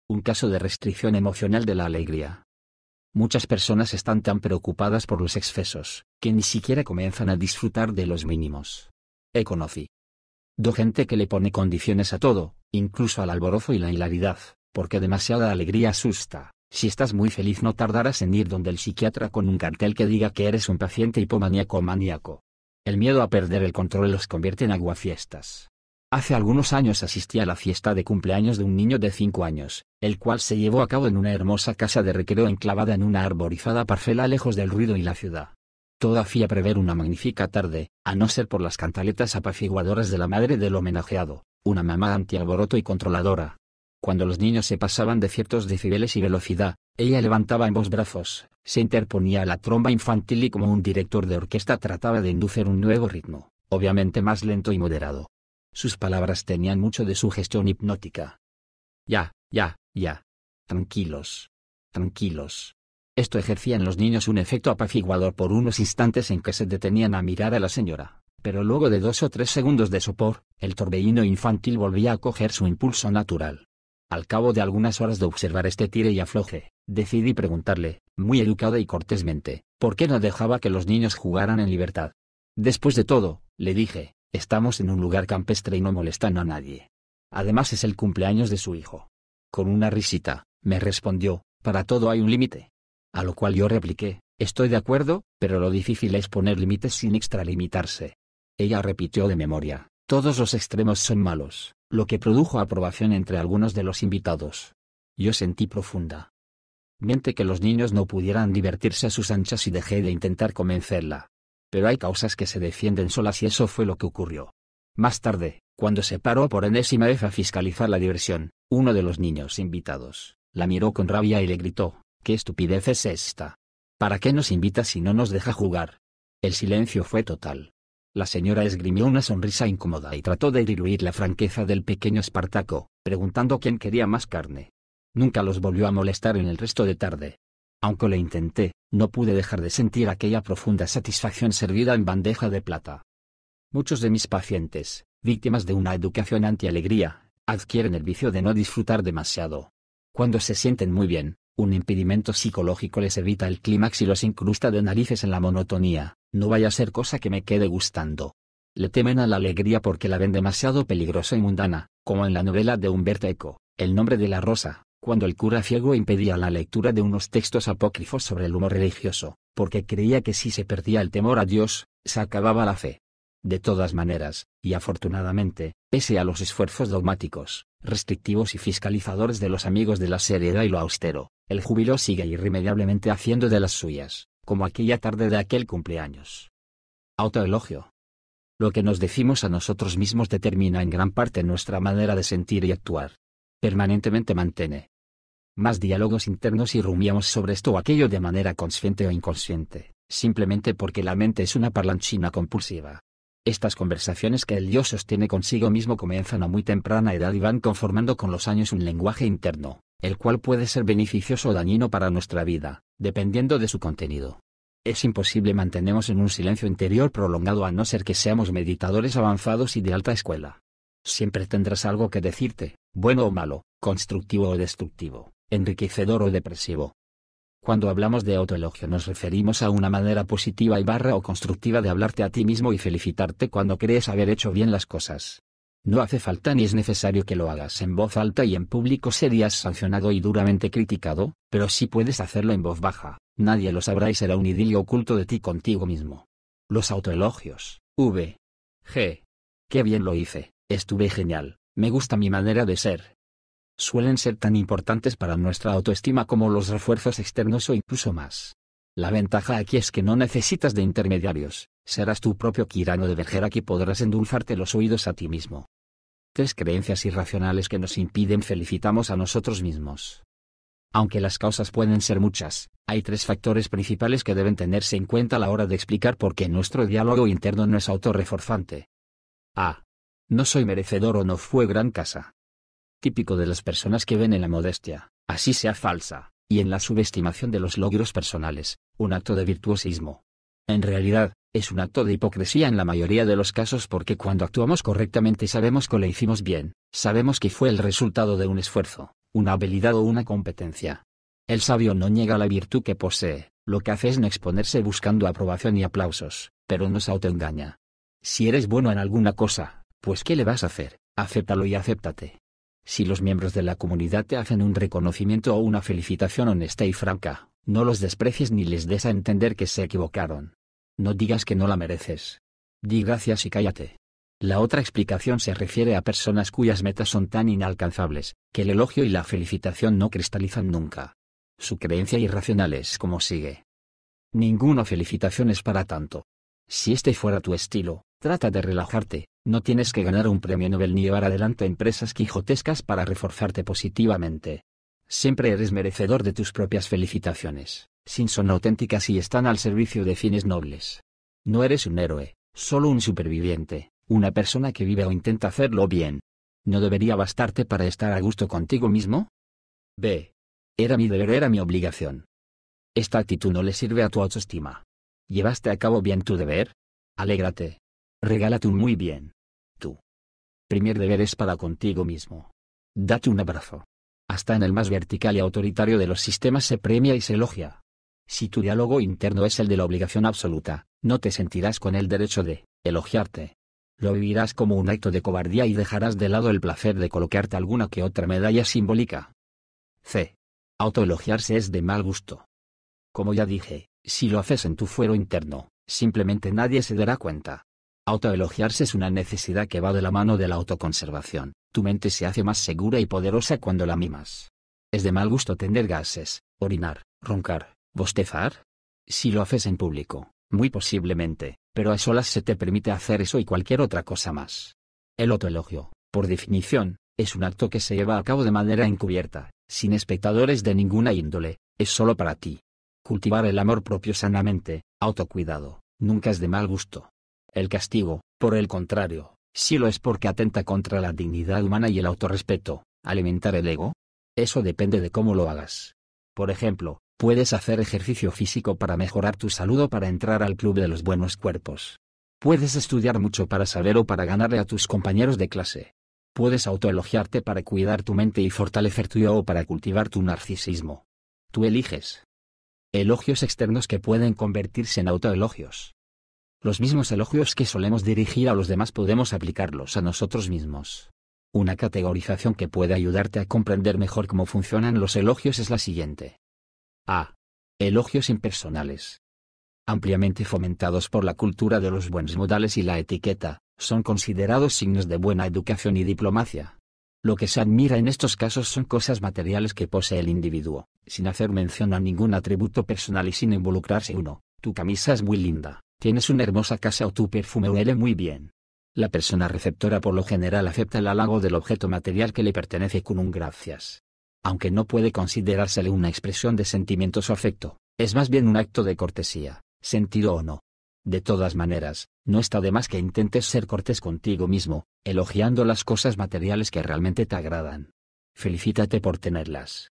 S1: Un caso de restricción emocional de la alegría. Muchas personas están tan preocupadas por los excesos, que ni siquiera comienzan a disfrutar de los mínimos. He conocido do gente que le pone condiciones a todo, incluso al alborozo y la hilaridad, porque demasiada alegría asusta. Si estás muy feliz no tardarás en ir donde el psiquiatra con un cartel que diga que eres un paciente hipomaníaco o maníaco. El miedo a perder el control los convierte en aguafiestas. Hace algunos años asistí a la fiesta de cumpleaños de un niño de 5 años, el cual se llevó a cabo en una hermosa casa de recreo enclavada en una arborizada parcela lejos del ruido y la ciudad. Todo hacía prever una magnífica tarde, a no ser por las cantaletas apaciguadoras de la madre del homenajeado, una mamá antialboroto y controladora. Cuando los niños se pasaban de ciertos decibeles y velocidad, ella levantaba ambos brazos, se interponía a la tromba infantil y como un director de orquesta trataba de inducir un nuevo ritmo, obviamente más lento y moderado. Sus palabras tenían mucho de su gestión hipnótica. Ya, ya, ya. Tranquilos. Tranquilos. Esto ejercía en los niños un efecto apaciguador por unos instantes en que se detenían a mirar a la señora, pero luego de dos o tres segundos de sopor, el torbellino infantil volvía a coger su impulso natural. Al cabo de algunas horas de observar este tire y afloje, decidí preguntarle, muy educada y cortésmente, por qué no dejaba que los niños jugaran en libertad. Después de todo, le dije, Estamos en un lugar campestre y no molestan a nadie. Además es el cumpleaños de su hijo. Con una risita, me respondió, para todo hay un límite. A lo cual yo repliqué, estoy de acuerdo, pero lo difícil es poner límites sin extralimitarse. Ella repitió de memoria, todos los extremos son malos, lo que produjo aprobación entre algunos de los invitados. Yo sentí profunda. Miente que los niños no pudieran divertirse a sus anchas y dejé de intentar convencerla. Pero hay causas que se defienden solas y eso fue lo que ocurrió. Más tarde, cuando se paró por enésima vez a fiscalizar la diversión, uno de los niños invitados, la miró con rabia y le gritó, ¿qué estupidez es esta? ¿Para qué nos invita si no nos deja jugar? El silencio fue total. La señora esgrimió una sonrisa incómoda y trató de diluir la franqueza del pequeño Espartaco, preguntando quién quería más carne. Nunca los volvió a molestar en el resto de tarde. Aunque lo intenté, no pude dejar de sentir aquella profunda satisfacción servida en bandeja de plata. Muchos de mis pacientes, víctimas de una educación anti-alegría, adquieren el vicio de no disfrutar demasiado. Cuando se sienten muy bien, un impedimento psicológico les evita el clímax y los incrusta de narices en la monotonía, no vaya a ser cosa que me quede gustando. Le temen a la alegría porque la ven demasiado peligrosa y mundana, como en la novela de Humberto Eco, El nombre de la rosa, cuando el cura ciego impedía la lectura de unos textos apócrifos sobre el humor religioso, porque creía que si se perdía el temor a Dios, se acababa la fe. De todas maneras, y afortunadamente, pese a los esfuerzos dogmáticos, restrictivos y fiscalizadores de los amigos de la seriedad y lo austero, el júbilo sigue irremediablemente haciendo de las suyas, como aquella tarde de aquel cumpleaños. Autoelogio. Lo que nos decimos a nosotros mismos determina en gran parte nuestra manera de sentir y actuar. Permanentemente mantiene, más diálogos internos y rumiamos sobre esto o aquello de manera consciente o inconsciente, simplemente porque la mente es una parlanchina compulsiva. Estas conversaciones que el yo sostiene consigo mismo comienzan a muy temprana edad y van conformando con los años un lenguaje interno, el cual puede ser beneficioso o dañino para nuestra vida, dependiendo de su contenido. Es imposible mantenernos en un silencio interior prolongado a no ser que seamos meditadores avanzados y de alta escuela. Siempre tendrás algo que decirte, bueno o malo, constructivo o destructivo enriquecedor o depresivo. Cuando hablamos de autoelogio nos referimos a una manera positiva y barra o constructiva de hablarte a ti mismo y felicitarte cuando crees haber hecho bien las cosas. No hace falta ni es necesario que lo hagas en voz alta y en público serías sancionado y duramente criticado, pero sí puedes hacerlo en voz baja, nadie lo sabrá y será un idilio oculto de ti contigo mismo. Los autoelogios. V. G. Qué bien lo hice, estuve genial, me gusta mi manera de ser. Suelen ser tan importantes para nuestra autoestima como los refuerzos externos o incluso más. La ventaja aquí es que no necesitas de intermediarios, serás tu propio Kirano de Bergerac y podrás endulzarte los oídos a ti mismo. Tres creencias irracionales que nos impiden felicitamos a nosotros mismos. Aunque las causas pueden ser muchas, hay tres factores principales que deben tenerse en cuenta a la hora de explicar por qué nuestro diálogo interno no es autorreforzante. A. No soy merecedor o no fue gran casa. Típico de las personas que ven en la modestia, así sea falsa, y en la subestimación de los logros personales, un acto de virtuosismo. En realidad, es un acto de hipocresía en la mayoría de los casos porque cuando actuamos correctamente sabemos que lo hicimos bien, sabemos que fue el resultado de un esfuerzo, una habilidad o una competencia. El sabio no niega la virtud que posee, lo que hace es no exponerse buscando aprobación y aplausos, pero no se autoengaña. Si eres bueno en alguna cosa, pues ¿qué le vas a hacer? Acéptalo y acéptate. Si los miembros de la comunidad te hacen un reconocimiento o una felicitación honesta y franca, no los desprecies ni les des a entender que se equivocaron. No digas que no la mereces. Di gracias y cállate. La otra explicación se refiere a personas cuyas metas son tan inalcanzables, que el elogio y la felicitación no cristalizan nunca. Su creencia irracional es como sigue. Ninguna felicitación es para tanto. Si este fuera tu estilo, trata de relajarte, no tienes que ganar un premio Nobel ni llevar adelante empresas quijotescas para reforzarte positivamente. Siempre eres merecedor de tus propias felicitaciones, sin son auténticas y están al servicio de fines nobles. No eres un héroe, solo un superviviente, una persona que vive o intenta hacerlo bien. ¿No debería bastarte para estar a gusto contigo mismo? B. Era mi deber, era mi obligación. Esta actitud no le sirve a tu autoestima. ¿Llevaste a cabo bien tu deber? Alégrate. Regálate un muy bien. Primer deber es para contigo mismo. Date un abrazo. Hasta en el más vertical y autoritario de los sistemas se premia y se elogia. Si tu diálogo interno es el de la obligación absoluta, no te sentirás con el derecho de elogiarte. Lo vivirás como un acto de cobardía y dejarás de lado el placer de colocarte alguna que otra medalla simbólica. C. Autoelogiarse es de mal gusto. Como ya dije, si lo haces en tu fuero interno, simplemente nadie se dará cuenta. Autoelogiarse es una necesidad que va de la mano de la autoconservación. Tu mente se hace más segura y poderosa cuando la mimas. Es de mal gusto tener gases, orinar, roncar, bostezar. Si lo haces en público, muy posiblemente, pero a solas se te permite hacer eso y cualquier otra cosa más. El autoelogio, por definición, es un acto que se lleva a cabo de manera encubierta, sin espectadores de ninguna índole, es solo para ti. Cultivar el amor propio sanamente, autocuidado, nunca es de mal gusto. El castigo, por el contrario, si lo es porque atenta contra la dignidad humana y el autorrespeto, alimentar el ego. Eso depende de cómo lo hagas. Por ejemplo, puedes hacer ejercicio físico para mejorar tu salud o para entrar al club de los buenos cuerpos. Puedes estudiar mucho para saber o para ganarle a tus compañeros de clase. Puedes autoelogiarte para cuidar tu mente y fortalecer tu yo o para cultivar tu narcisismo. Tú eliges. Elogios externos que pueden convertirse en autoelogios. Los mismos elogios que solemos dirigir a los demás podemos aplicarlos a nosotros mismos. Una categorización que puede ayudarte a comprender mejor cómo funcionan los elogios es la siguiente. A. Elogios impersonales. Ampliamente fomentados por la cultura de los buenos modales y la etiqueta, son considerados signos de buena educación y diplomacia. Lo que se admira en estos casos son cosas materiales que posee el individuo, sin hacer mención a ningún atributo personal y sin involucrarse uno. Tu camisa es muy linda. Tienes una hermosa casa o tu perfume huele muy bien. La persona receptora por lo general acepta el halago del objeto material que le pertenece con un gracias. Aunque no puede considerársele una expresión de sentimientos o afecto, es más bien un acto de cortesía, sentido o no. De todas maneras, no está de más que intentes ser cortés contigo mismo, elogiando las cosas materiales que realmente te agradan. Felicítate por tenerlas.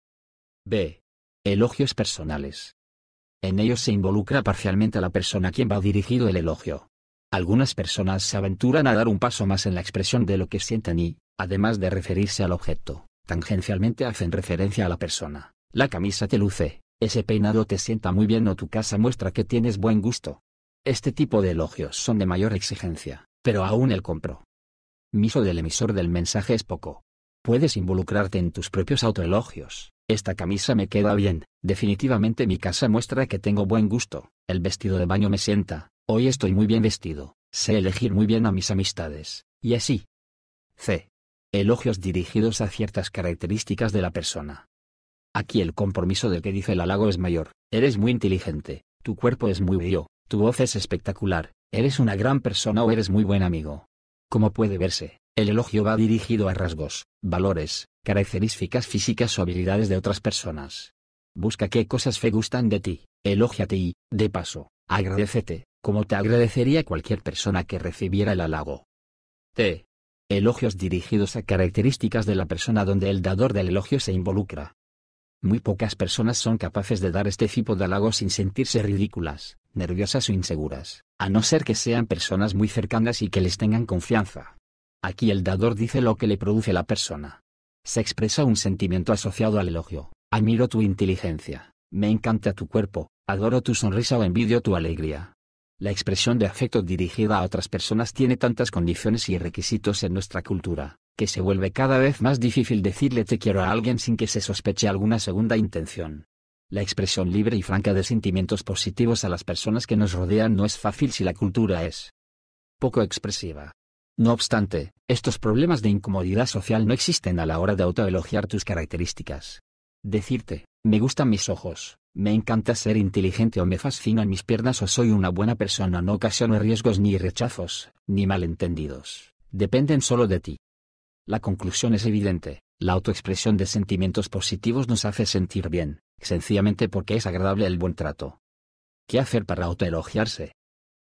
S1: B. Elogios personales. En ellos se involucra parcialmente a la persona a quien va dirigido el elogio. Algunas personas se aventuran a dar un paso más en la expresión de lo que sienten y, además de referirse al objeto, tangencialmente hacen referencia a la persona. La camisa te luce, ese peinado te sienta muy bien o tu casa muestra que tienes buen gusto. Este tipo de elogios son de mayor exigencia, pero aún el compro. Miso del emisor del mensaje es poco. Puedes involucrarte en tus propios autoelogios. Esta camisa me queda bien, definitivamente mi casa muestra que tengo buen gusto, el vestido de baño me sienta, Hoy estoy muy bien vestido, sé elegir muy bien a mis amistades, y así. C. Elogios dirigidos a ciertas características de la persona. Aquí el compromiso del que dice el halago es mayor, eres muy inteligente, tu cuerpo es muy bello, tu voz es espectacular, eres una gran persona o eres muy buen amigo. Como puede verse, el elogio va dirigido a rasgos, valores, características físicas o habilidades de otras personas. Busca qué cosas fe gustan de ti, elógiate y, de paso, agradecete, como te agradecería cualquier persona que recibiera el halago. T. Elogios dirigidos a características de la persona donde el dador del elogio se involucra. Muy pocas personas son capaces de dar este tipo de halagos sin sentirse ridículas, nerviosas o inseguras, a no ser que sean personas muy cercanas y que les tengan confianza. Aquí el dador dice lo que le produce la persona. Se expresa un sentimiento asociado al elogio. Admiro tu inteligencia, me encanta tu cuerpo, adoro tu sonrisa o envidio tu alegría. La expresión de afecto dirigida a otras personas tiene tantas condiciones y requisitos en nuestra cultura, que se vuelve cada vez más difícil decirle te quiero a alguien sin que se sospeche alguna segunda intención. La expresión libre y franca de sentimientos positivos a las personas que nos rodean no es fácil si la cultura es poco expresiva. No obstante, estos problemas de incomodidad social no existen a la hora de autoelogiar tus características. Decirte, me gustan mis ojos, me encanta ser inteligente o me fascinan mis piernas o soy una buena persona no ocasiona riesgos ni rechazos, ni malentendidos. Dependen solo de ti. La conclusión es evidente, la autoexpresión de sentimientos positivos nos hace sentir bien, sencillamente porque es agradable el buen trato. ¿Qué hacer para autoelogiarse?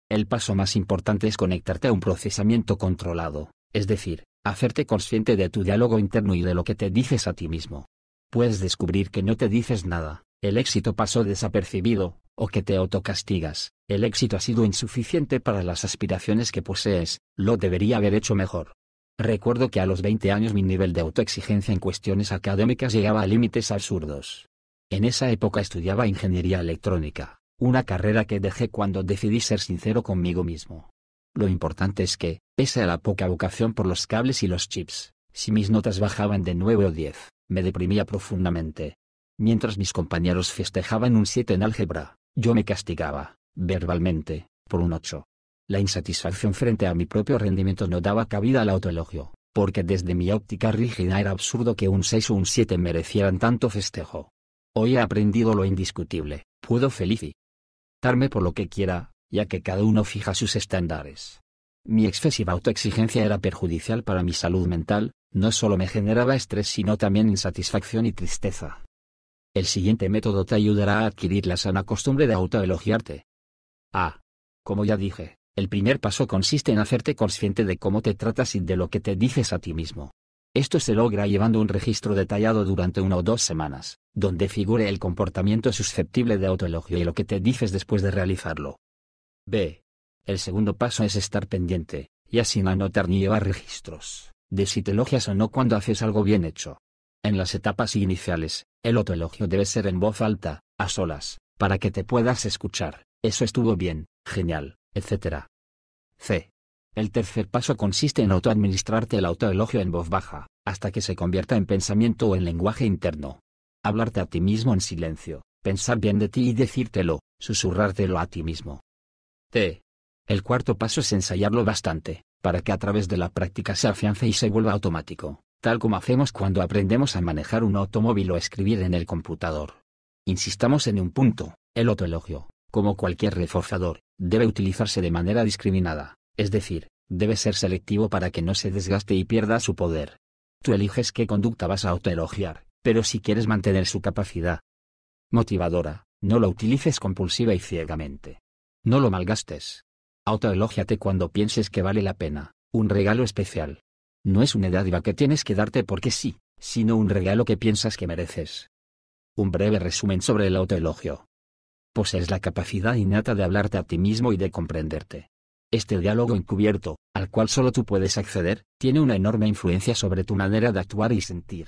S1: El paso más importante es conectarte a un procesamiento controlado, es decir, hacerte consciente de tu diálogo interno y de lo que te dices a ti mismo. Puedes descubrir que no te dices nada, el éxito pasó desapercibido, o que te autocastigas, el éxito ha sido insuficiente para las aspiraciones que posees, lo debería haber hecho mejor. Recuerdo que a los 20 años mi nivel de autoexigencia en cuestiones académicas llegaba a límites absurdos. En esa época estudiaba ingeniería electrónica, una carrera que dejé cuando decidí ser sincero conmigo mismo. Lo importante es que, pese a la poca vocación por los cables y los chips, si mis notas bajaban de 9 o 10, me deprimía profundamente, Mientras mis compañeros festejaban un 7 en álgebra, yo me castigaba, verbalmente, por un 8. La insatisfacción frente a mi propio rendimiento no daba cabida al autoelogio, porque desde mi óptica rígida era absurdo que un 6 o un 7 merecieran tanto festejo. Hoy he aprendido lo indiscutible, puedo por lo que quiera, ya que cada uno fija sus estándares. Mi excesiva autoexigencia era perjudicial para mi salud mental, no solo me generaba estrés sino también insatisfacción y tristeza. El siguiente método te ayudará a adquirir la sana costumbre de autoelogiarte. A. Como ya dije, el primer paso consiste en hacerte consciente de cómo te tratas y de lo que te dices a ti mismo. Esto se logra llevando un registro detallado durante una o dos semanas, donde figure el comportamiento susceptible de autoelogio y lo que te dices después de realizarlo. B. El segundo paso es estar pendiente, ya sin anotar ni llevar registros, de si te elogias o no cuando haces algo bien hecho. En las etapas iniciales, el autoelogio debe ser en voz alta, a solas, para que te puedas escuchar, eso estuvo bien, genial, etc. C. El tercer paso consiste en autoadministrarte el autoelogio en voz baja, hasta que se convierta en pensamiento o en lenguaje interno. Hablarte a ti mismo en silencio, pensar bien de ti y decírtelo, susurrártelo a ti mismo. T. El cuarto paso es ensayarlo bastante, para que a través de la práctica se afiance y se vuelva automático tal como hacemos cuando aprendemos a manejar un automóvil o escribir en el computador. Insistamos en un punto, el autoelogio, como cualquier reforzador, debe utilizarse de manera discriminada, es decir, debe ser selectivo para que no se desgaste y pierda su poder. Tú eliges qué conducta vas a autoelogiar, pero si quieres mantener su capacidad motivadora, no lo utilices compulsiva y ciegamente. No lo malgastes. Autoelógiate cuando pienses que vale la pena, un regalo especial, no es una dádiva que tienes que darte porque sí, sino un regalo que piensas que mereces. Un breve resumen sobre el autoelogio. Posees la capacidad innata de hablarte a ti mismo y de comprenderte. Este diálogo encubierto, al cual solo tú puedes acceder, tiene una enorme influencia sobre tu manera de actuar y sentir.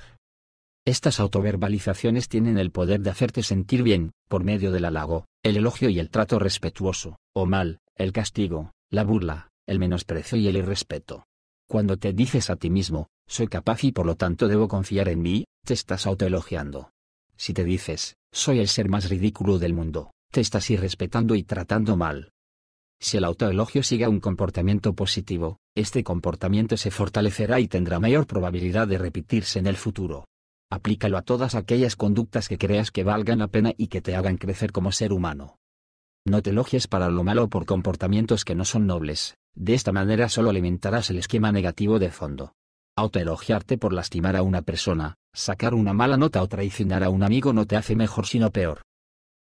S1: Estas autoverbalizaciones tienen el poder de hacerte sentir bien, por medio del halago, el elogio y el trato respetuoso, o mal, el castigo, la burla, el menosprecio y el irrespeto. Cuando te dices a ti mismo, soy capaz y por lo tanto debo confiar en mí, te estás autoelogiando. Si te dices, soy el ser más ridículo del mundo, te estás irrespetando y tratando mal. Si el autoelogio sigue un comportamiento positivo, este comportamiento se fortalecerá y tendrá mayor probabilidad de repetirse en el futuro. Aplícalo a todas aquellas conductas que creas que valgan la pena y que te hagan crecer como ser humano. No te elogies para lo malo por comportamientos que no son nobles, de esta manera solo alimentarás el esquema negativo de fondo. Autoelogiarte por lastimar a una persona, sacar una mala nota o traicionar a un amigo no te hace mejor sino peor.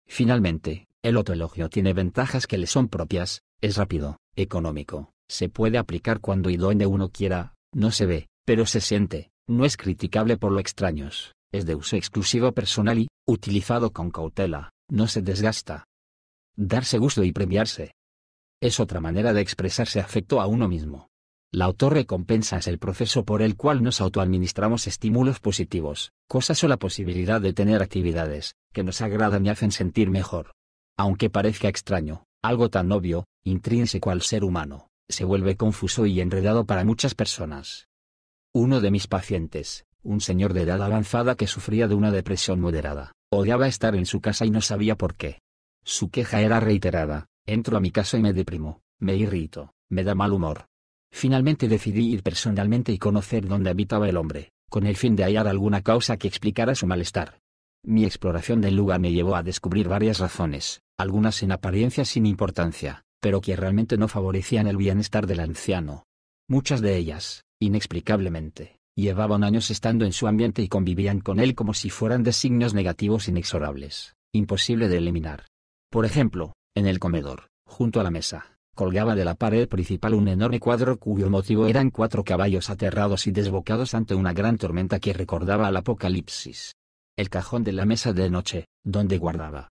S1: Finalmente, el autoelogio tiene ventajas que le son propias, es rápido, económico, se puede aplicar cuando y donde uno quiera, no se ve, pero se siente, no es criticable por lo extraños, es de uso exclusivo personal y, utilizado con cautela, no se desgasta. Darse gusto y premiarse. Es otra manera de expresarse afecto a uno mismo. La autorrecompensa es el proceso por el cual nos autoadministramos estímulos positivos, cosas o la posibilidad de tener actividades, que nos agradan y hacen sentir mejor. Aunque parezca extraño, algo tan obvio, intrínseco al ser humano, se vuelve confuso y enredado para muchas personas. Uno de mis pacientes, un señor de edad avanzada que sufría de una depresión moderada, odiaba estar en su casa y no sabía por qué. Su queja era reiterada, entro a mi casa y me deprimo, me irrito, me da mal humor, Finalmente decidí ir personalmente y conocer dónde habitaba el hombre, con el fin de hallar alguna causa que explicara su malestar. Mi exploración del lugar me llevó a descubrir varias razones, algunas en apariencia sin importancia, pero que realmente no favorecían el bienestar del anciano. Muchas de ellas, inexplicablemente, llevaban años estando en su ambiente y convivían con él como si fueran designios negativos inexorables, imposible de eliminar. Por ejemplo, en el comedor, junto a la mesa, colgaba de la pared principal un enorme cuadro cuyo motivo eran cuatro caballos aterrados y desbocados ante una gran tormenta que recordaba al apocalipsis. El cajón de la mesa de noche, donde guardaba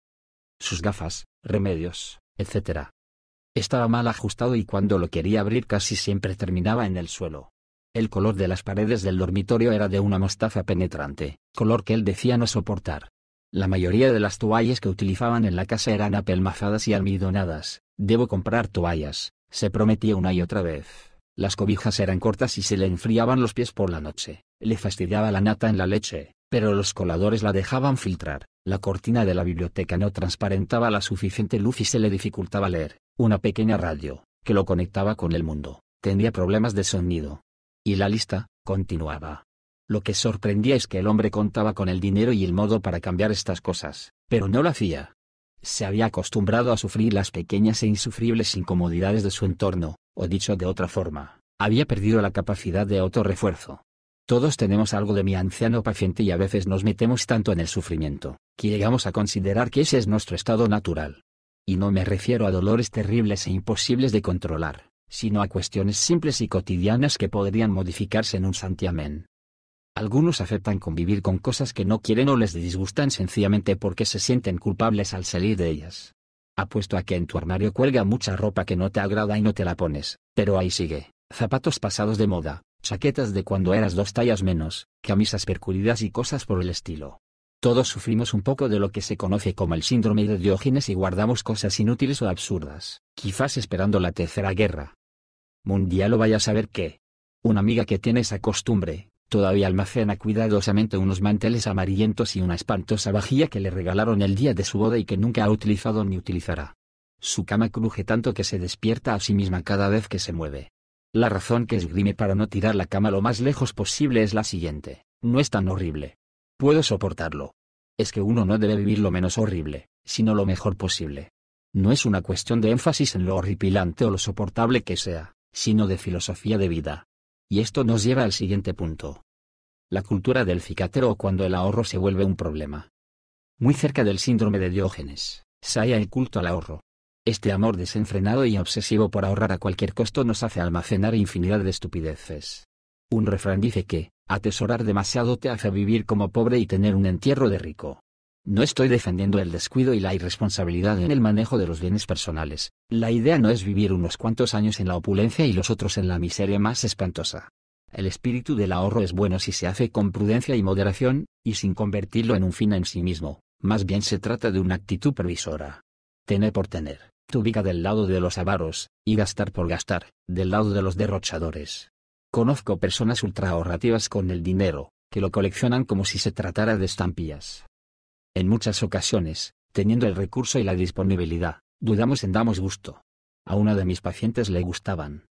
S1: sus gafas, remedios, etc. Estaba mal ajustado y cuando lo quería abrir casi siempre terminaba en el suelo. El color de las paredes del dormitorio era de una mostaza penetrante, color que él decía no soportar. La mayoría de las toallas que utilizaban en la casa eran apelmazadas y almidonadas, Debo comprar toallas, se prometía una y otra vez. Las cobijas eran cortas y se le enfriaban los pies por la noche. Le fastidiaba la nata en la leche, pero los coladores la dejaban filtrar. La cortina de la biblioteca no transparentaba la suficiente luz y se le dificultaba leer. Una pequeña radio, que lo conectaba con el mundo, tenía problemas de sonido. Y la lista, continuaba. Lo que sorprendía es que el hombre contaba con el dinero y el modo para cambiar estas cosas, pero no lo hacía se había acostumbrado a sufrir las pequeñas e insufribles incomodidades de su entorno, o dicho de otra forma, había perdido la capacidad de autorrefuerzo. Todos tenemos algo de mi anciano paciente y a veces nos metemos tanto en el sufrimiento, que llegamos a considerar que ese es nuestro estado natural. Y no me refiero a dolores terribles e imposibles de controlar, sino a cuestiones simples y cotidianas que podrían modificarse en un santiamén. Algunos aceptan convivir con cosas que no quieren o les disgustan sencillamente porque se sienten culpables al salir de ellas. Apuesto a que en tu armario cuelga mucha ropa que no te agrada y no te la pones, pero ahí sigue, zapatos pasados de moda, chaquetas de cuando eras dos tallas menos, camisas percuridas y cosas por el estilo. Todos sufrimos un poco de lo que se conoce como el síndrome de Diógenes y guardamos cosas inútiles o absurdas, quizás esperando la tercera guerra mundial o vaya a saber qué. Una amiga que tiene esa costumbre, Todavía almacena cuidadosamente unos manteles amarillentos y una espantosa vajilla que le regalaron el día de su boda y que nunca ha utilizado ni utilizará. Su cama cruje tanto que se despierta a sí misma cada vez que se mueve. La razón que esgrime para no tirar la cama lo más lejos posible es la siguiente, no es tan horrible. Puedo soportarlo. Es que uno no debe vivir lo menos horrible, sino lo mejor posible. No es una cuestión de énfasis en lo horripilante o lo soportable que sea, sino de filosofía de vida. Y esto nos lleva al siguiente punto. La cultura del cicatero o cuando el ahorro se vuelve un problema. Muy cerca del síndrome de Diógenes, se halla el culto al ahorro. Este amor desenfrenado y obsesivo por ahorrar a cualquier costo nos hace almacenar infinidad de estupideces. Un refrán dice que, atesorar demasiado te hace vivir como pobre y tener un entierro de rico. No estoy defendiendo el descuido y la irresponsabilidad en el manejo de los bienes personales. La idea no es vivir unos cuantos años en la opulencia y los otros en la miseria más espantosa. El espíritu del ahorro es bueno si se hace con prudencia y moderación, y sin convertirlo en un fin en sí mismo, más bien se trata de una actitud previsora. Tener por tener, tu ubica del lado de los avaros, y gastar por gastar, del lado de los derrochadores. Conozco personas ultra ahorrativas con el dinero, que lo coleccionan como si se tratara de estampillas. En muchas ocasiones, teniendo el recurso y la disponibilidad, dudamos en damos gusto. A una de mis pacientes le gustaban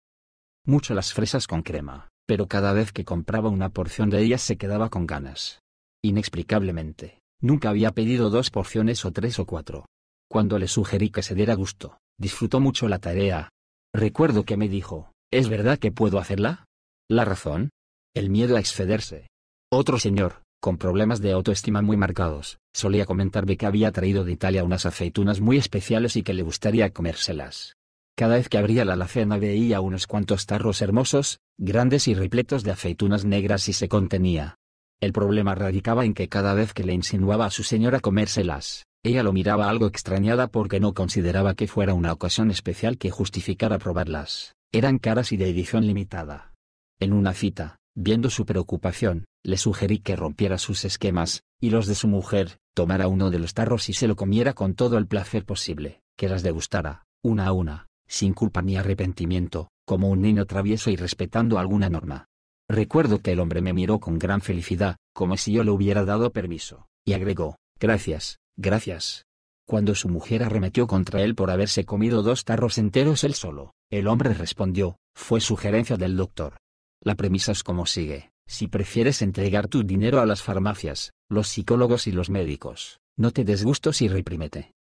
S1: mucho las fresas con crema, pero cada vez que compraba una porción de ellas se quedaba con ganas. Inexplicablemente, nunca había pedido dos porciones o tres o cuatro. Cuando le sugerí que se diera gusto, disfrutó mucho la tarea. Recuerdo que me dijo, ¿es verdad que puedo hacerla? ¿La razón? El miedo a excederse. Otro señor, con problemas de autoestima muy marcados, solía comentarme que había traído de Italia unas aceitunas muy especiales y que le gustaría comérselas. Cada vez que abría la alacena veía unos cuantos tarros hermosos, grandes y repletos de aceitunas negras y se contenía. El problema radicaba en que cada vez que le insinuaba a su señora comérselas, ella lo miraba algo extrañada porque no consideraba que fuera una ocasión especial que justificara probarlas. Eran caras y de edición limitada. En una cita, viendo su preocupación, le sugerí que rompiera sus esquemas, y los de su mujer, tomara uno de los tarros y se lo comiera con todo el placer posible, que las degustara, una a una, sin culpa ni arrepentimiento, como un niño travieso y respetando alguna norma. Recuerdo que el hombre me miró con gran felicidad, como si yo le hubiera dado permiso, y agregó, gracias, gracias. Cuando su mujer arremetió contra él por haberse comido dos tarros enteros él solo, el hombre respondió, fue sugerencia del doctor. La premisa es como sigue, si prefieres entregar tu dinero a las farmacias, los psicólogos y los médicos, no te des gustos y reprímete.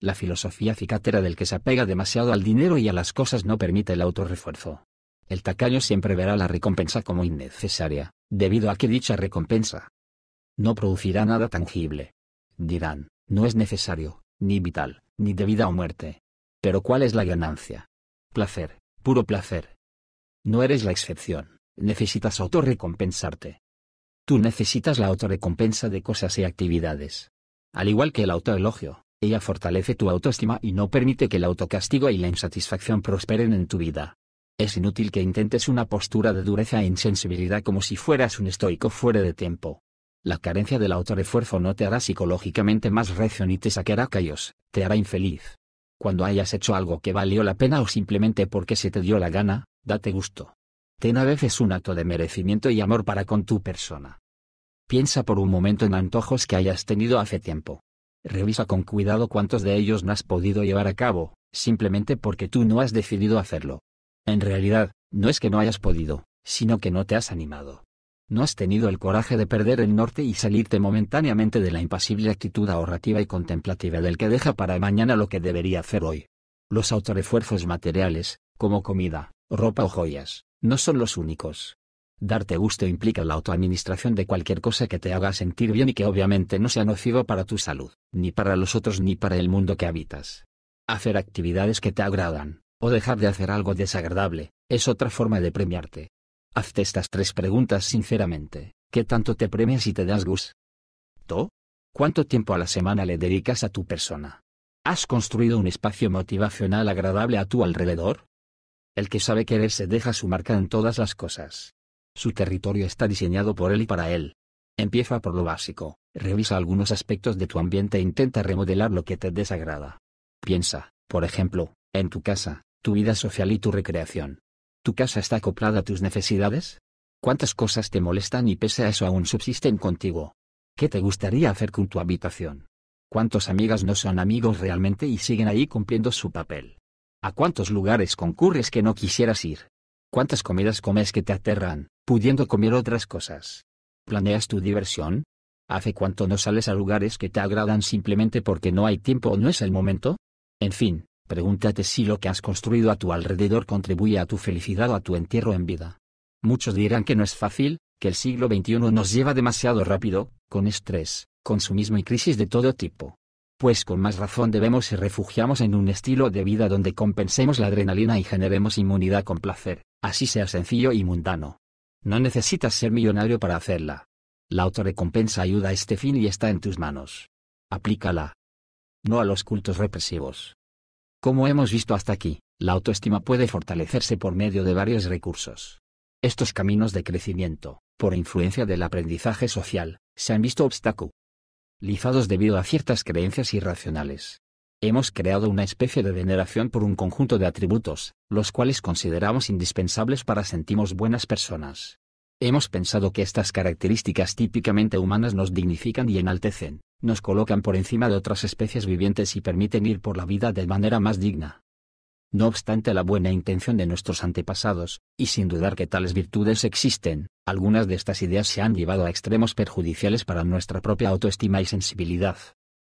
S1: La filosofía cicatera del que se apega demasiado al dinero y a las cosas no permite el autorrefuerzo. El tacaño siempre verá la recompensa como innecesaria, debido a que dicha recompensa no producirá nada tangible. Dirán, no es necesario, ni vital, ni de vida o muerte. Pero ¿cuál es la ganancia? Placer, puro placer. No eres la excepción, necesitas autorrecompensarte. Tú necesitas la autorrecompensa de cosas y actividades. Al igual que el autoelogio, ella fortalece tu autoestima y no permite que el autocastigo y la insatisfacción prosperen en tu vida. Es inútil que intentes una postura de dureza e insensibilidad como si fueras un estoico fuera de tiempo. La carencia del autorrefuerzo no te hará psicológicamente más recio ni te sacará callos, te hará infeliz. Cuando hayas hecho algo que valió la pena o simplemente porque se te dio la gana, date gusto. Ten a veces un acto de merecimiento y amor para con tu persona. Piensa por un momento en antojos que hayas tenido hace tiempo. Revisa con cuidado cuántos de ellos no has podido llevar a cabo, simplemente porque tú no has decidido hacerlo. En realidad, no es que no hayas podido, sino que no te has animado. No has tenido el coraje de perder el norte y salirte momentáneamente de la impasible actitud ahorrativa y contemplativa del que deja para mañana lo que debería hacer hoy. Los autorefuerzos materiales, como comida, ropa o joyas, no son los únicos. Darte gusto implica la autoadministración de cualquier cosa que te haga sentir bien y que obviamente no sea nocivo para tu salud, ni para los otros ni para el mundo que habitas. Hacer actividades que te agradan, o dejar de hacer algo desagradable, es otra forma de premiarte. Hazte estas tres preguntas sinceramente. ¿Qué tanto te premias y te das gusto? ¿Cuánto tiempo a la semana le dedicas a tu persona? ¿Has construido un espacio motivacional agradable a tu alrededor? El que sabe querer se deja su marca en todas las cosas. Su territorio está diseñado por él y para él. Empieza por lo básico, revisa algunos aspectos de tu ambiente e intenta remodelar lo que te desagrada. Piensa, por ejemplo, en tu casa, tu vida social y tu recreación. ¿Tu casa está acoplada a tus necesidades? ¿Cuántas cosas te molestan y pese a eso aún subsisten contigo? ¿Qué te gustaría hacer con tu habitación? ¿Cuántos amigas no son amigos realmente y siguen ahí cumpliendo su papel? ¿A cuántos lugares concurres que no quisieras ir? ¿Cuántas comidas comes que te aterran? pudiendo comer otras cosas. ¿Planeas tu diversión? ¿Hace cuánto no sales a lugares que te agradan simplemente porque no hay tiempo o no es el momento? En fin, pregúntate si lo que has construido a tu alrededor contribuye a tu felicidad o a tu entierro en vida. Muchos dirán que no es fácil, que el siglo XXI nos lleva demasiado rápido, con estrés, consumismo y crisis de todo tipo. Pues con más razón debemos y refugiamos en un estilo de vida donde compensemos la adrenalina y generemos inmunidad con placer, así sea sencillo y mundano. No necesitas ser millonario para hacerla. La autorrecompensa ayuda a este fin y está en tus manos. Aplícala. No a los cultos represivos. Como hemos visto hasta aquí, la autoestima puede fortalecerse por medio de varios recursos. Estos caminos de crecimiento, por influencia del aprendizaje social, se han visto obstaculizados debido a ciertas creencias irracionales. Hemos creado una especie de veneración por un conjunto de atributos, los cuales consideramos indispensables para sentirnos buenas personas. Hemos pensado que estas características típicamente humanas nos dignifican y enaltecen, nos colocan por encima de otras especies vivientes y permiten ir por la vida de manera más digna. No obstante la buena intención de nuestros antepasados, y sin dudar que tales virtudes existen, algunas de estas ideas se han llevado a extremos perjudiciales para nuestra propia autoestima y sensibilidad.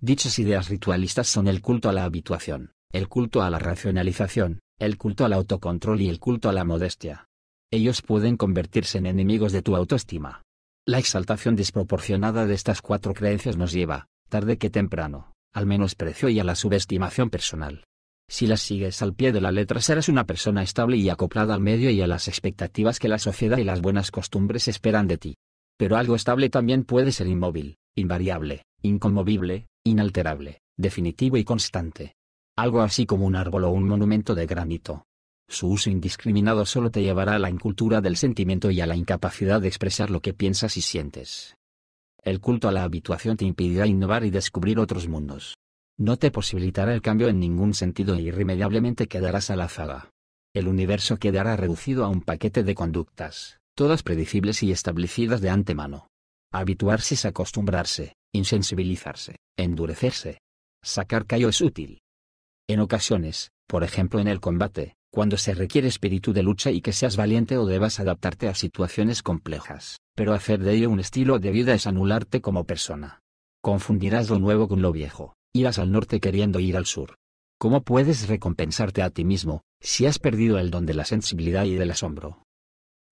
S1: Dichas ideas ritualistas son el culto a la habituación, el culto a la racionalización, el culto al autocontrol y el culto a la modestia. Ellos pueden convertirse en enemigos de tu autoestima. La exaltación desproporcionada de estas cuatro creencias nos lleva, tarde que temprano, al menosprecio y a la subestimación personal. Si las sigues al pie de la letra serás una persona estable y acoplada al medio y a las expectativas que la sociedad y las buenas costumbres esperan de ti. Pero algo estable también puede ser inmóvil, invariable, inconmovible, inalterable, definitivo y constante. Algo así como un árbol o un monumento de granito. Su uso indiscriminado solo te llevará a la incultura del sentimiento y a la incapacidad de expresar lo que piensas y sientes. El culto a la habituación te impedirá innovar y descubrir otros mundos no te posibilitará el cambio en ningún sentido e irremediablemente quedarás a la zaga. El universo quedará reducido a un paquete de conductas, todas predecibles y establecidas de antemano. Habituarse es acostumbrarse, insensibilizarse, endurecerse. Sacar callo es útil. En ocasiones, por ejemplo en el combate, cuando se requiere espíritu de lucha y que seas valiente o debas adaptarte a situaciones complejas, pero hacer de ello un estilo de vida es anularte como persona. Confundirás lo nuevo con lo viejo, irás al norte queriendo ir al sur. ¿Cómo puedes recompensarte a ti mismo, si has perdido el don de la sensibilidad y del asombro?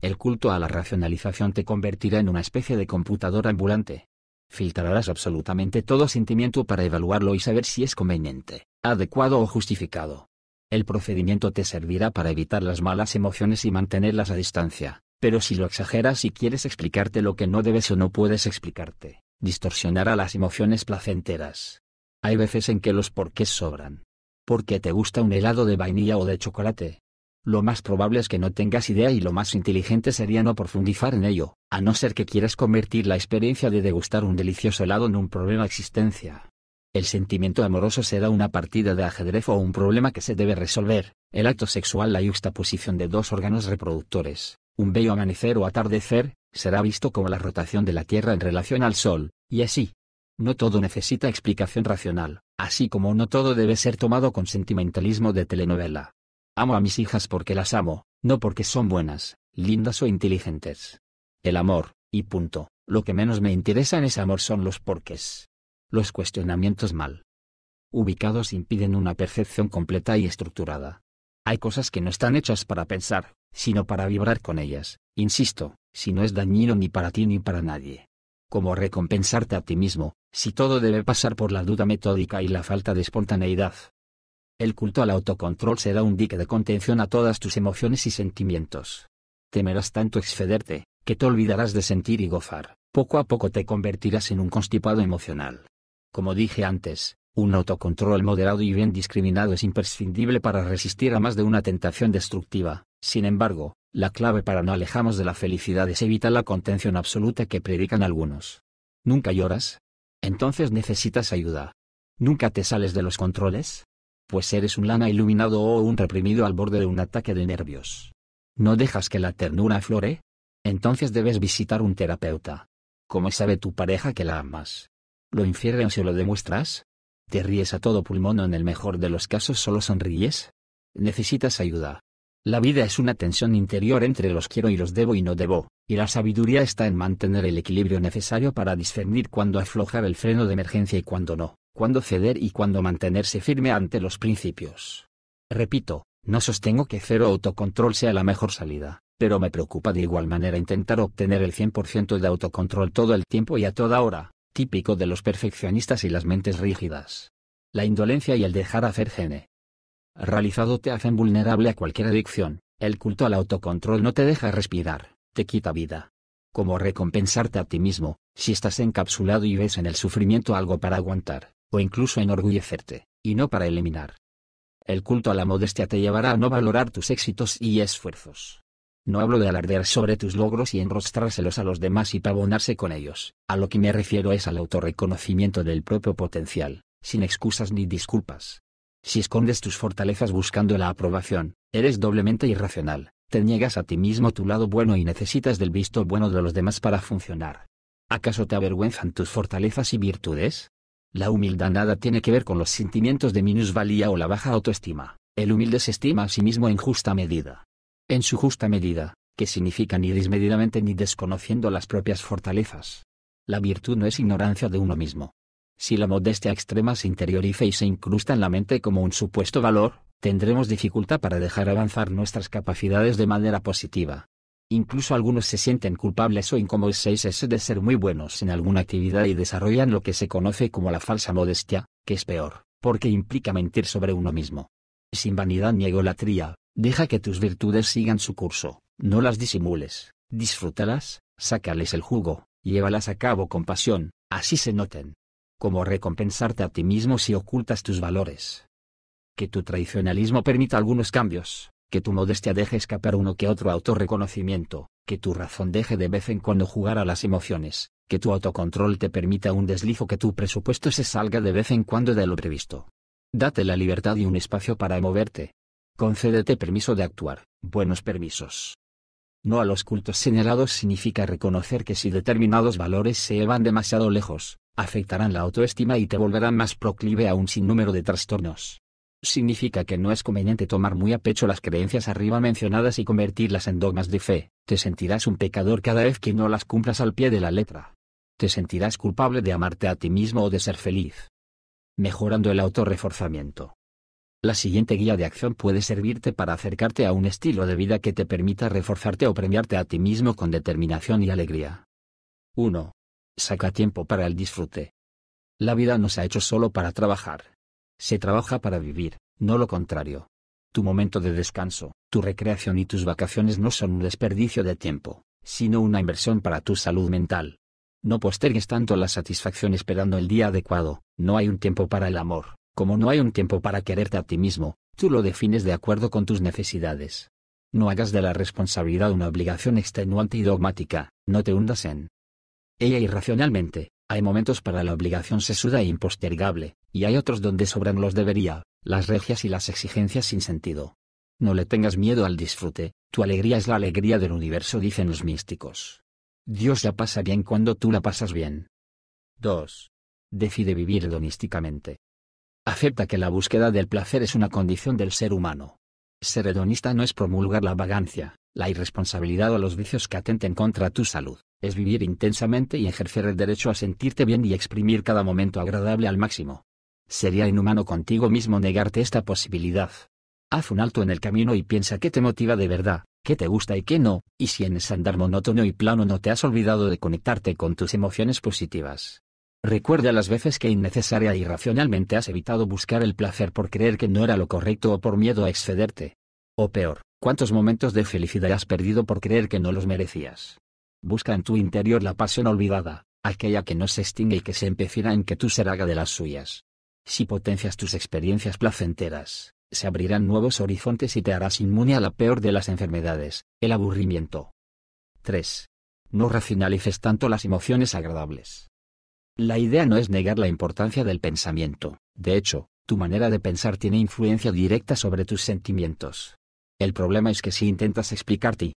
S1: El culto a la racionalización te convertirá en una especie de computadora ambulante. Filtrarás absolutamente todo sentimiento para evaluarlo y saber si es conveniente, adecuado o justificado. El procedimiento te servirá para evitar las malas emociones y mantenerlas a distancia, pero si lo exageras y quieres explicarte lo que no debes o no puedes explicarte, distorsionará las emociones placenteras. Hay veces en que los porqués sobran. ¿Por qué te gusta un helado de vainilla o de chocolate? Lo más probable es que no tengas idea y lo más inteligente sería no profundizar en ello, a no ser que quieras convertir la experiencia de degustar un delicioso helado en un problema existencia. El sentimiento amoroso será una partida de ajedrez o un problema que se debe resolver, el acto sexual la juxtaposición de dos órganos reproductores, un bello amanecer o atardecer, será visto como la rotación de la Tierra en relación al Sol, y así, no todo necesita explicación racional, así como no todo debe ser tomado con sentimentalismo de telenovela. Amo a mis hijas porque las amo, no porque son buenas, lindas o inteligentes. El amor, y punto, lo que menos me interesa en ese amor son los porqués. Los cuestionamientos mal ubicados impiden una percepción completa y estructurada. Hay cosas que no están hechas para pensar, sino para vibrar con ellas, insisto, si no es dañino ni para ti ni para nadie. Como recompensarte a ti mismo, si todo debe pasar por la duda metódica y la falta de espontaneidad. El culto al autocontrol será un dique de contención a todas tus emociones y sentimientos. Temerás tanto excederte, que te olvidarás de sentir y gozar, poco a poco te convertirás en un constipado emocional. Como dije antes, un autocontrol moderado y bien discriminado es imprescindible para resistir a más de una tentación destructiva, sin embargo, la clave para no alejarnos de la felicidad es evitar la contención absoluta que predican algunos. ¿Nunca lloras? Entonces necesitas ayuda. ¿Nunca te sales de los controles? Pues eres un lana iluminado o un reprimido al borde de un ataque de nervios. ¿No dejas que la ternura aflore? Entonces debes visitar un terapeuta. ¿Cómo sabe tu pareja que la amas? ¿Lo infiere o lo demuestras? ¿Te ríes a todo pulmón o en el mejor de los casos solo sonríes? Necesitas ayuda. La vida es una tensión interior entre los quiero y los debo y no debo, y la sabiduría está en mantener el equilibrio necesario para discernir cuándo aflojar el freno de emergencia y cuándo no, cuándo ceder y cuándo mantenerse firme ante los principios. Repito, no sostengo que cero autocontrol sea la mejor salida, pero me preocupa de igual manera intentar obtener el 100% de autocontrol todo el tiempo y a toda hora, típico de los perfeccionistas y las mentes rígidas. La indolencia y el dejar hacer gene, realizado te hacen vulnerable a cualquier adicción, el culto al autocontrol no te deja respirar, te quita vida. Como recompensarte a ti mismo, si estás encapsulado y ves en el sufrimiento algo para aguantar, o incluso enorgullecerte, y no para eliminar. El culto a la modestia te llevará a no valorar tus éxitos y esfuerzos. No hablo de alardear sobre tus logros y enrostrárselos a los demás y pavonarse con ellos, a lo que me refiero es al autorreconocimiento del propio potencial, sin excusas ni disculpas, si escondes tus fortalezas buscando la aprobación, eres doblemente irracional, te niegas a ti mismo tu lado bueno y necesitas del visto bueno de los demás para funcionar. ¿Acaso te avergüenzan tus fortalezas y virtudes? La humildad nada tiene que ver con los sentimientos de minusvalía o la baja autoestima. El humilde se estima a sí mismo en justa medida. En su justa medida, que significa ni desmedidamente ni desconociendo las propias fortalezas. La virtud no es ignorancia de uno mismo. Si la modestia extrema se interioriza y se incrusta en la mente como un supuesto valor, tendremos dificultad para dejar avanzar nuestras capacidades de manera positiva. Incluso algunos se sienten culpables o incómodos de ser muy buenos en alguna actividad y desarrollan lo que se conoce como la falsa modestia, que es peor, porque implica mentir sobre uno mismo. Sin vanidad ni egolatría, deja que tus virtudes sigan su curso, no las disimules, disfrútalas, sácales el jugo, llévalas a cabo con pasión, así se noten. Como recompensarte a ti mismo si ocultas tus valores. Que tu tradicionalismo permita algunos cambios, que tu modestia deje escapar uno que otro autorreconocimiento, que tu razón deje de vez en cuando jugar a las emociones, que tu autocontrol te permita un deslizo que tu presupuesto se salga de vez en cuando de lo previsto. Date la libertad y un espacio para moverte. Concédete permiso de actuar, buenos permisos. No a los cultos señalados significa reconocer que si determinados valores se llevan demasiado lejos, afectarán la autoestima y te volverán más proclive a un sinnúmero de trastornos. Significa que no es conveniente tomar muy a pecho las creencias arriba mencionadas y convertirlas en dogmas de fe, te sentirás un pecador cada vez que no las cumplas al pie de la letra. Te sentirás culpable de amarte a ti mismo o de ser feliz. Mejorando el autorreforzamiento. La siguiente guía de acción puede servirte para acercarte a un estilo de vida que te permita reforzarte o premiarte a ti mismo con determinación y alegría. 1. Saca tiempo para el disfrute. La vida no se ha hecho solo para trabajar. Se trabaja para vivir, no lo contrario. Tu momento de descanso, tu recreación y tus vacaciones no son un desperdicio de tiempo, sino una inversión para tu salud mental. No postergues tanto la satisfacción esperando el día adecuado, no hay un tiempo para el amor, como no hay un tiempo para quererte a ti mismo, tú lo defines de acuerdo con tus necesidades. No hagas de la responsabilidad una obligación extenuante y dogmática, no te hundas en ella irracionalmente. Hay momentos para la obligación sesuda e impostergable, y hay otros donde sobran los debería, las regias y las exigencias sin sentido. No le tengas miedo al disfrute, tu alegría es la alegría del universo, dicen los místicos. Dios la pasa bien cuando tú la pasas bien. 2. Decide vivir hedonísticamente. Acepta que la búsqueda del placer es una condición del ser humano. Ser hedonista no es promulgar la vagancia, la irresponsabilidad o los vicios que atenten contra tu salud, es vivir intensamente y ejercer el derecho a sentirte bien y exprimir cada momento agradable al máximo. Sería inhumano contigo mismo negarte esta posibilidad. Haz un alto en el camino y piensa qué te motiva de verdad, qué te gusta y qué no, y si en ese andar monótono y plano no te has olvidado de conectarte con tus emociones positivas. Recuerda las veces que innecesaria e irracionalmente has evitado buscar el placer por creer que no era lo correcto o por miedo a excederte. O peor, cuántos momentos de felicidad has perdido por creer que no los merecías. Busca en tu interior la pasión olvidada, aquella que no se extingue y que se empecina en que tú ser haga de las suyas. Si potencias tus experiencias placenteras, se abrirán nuevos horizontes y te harás inmune a la peor de las enfermedades, el aburrimiento. 3. No racionalices tanto las emociones agradables. La idea no es negar la importancia del pensamiento, de hecho, tu manera de pensar tiene influencia directa sobre tus sentimientos. El problema es que si intentas explicarte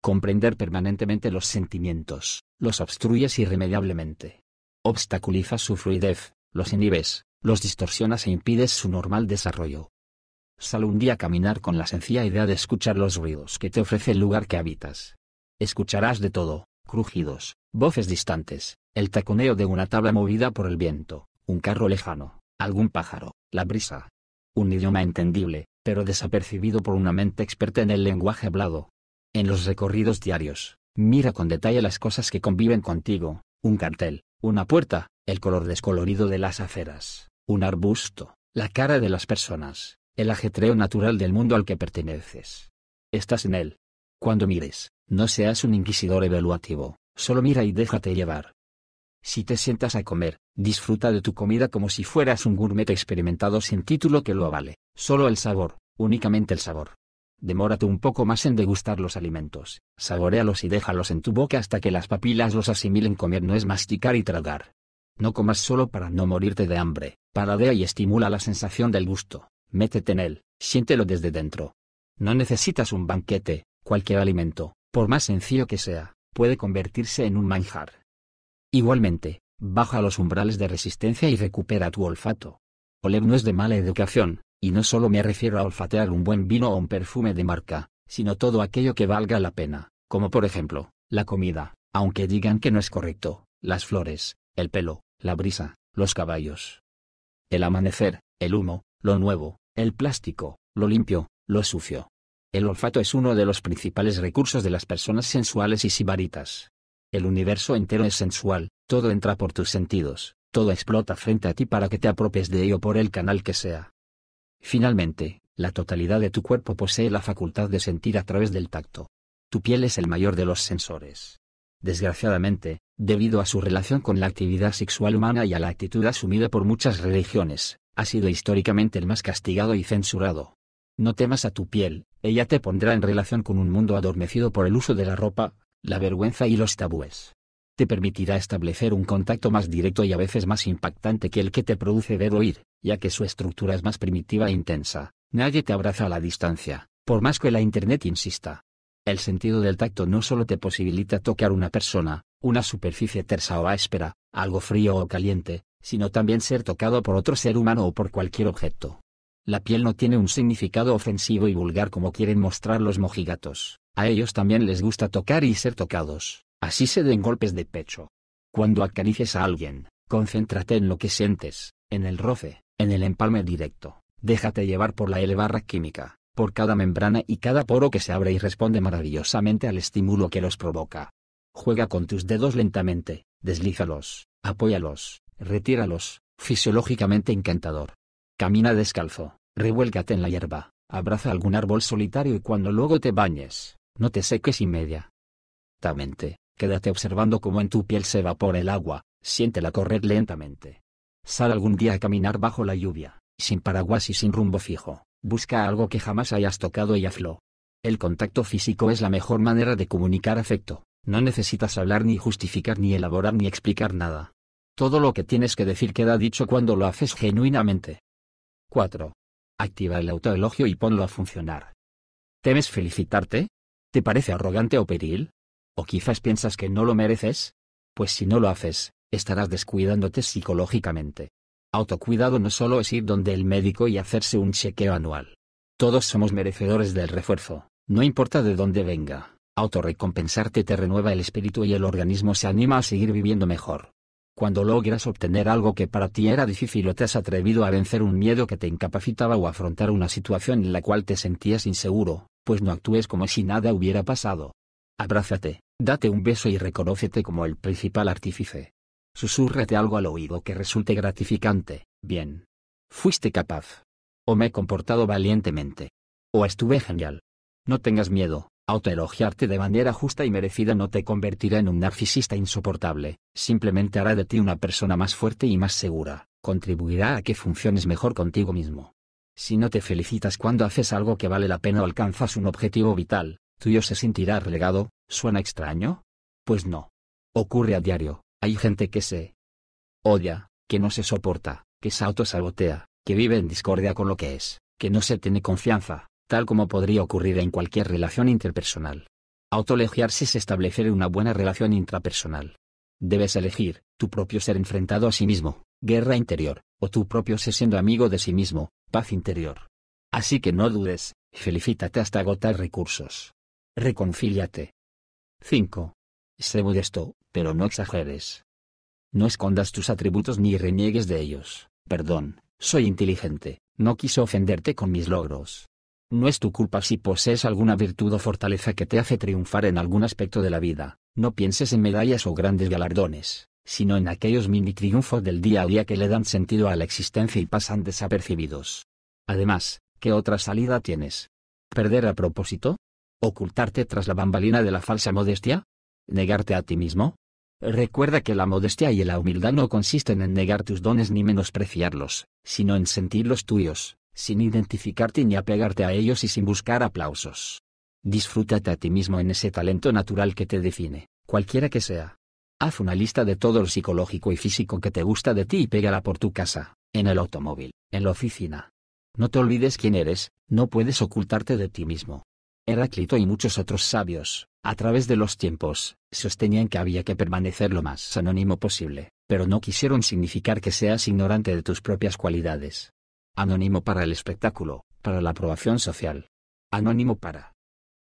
S1: comprender permanentemente los sentimientos, los obstruyes irremediablemente. Obstaculizas su fluidez, los inhibes, los distorsionas e impides su normal desarrollo. Sal un día a caminar con la sencilla idea de escuchar los ruidos que te ofrece el lugar que habitas. Escucharás de todo, crujidos, voces distantes, el taconeo de una tabla movida por el viento, un carro lejano, algún pájaro, la brisa. Un idioma entendible, pero desapercibido por una mente experta en el lenguaje hablado. En los recorridos diarios, mira con detalle las cosas que conviven contigo, un cartel, una puerta, el color descolorido de las aceras, un arbusto, la cara de las personas, el ajetreo natural del mundo al que perteneces. Estás en él. Cuando mires, no seas un inquisidor evaluativo, solo mira y déjate llevar. Si te sientas a comer, disfruta de tu comida como si fueras un gourmet experimentado sin título que lo avale, solo el sabor, únicamente el sabor. Demórate un poco más en degustar los alimentos, saborealos y déjalos en tu boca hasta que las papilas los asimilen. Comer no es masticar y tragar. No comas solo para no morirte de hambre, paradea y estimula la sensación del gusto, métete en él, siéntelo desde dentro. No necesitas un banquete, cualquier alimento, por más sencillo que sea, puede convertirse en un manjar. Igualmente, baja los umbrales de resistencia y recupera tu olfato. Oler no es de mala educación, Y no solo me refiero a olfatear un buen vino o un perfume de marca, sino todo aquello que valga la pena, como por ejemplo, la comida, aunque digan que no es correcto, las flores, el pelo, la brisa, los caballos. El amanecer, el humo, lo nuevo, el plástico, lo limpio, lo sucio. El olfato es uno de los principales recursos de las personas sensuales y sibaritas. El universo entero es sensual, todo entra por tus sentidos, todo explota frente a ti para que te apropies de ello por el canal que sea. Finalmente, la totalidad de tu cuerpo posee la facultad de sentir a través del tacto. Tu piel es el mayor de los sensores. Desgraciadamente, debido a su relación con la actividad sexual humana y a la actitud asumida por muchas religiones, ha sido históricamente el más castigado y censurado. No temas a tu piel, ella te pondrá en relación con un mundo adormecido por el uso de la ropa, la vergüenza y los tabúes. Te permitirá establecer un contacto más directo y a veces más impactante que el que te produce ver o oír, ya que su estructura es más primitiva e intensa. Nadie te abraza a la distancia, por más que la Internet insista. El sentido del tacto no solo te posibilita tocar una persona, una superficie tersa o áspera, algo frío o caliente, sino también ser tocado por otro ser humano o por cualquier objeto. La piel no tiene un significado ofensivo y vulgar como quieren mostrar los mojigatos, a ellos también les gusta tocar y ser tocados, así se den golpes de pecho. Cuando acaricies a alguien, concéntrate en lo que sientes, en el roce, en el empalme directo, déjate llevar por la L barra química, por cada membrana y cada poro que se abre y responde maravillosamente al estímulo que los provoca. Juega con tus dedos lentamente, deslízalos, apóyalos, retíralos, fisiológicamente encantador. Camina descalzo, revuélgate en la hierba, abraza algún árbol solitario y cuando luego te bañes, no te seques inmediatamente, quédate observando cómo en tu piel se evapora el agua, siéntela correr lentamente. Sal algún día a caminar bajo la lluvia, sin paraguas y sin rumbo fijo, busca algo que jamás hayas tocado y hazlo. El contacto físico es la mejor manera de comunicar afecto, no necesitas hablar ni justificar ni elaborar ni explicar nada. Todo lo que tienes que decir queda dicho cuando lo haces genuinamente. 4. Activa el autoelogio y ponlo a funcionar. ¿Temes felicitarte? ¿Te parece arrogante o peril? ¿O quizás piensas que no lo mereces? Pues si no lo haces, estarás descuidándote psicológicamente. Autocuidado no solo es ir donde el médico y hacerse un chequeo anual. Todos somos merecedores del refuerzo, no importa de dónde venga. Autorrecompensarte te renueva el espíritu y el organismo se anima a seguir viviendo mejor. Cuando logras obtener algo que para ti era difícil o te has atrevido a vencer un miedo que te incapacitaba o afrontar una situación en la cual te sentías inseguro, pues no actúes como si nada hubiera pasado. Abrázate, date un beso y reconócete como el principal artífice. Susúrrate algo al oído que resulte gratificante, bien. Fuiste capaz. O me he comportado valientemente. O estuve genial. No tengas miedo, Autoelogiarte de manera justa y merecida no te convertirá en un narcisista insoportable, simplemente hará de ti una persona más fuerte y más segura, contribuirá a que funciones mejor contigo mismo. Si no te felicitas cuando haces algo que vale la pena o alcanzas un objetivo vital, tuyo se sentirá relegado, ¿suena extraño? Pues no. Ocurre a diario, hay gente que se odia, que no se soporta, que se autosabotea, que vive en discordia con lo que es, que no se tiene confianza, tal como podría ocurrir en cualquier relación interpersonal. Autolegiarse es establecer una buena relación intrapersonal. Debes elegir, tu propio ser enfrentado a sí mismo, guerra interior, o tu propio ser siendo amigo de sí mismo, paz interior. Así que no dudes, felicítate hasta agotar recursos. Reconcíliate. 5. Sé modesto, pero no exageres. No escondas tus atributos ni reniegues de ellos. Perdón, soy inteligente, no quiso ofenderte con mis logros. No es tu culpa si posees alguna virtud o fortaleza que te hace triunfar en algún aspecto de la vida, no pienses en medallas o grandes galardones, sino en aquellos mini triunfos del día a día que le dan sentido a la existencia y pasan desapercibidos. Además, ¿qué otra salida tienes? ¿Perder a propósito? ¿Ocultarte tras la bambalina de la falsa modestia? ¿Negarte a ti mismo? Recuerda que la modestia y la humildad no consisten en negar tus dones ni menospreciarlos, sino en sentirlos tuyos, sin identificarte ni apegarte a ellos y sin buscar aplausos. Disfrútate a ti mismo en ese talento natural que te define, cualquiera que sea. Haz una lista de todo lo psicológico y físico que te gusta de ti y pégala por tu casa, en el automóvil, en la oficina. No te olvides quién eres, no puedes ocultarte de ti mismo. Heráclito y muchos otros sabios, a través de los tiempos, sostenían que había que permanecer lo más anónimo posible, pero no quisieron significar que seas ignorante de tus propias cualidades. Anónimo para el espectáculo, para la aprobación social. Anónimo para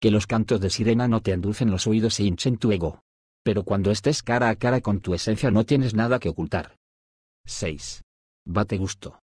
S1: que los cantos de sirena no te endulcen los oídos e hinchen tu ego. Pero cuando estés cara a cara con tu esencia no tienes nada que ocultar. 6. Bate gusto.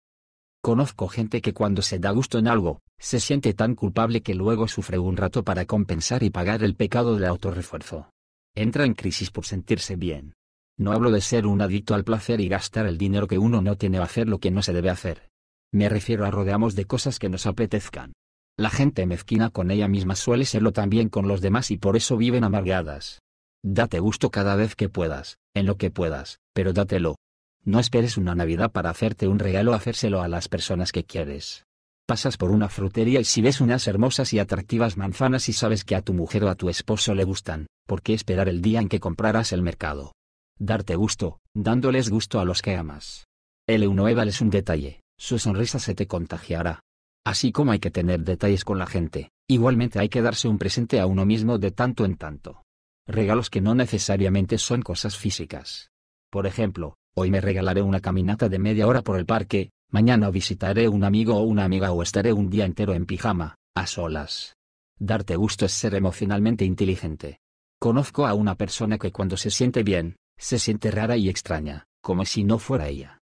S1: Conozco gente que cuando se da gusto en algo, se siente tan culpable que luego sufre un rato para compensar y pagar el pecado del autorrefuerzo. Entra en crisis por sentirse bien. No hablo de ser un adicto al placer y gastar el dinero que uno no tiene o hacer lo que no se debe hacer. Me refiero a rodeamos de cosas que nos apetezcan. La gente mezquina con ella misma suele serlo también con los demás y por eso viven amargadas. Date gusto cada vez que puedas, en lo que puedas, pero dátelo. No esperes una Navidad para hacerte un regalo o hacérselo a las personas que quieres. Pasas por una frutería y si ves unas hermosas y atractivas manzanas y sabes que a tu mujer o a tu esposo le gustan, ¿por qué esperar el día en que comprarás el mercado? Darte gusto, dándoles gusto a los que amas. El Eunoeval es un detalle, su sonrisa se te contagiará. Así como hay que tener detalles con la gente, igualmente hay que darse un presente a uno mismo de tanto en tanto. Regalos que no necesariamente son cosas físicas. Por ejemplo, hoy me regalaré una caminata de media hora por el parque, mañana visitaré un amigo o una amiga o estaré un día entero en pijama, a solas. Darte gusto es ser emocionalmente inteligente. Conozco a una persona que cuando se siente bien, se siente rara y extraña, como si no fuera ella.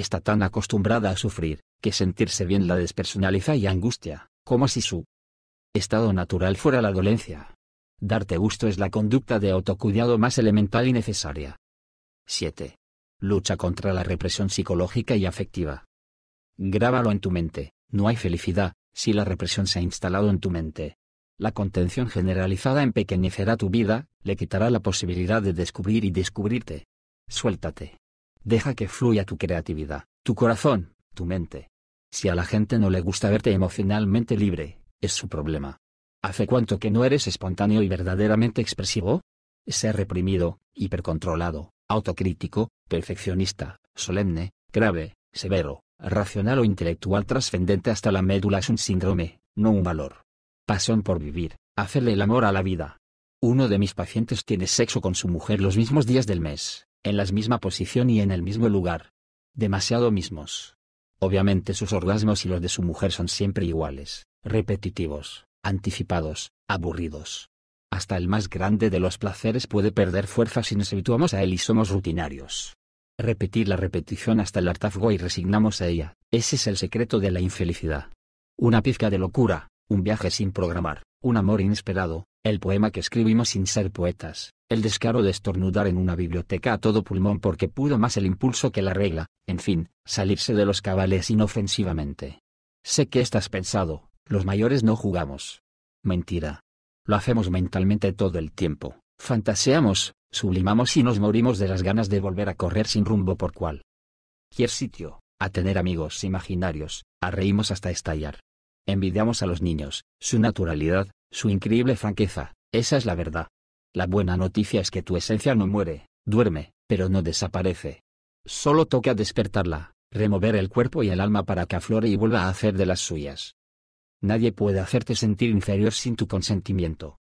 S1: Está tan acostumbrada a sufrir, que sentirse bien la despersonaliza y angustia, como si su estado natural fuera la dolencia. Darte gusto es la conducta de autocuidado más elemental y necesaria. 7. Lucha contra la represión psicológica y afectiva. Grábalo en tu mente, no hay felicidad, si la represión se ha instalado en tu mente. La contención generalizada empequeñecerá tu vida, le quitará la posibilidad de descubrir y descubrirte. Suéltate. Deja que fluya tu creatividad, tu corazón, tu mente. Si a la gente no le gusta verte emocionalmente libre, es su problema. ¿Hace cuánto que no eres espontáneo y verdaderamente expresivo? Ser reprimido, hipercontrolado, autocrítico, perfeccionista, solemne, grave, severo, racional o intelectual trascendente hasta la médula es un síndrome, no un valor. Pasión por vivir, hacerle el amor a la vida. Uno de mis pacientes tiene sexo con su mujer los mismos días del mes, en la misma posición y en el mismo lugar. Demasiado mismos. Obviamente sus orgasmos y los de su mujer son siempre iguales, repetitivos, anticipados, aburridos. Hasta el más grande de los placeres puede perder fuerza si nos habituamos a él y somos rutinarios. Repetir la repetición hasta el hartazgo y resignamos a ella, ese es el secreto de la infelicidad. Una pizca de locura, un viaje sin programar, un amor inesperado, el poema que escribimos sin ser poetas, el descaro de estornudar en una biblioteca a todo pulmón porque pudo más el impulso que la regla, en fin, salirse de los cabales inofensivamente. Sé que estás pensado, los mayores no jugamos. Mentira. Lo hacemos mentalmente todo el tiempo, fantaseamos, sublimamos y nos morimos de las ganas de volver a correr sin rumbo por cual. Cualquier sitio, a tener amigos imaginarios, a reímos hasta estallar. Envidiamos a los niños, su naturalidad, su increíble franqueza, esa es la verdad. La buena noticia es que tu esencia no muere, duerme, pero no desaparece. Solo toca despertarla, remover el cuerpo y el alma para que aflore y vuelva a hacer de las suyas. Nadie puede hacerte sentir inferior sin tu consentimiento.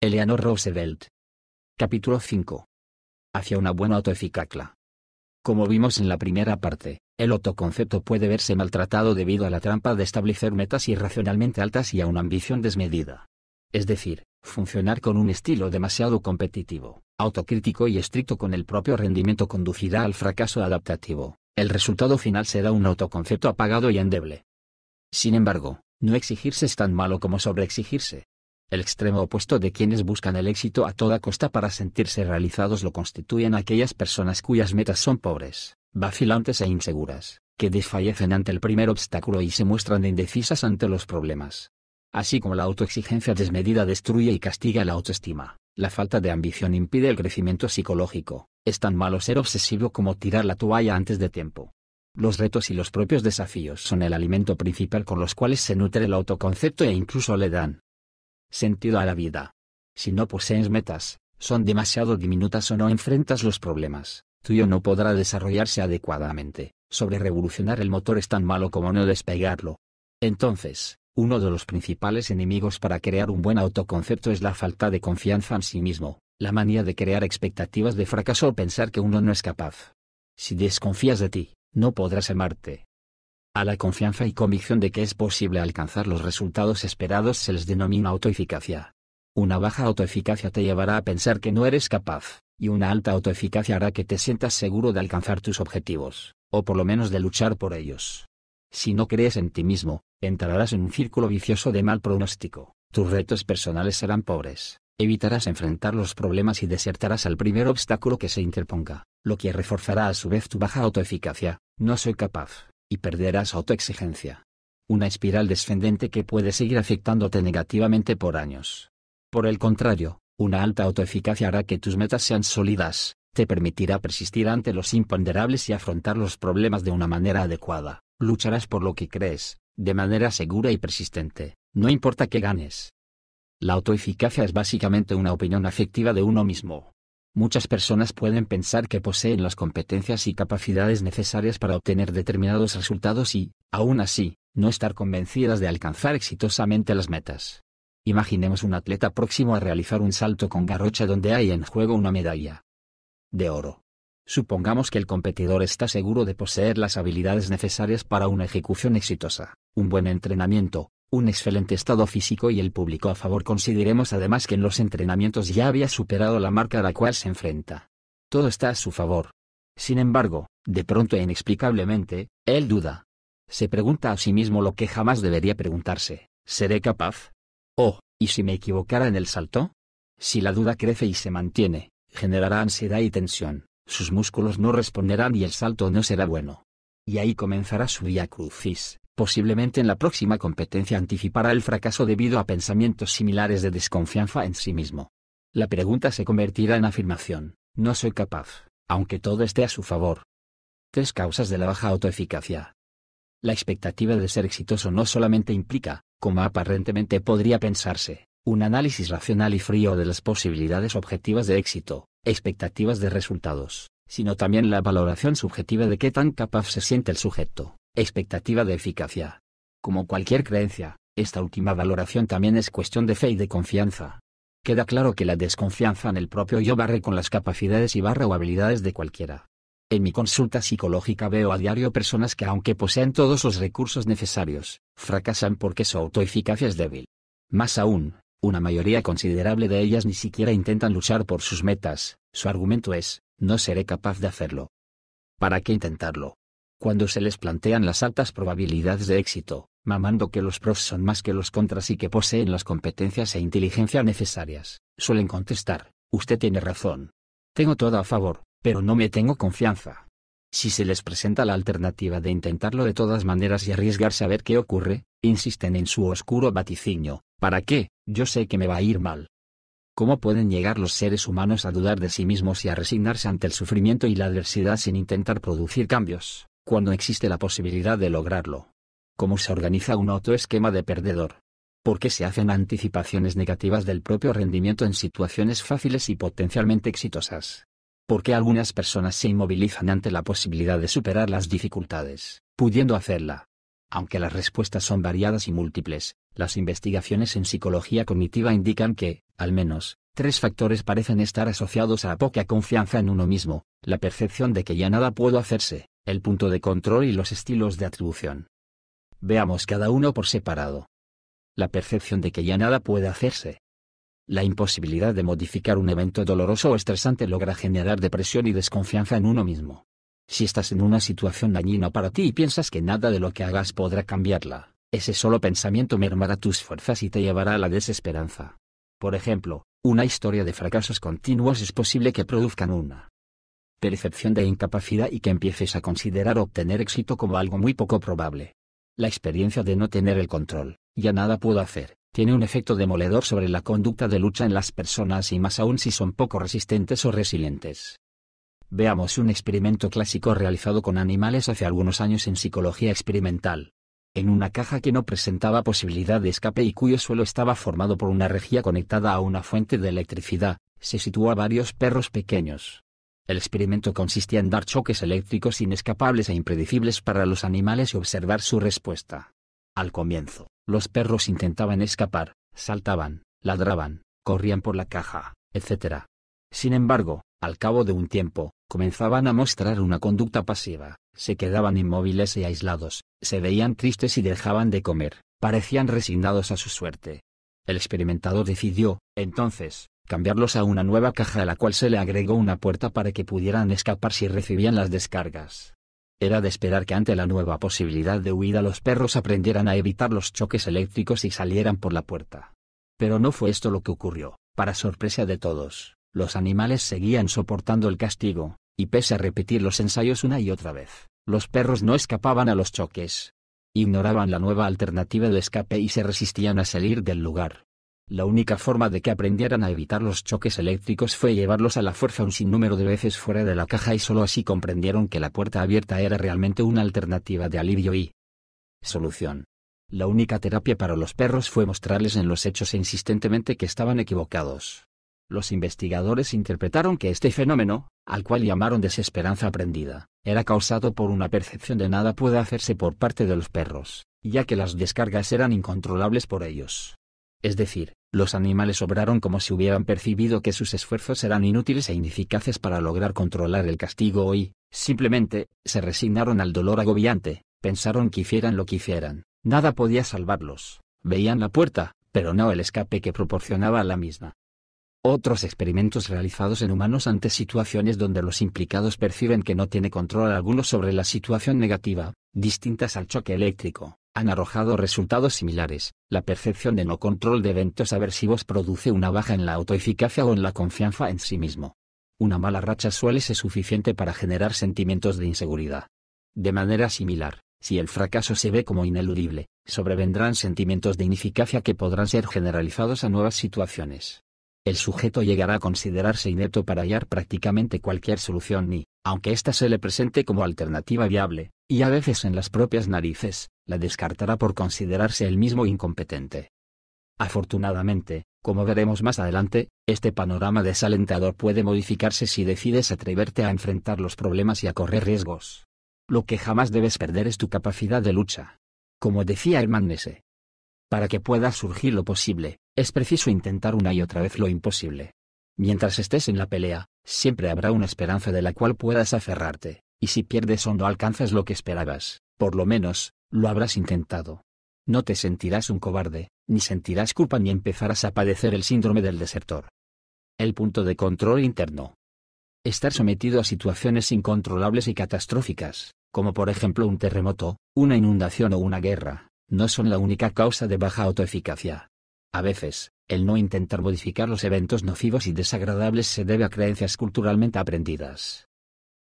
S1: Eleanor Roosevelt. Capítulo 5. Hacia una buena autoeficacla. Como vimos en la primera parte, el autoconcepto puede verse maltratado debido a la trampa de establecer metas irracionalmente altas y a una ambición desmedida. Es decir, Funcionar con un estilo demasiado competitivo, autocrítico y estricto con el propio rendimiento conducirá al fracaso adaptativo. El resultado final será un autoconcepto apagado y endeble. Sin embargo, no exigirse es tan malo como sobreexigirse. El extremo opuesto de quienes buscan el éxito a toda costa para sentirse realizados lo constituyen aquellas personas cuyas metas son pobres, vacilantes e inseguras, que desfallecen ante el primer obstáculo y se muestran indecisas ante los problemas. Así como la autoexigencia desmedida destruye y castiga la autoestima, la falta de ambición impide el crecimiento psicológico, es tan malo ser obsesivo como tirar la toalla antes de tiempo. Los retos y los propios desafíos son el alimento principal con los cuales se nutre el autoconcepto e incluso le dan sentido a la vida. Si no posees metas, son demasiado diminutas o no enfrentas los problemas, tuyo no podrá desarrollarse adecuadamente. Sobre revolucionar el motor es tan malo como no despegarlo. Entonces, uno de los principales enemigos para crear un buen autoconcepto es la falta de confianza en sí mismo, la manía de crear expectativas de fracaso o pensar que uno no es capaz. Si desconfías de ti, no podrás amarte. A la confianza y convicción de que es posible alcanzar los resultados esperados se les denomina autoeficacia. Una baja autoeficacia te llevará a pensar que no eres capaz, y una alta autoeficacia hará que te sientas seguro de alcanzar tus objetivos, o por lo menos de luchar por ellos. Si no crees en ti mismo, entrarás en un círculo vicioso de mal pronóstico, tus retos personales serán pobres, evitarás enfrentar los problemas y desertarás al primer obstáculo que se interponga, lo que reforzará a su vez tu baja autoeficacia, no soy capaz y perderás autoexigencia. Una espiral descendente que puede seguir afectándote negativamente por años. Por el contrario, una alta autoeficacia hará que tus metas sean sólidas, te permitirá persistir ante los imponderables y afrontar los problemas de una manera adecuada. Lucharás por lo que crees, de manera segura y persistente, no importa que ganes. La autoeficacia es básicamente una opinión afectiva de uno mismo, Muchas personas pueden pensar que poseen las competencias y capacidades necesarias para obtener determinados resultados y, aún así, no estar convencidas de alcanzar exitosamente las metas. Imaginemos un atleta próximo a realizar un salto con garrocha donde hay en juego una medalla de oro. Supongamos que el competidor está seguro de poseer las habilidades necesarias para una ejecución exitosa, un buen entrenamiento, un excelente estado físico y el público a favor. Consideremos además que en los entrenamientos ya había superado la marca a la cual se enfrenta. Todo está a su favor. Sin embargo, de pronto e inexplicablemente, él duda. Se pregunta a sí mismo lo que jamás debería preguntarse, ¿seré capaz? Oh, ¿y si me equivocara en el salto? Si la duda crece y se mantiene, generará ansiedad y tensión, sus músculos no responderán y el salto no será bueno. Y ahí comenzará su vía crucis, Posiblemente en la próxima competencia anticipará el fracaso debido a pensamientos similares de desconfianza en sí mismo. La pregunta se convertirá en afirmación, no soy capaz, aunque todo esté a su favor. Tres causas de la baja autoeficacia. La expectativa de ser exitoso no solamente implica, como aparentemente podría pensarse, un análisis racional y frío de las posibilidades objetivas de éxito, expectativas de resultados, sino también la valoración subjetiva de qué tan capaz se siente el sujeto, expectativa de eficacia. Como cualquier creencia, esta última valoración también es cuestión de fe y de confianza. Queda claro que la desconfianza en el propio yo barre con las capacidades y barra o habilidades de cualquiera. En mi consulta psicológica veo a diario personas que aunque poseen todos los recursos necesarios, fracasan porque su autoeficacia es débil. Más aún, una mayoría considerable de ellas ni siquiera intentan luchar por sus metas, su argumento es, no seré capaz de hacerlo. ¿Para qué intentarlo? Cuando se les plantean las altas probabilidades de éxito, mamando que los pros son más que los contras y que poseen las competencias e inteligencia necesarias, suelen contestar, usted tiene razón. Tengo todo a favor, pero no me tengo confianza. Si se les presenta la alternativa de intentarlo de todas maneras y arriesgarse a ver qué ocurre, insisten en su oscuro vaticinio, ¿para qué? Yo sé que me va a ir mal. ¿Cómo pueden llegar los seres humanos a dudar de sí mismos y a resignarse ante el sufrimiento y la adversidad sin intentar producir cambios? cuando existe la posibilidad de lograrlo. ¿Cómo se organiza un autoesquema de perdedor? ¿Por qué se hacen anticipaciones negativas del propio rendimiento en situaciones fáciles y potencialmente exitosas? ¿Por qué algunas personas se inmovilizan ante la posibilidad de superar las dificultades, pudiendo hacerla? Aunque las respuestas son variadas y múltiples, las investigaciones en psicología cognitiva indican que, al menos, tres factores parecen estar asociados a poca confianza en uno mismo, la percepción de que ya nada puedo hacerse, el punto de control y los estilos de atribución. Veamos cada uno por separado. La percepción de que ya nada puede hacerse. La imposibilidad de modificar un evento doloroso o estresante logra generar depresión y desconfianza en uno mismo. Si estás en una situación dañina para ti y piensas que nada de lo que hagas podrá cambiarla, ese solo pensamiento mermará tus fuerzas y te llevará a la desesperanza. Por ejemplo, una historia de fracasos continuos es posible que produzcan una percepción de incapacidad y que empieces a considerar obtener éxito como algo muy poco probable. La experiencia de no tener el control, ya nada puedo hacer, tiene un efecto demoledor sobre la conducta de lucha en las personas y más aún si son poco resistentes o resilientes. Veamos un experimento clásico realizado con animales hace algunos años en psicología experimental. En una caja que no presentaba posibilidad de escape y cuyo suelo estaba formado por una rejilla conectada a una fuente de electricidad, se situó a varios perros pequeños, el experimento consistía en dar choques eléctricos inescapables e impredecibles para los animales y observar su respuesta. Al comienzo, los perros intentaban escapar, saltaban, ladraban, corrían por la caja, etc. Sin embargo, al cabo de un tiempo, comenzaban a mostrar una conducta pasiva, se quedaban inmóviles y aislados, se veían tristes y dejaban de comer, parecían resignados a su suerte. El experimentador decidió, entonces, cambiarlos a una nueva caja a la cual se le agregó una puerta para que pudieran escapar si recibían las descargas. Era de esperar que ante la nueva posibilidad de huida los perros aprendieran a evitar los choques eléctricos y salieran por la puerta. Pero no fue esto lo que ocurrió, para sorpresa de todos, los animales seguían soportando el castigo, y pese a repetir los ensayos una y otra vez, los perros no escapaban a los choques. Ignoraban la nueva alternativa de escape y se resistían a salir del lugar. La única forma de que aprendieran a evitar los choques eléctricos fue llevarlos a la fuerza un sinnúmero de veces fuera de la caja y solo así comprendieron que la puerta abierta era realmente una alternativa de alivio y solución. La única terapia para los perros fue mostrarles en los hechos insistentemente que estaban equivocados. Los investigadores interpretaron que este fenómeno, al cual llamaron desesperanza aprendida, era causado por una percepción de nada puede hacerse por parte de los perros, ya que las descargas eran incontrolables por ellos. Es decir, los animales obraron como si hubieran percibido que sus esfuerzos eran inútiles e ineficaces para lograr controlar el castigo y, simplemente, se resignaron al dolor agobiante, pensaron que hicieran lo que hicieran, nada podía salvarlos, veían la puerta, pero no el escape que proporcionaba la misma. Otros experimentos realizados en humanos ante situaciones donde los implicados perciben que no tiene control alguno sobre la situación negativa, distintas al choque eléctrico, han arrojado resultados similares. La percepción de no control de eventos aversivos produce una baja en la autoeficacia o en la confianza en sí mismo. Una mala racha suele ser suficiente para generar sentimientos de inseguridad. De manera similar, si el fracaso se ve como ineludible, sobrevendrán sentimientos de ineficacia que podrán ser generalizados a nuevas situaciones el sujeto llegará a considerarse inepto para hallar prácticamente cualquier solución y, aunque ésta se le presente como alternativa viable, y a veces en las propias narices, la descartará por considerarse el mismo incompetente. Afortunadamente, como veremos más adelante, este panorama desalentador puede modificarse si decides atreverte a enfrentar los problemas y a correr riesgos. Lo que jamás debes perder es tu capacidad de lucha. Como decía Hermann Nesse, para que pueda surgir lo posible, es preciso intentar una y otra vez lo imposible. Mientras estés en la pelea, siempre habrá una esperanza de la cual puedas aferrarte, y si pierdes o no alcanzas lo que esperabas, por lo menos, lo habrás intentado. No te sentirás un cobarde, ni sentirás culpa ni empezarás a padecer el síndrome del desertor. El punto de control interno. Estar sometido a situaciones incontrolables y catastróficas, como por ejemplo un terremoto, una inundación o una guerra, no son la única causa de baja autoeficacia. A veces, el no intentar modificar los eventos nocivos y desagradables se debe a creencias culturalmente aprendidas.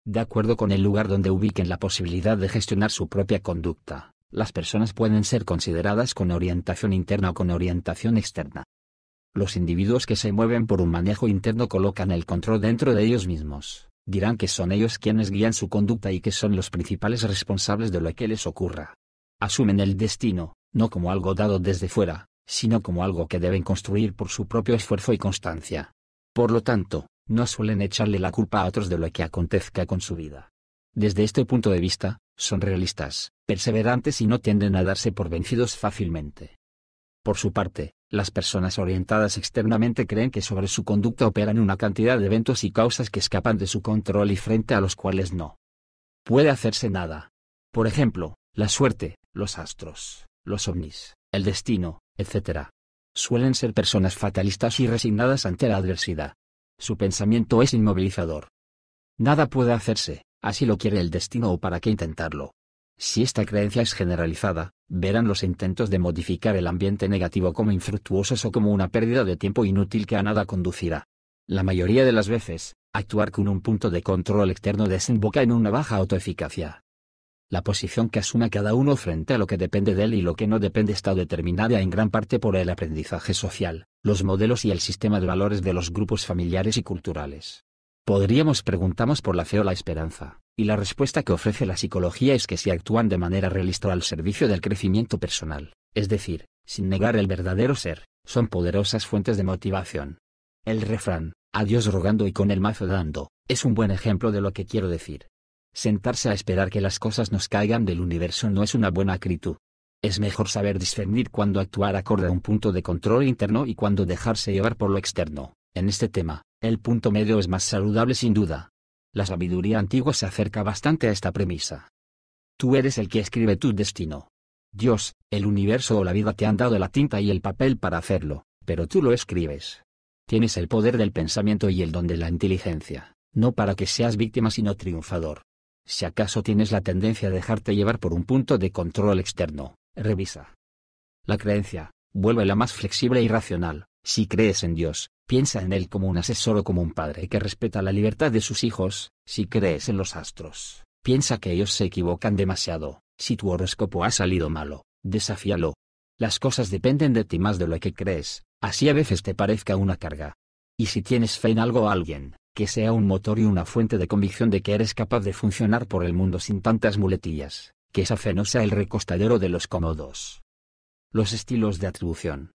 S1: De acuerdo con el lugar donde ubiquen la posibilidad de gestionar su propia conducta, las personas pueden ser consideradas con orientación interna o con orientación externa. Los individuos que se mueven por un manejo interno colocan el control dentro de ellos mismos, dirán que son ellos quienes guían su conducta y que son los principales responsables de lo que les ocurra asumen el destino, no como algo dado desde fuera, sino como algo que deben construir por su propio esfuerzo y constancia. Por lo tanto, no suelen echarle la culpa a otros de lo que acontezca con su vida. Desde este punto de vista, son realistas, perseverantes y no tienden a darse por vencidos fácilmente. Por su parte, las personas orientadas externamente creen que sobre su conducta operan una cantidad de eventos y causas que escapan de su control y frente a los cuales no puede hacerse nada. Por ejemplo, la suerte, los astros, los ovnis, el destino, etc. Suelen ser personas fatalistas y resignadas ante la adversidad. Su pensamiento es inmovilizador. Nada puede hacerse, así lo quiere el destino o para qué intentarlo. Si esta creencia es generalizada, verán los intentos de modificar el ambiente negativo como infructuosos o como una pérdida de tiempo inútil que a nada conducirá. La mayoría de las veces, actuar con un punto de control externo desemboca en una baja autoeficacia. La posición que asuma cada uno frente a lo que depende de él y lo que no depende está determinada en gran parte por el aprendizaje social, los modelos y el sistema de valores de los grupos familiares y culturales. Podríamos preguntamos por la fe o la esperanza, y la respuesta que ofrece la psicología es que si actúan de manera realista al servicio del crecimiento personal, es decir, sin negar el verdadero ser, son poderosas fuentes de motivación. El refrán, a Dios rogando y con el mazo dando, es un buen ejemplo de lo que quiero decir. Sentarse a esperar que las cosas nos caigan del universo no es una buena actitud. Es mejor saber discernir cuándo actuar acorde a un punto de control interno y cuándo dejarse llevar por lo externo. En este tema, el punto medio es más saludable sin duda. La sabiduría antigua se acerca bastante a esta premisa. Tú eres el que escribe tu destino. Dios, el universo o la vida te han dado la tinta y el papel para hacerlo, pero tú lo escribes. Tienes el poder del pensamiento y el don de la inteligencia, no para que seas víctima sino triunfador. Si acaso tienes la tendencia a dejarte llevar por un punto de control externo, revisa. La creencia, vuelve la más flexible y racional. Si crees en Dios, piensa en Él como un asesor o como un padre que respeta la libertad de sus hijos. Si crees en los astros, piensa que ellos se equivocan demasiado. Si tu horóscopo ha salido malo, desafíalo. Las cosas dependen de ti más de lo que crees, así a veces te parezca una carga. Y si tienes fe en algo o alguien, que sea un motor y una fuente de convicción de que eres capaz de funcionar por el mundo sin tantas muletillas, que esa fe el recostadero de los cómodos. Los estilos de atribución.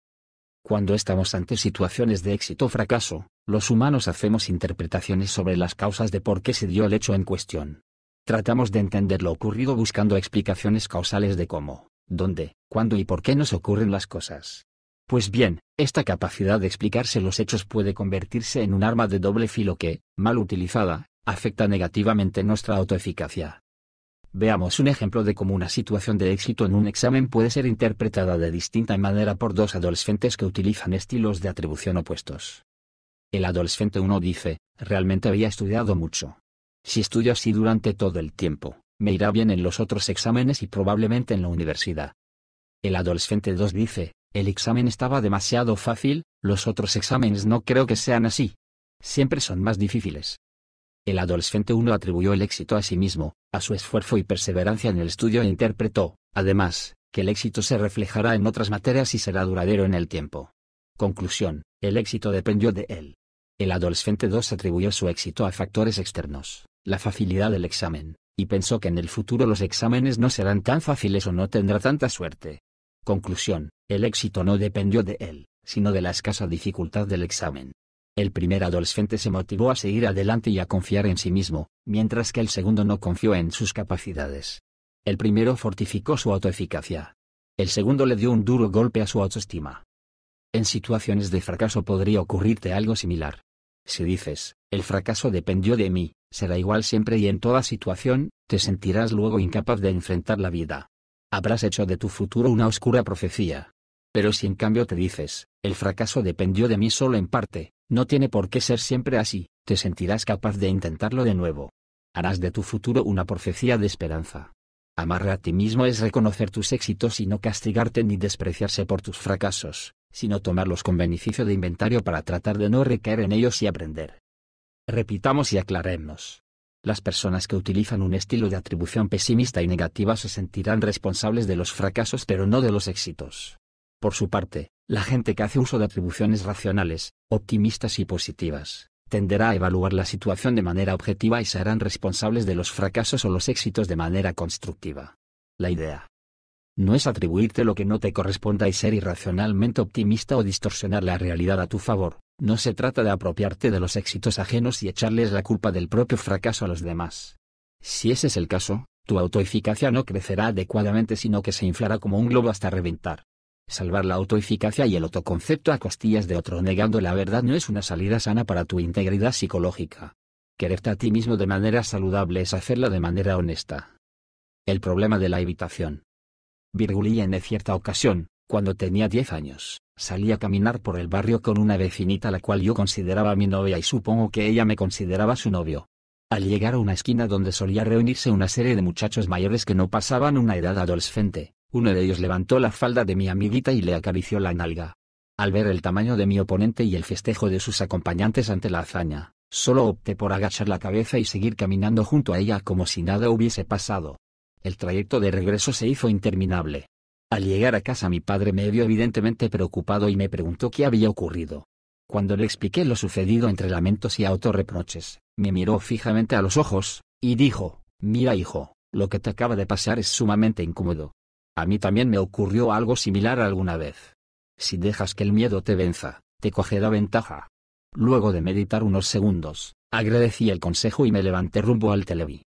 S1: Cuando estamos ante situaciones de éxito o fracaso, los humanos hacemos interpretaciones sobre las causas de por qué se dio el hecho en cuestión. Tratamos de entender lo ocurrido buscando explicaciones causales de cómo, dónde, cuándo y por qué nos ocurren las cosas. Pues bien, esta capacidad de explicarse los hechos puede convertirse en un arma de doble filo que, mal utilizada, afecta negativamente nuestra autoeficacia. Veamos un ejemplo de cómo una situación de éxito en un examen puede ser interpretada de distinta manera por dos adolescentes que utilizan estilos de atribución opuestos. El adolescente 1 dice, realmente había estudiado mucho. Si estudio así durante todo el tiempo, me irá bien en los otros exámenes y probablemente en la universidad. El adolescente 2 dice, el examen estaba demasiado fácil, los otros exámenes no creo que sean así. Siempre son más difíciles. El adolescente 1 atribuyó el éxito a sí mismo, a su esfuerzo y perseverancia en el estudio e interpretó, además, que el éxito se reflejará en otras materias y será duradero en el tiempo. Conclusión, el éxito dependió de él. El adolescente 2 atribuyó su éxito a factores externos, la facilidad del examen, y pensó que en el futuro los exámenes no serán tan fáciles o no tendrá tanta suerte. Conclusión, el éxito no dependió de él, sino de la escasa dificultad del examen. El primer adolescente se motivó a seguir adelante y a confiar en sí mismo, mientras que el segundo no confió en sus capacidades. El primero fortificó su autoeficacia. El segundo le dio un duro golpe a su autoestima. En situaciones de fracaso podría ocurrirte algo similar. Si dices, el fracaso dependió de mí, será igual siempre y en toda situación, te sentirás luego incapaz de enfrentar la vida habrás hecho de tu futuro una oscura profecía. Pero si en cambio te dices, el fracaso dependió de mí solo en parte, no tiene por qué ser siempre así, te sentirás capaz de intentarlo de nuevo. Harás de tu futuro una profecía de esperanza. Amarre a ti mismo es reconocer tus éxitos y no castigarte ni despreciarse por tus fracasos, sino tomarlos con beneficio de inventario para tratar de no recaer en ellos y aprender. Repitamos y aclaremos. Las personas que utilizan un estilo de atribución pesimista y negativa se sentirán responsables de los fracasos pero no de los éxitos. Por su parte, la gente que hace uso de atribuciones racionales, optimistas y positivas, tenderá a evaluar la situación de manera objetiva y serán responsables de los fracasos o los éxitos de manera constructiva. La idea no es atribuirte lo que no te corresponda y ser irracionalmente optimista o distorsionar la realidad a tu favor, no se trata de apropiarte de los éxitos ajenos y echarles la culpa del propio fracaso a los demás. Si ese es el caso, tu autoeficacia no crecerá adecuadamente sino que se inflará como un globo hasta reventar. Salvar la autoeficacia y el autoconcepto a costillas de otro negando la verdad no es una salida sana para tu integridad psicológica. Quererte a ti mismo de manera saludable es hacerla de manera honesta. El problema de la evitación. Virgulía en cierta ocasión, cuando tenía 10 años, salí a caminar por el barrio con una vecinita la cual yo consideraba mi novia y supongo que ella me consideraba su novio. Al llegar a una esquina donde solía reunirse una serie de muchachos mayores que no pasaban una edad adolescente, uno de ellos levantó la falda de mi amiguita y le acarició la nalga. Al ver el tamaño de mi oponente y el festejo de sus acompañantes ante la hazaña, solo opté por agachar la cabeza y seguir caminando junto a ella como si nada hubiese pasado. El trayecto de regreso se hizo interminable. Al llegar a casa mi padre me vio evidentemente preocupado y me preguntó qué había ocurrido. Cuando le expliqué lo sucedido entre lamentos y autorreproches, me miró fijamente a los ojos, y dijo, Mira hijo, lo que te acaba de pasar es sumamente incómodo. A mí también me ocurrió algo similar alguna vez. Si dejas que el miedo te venza, te cogerá ventaja. Luego de meditar unos segundos, agradecí el consejo y me levanté rumbo al televi.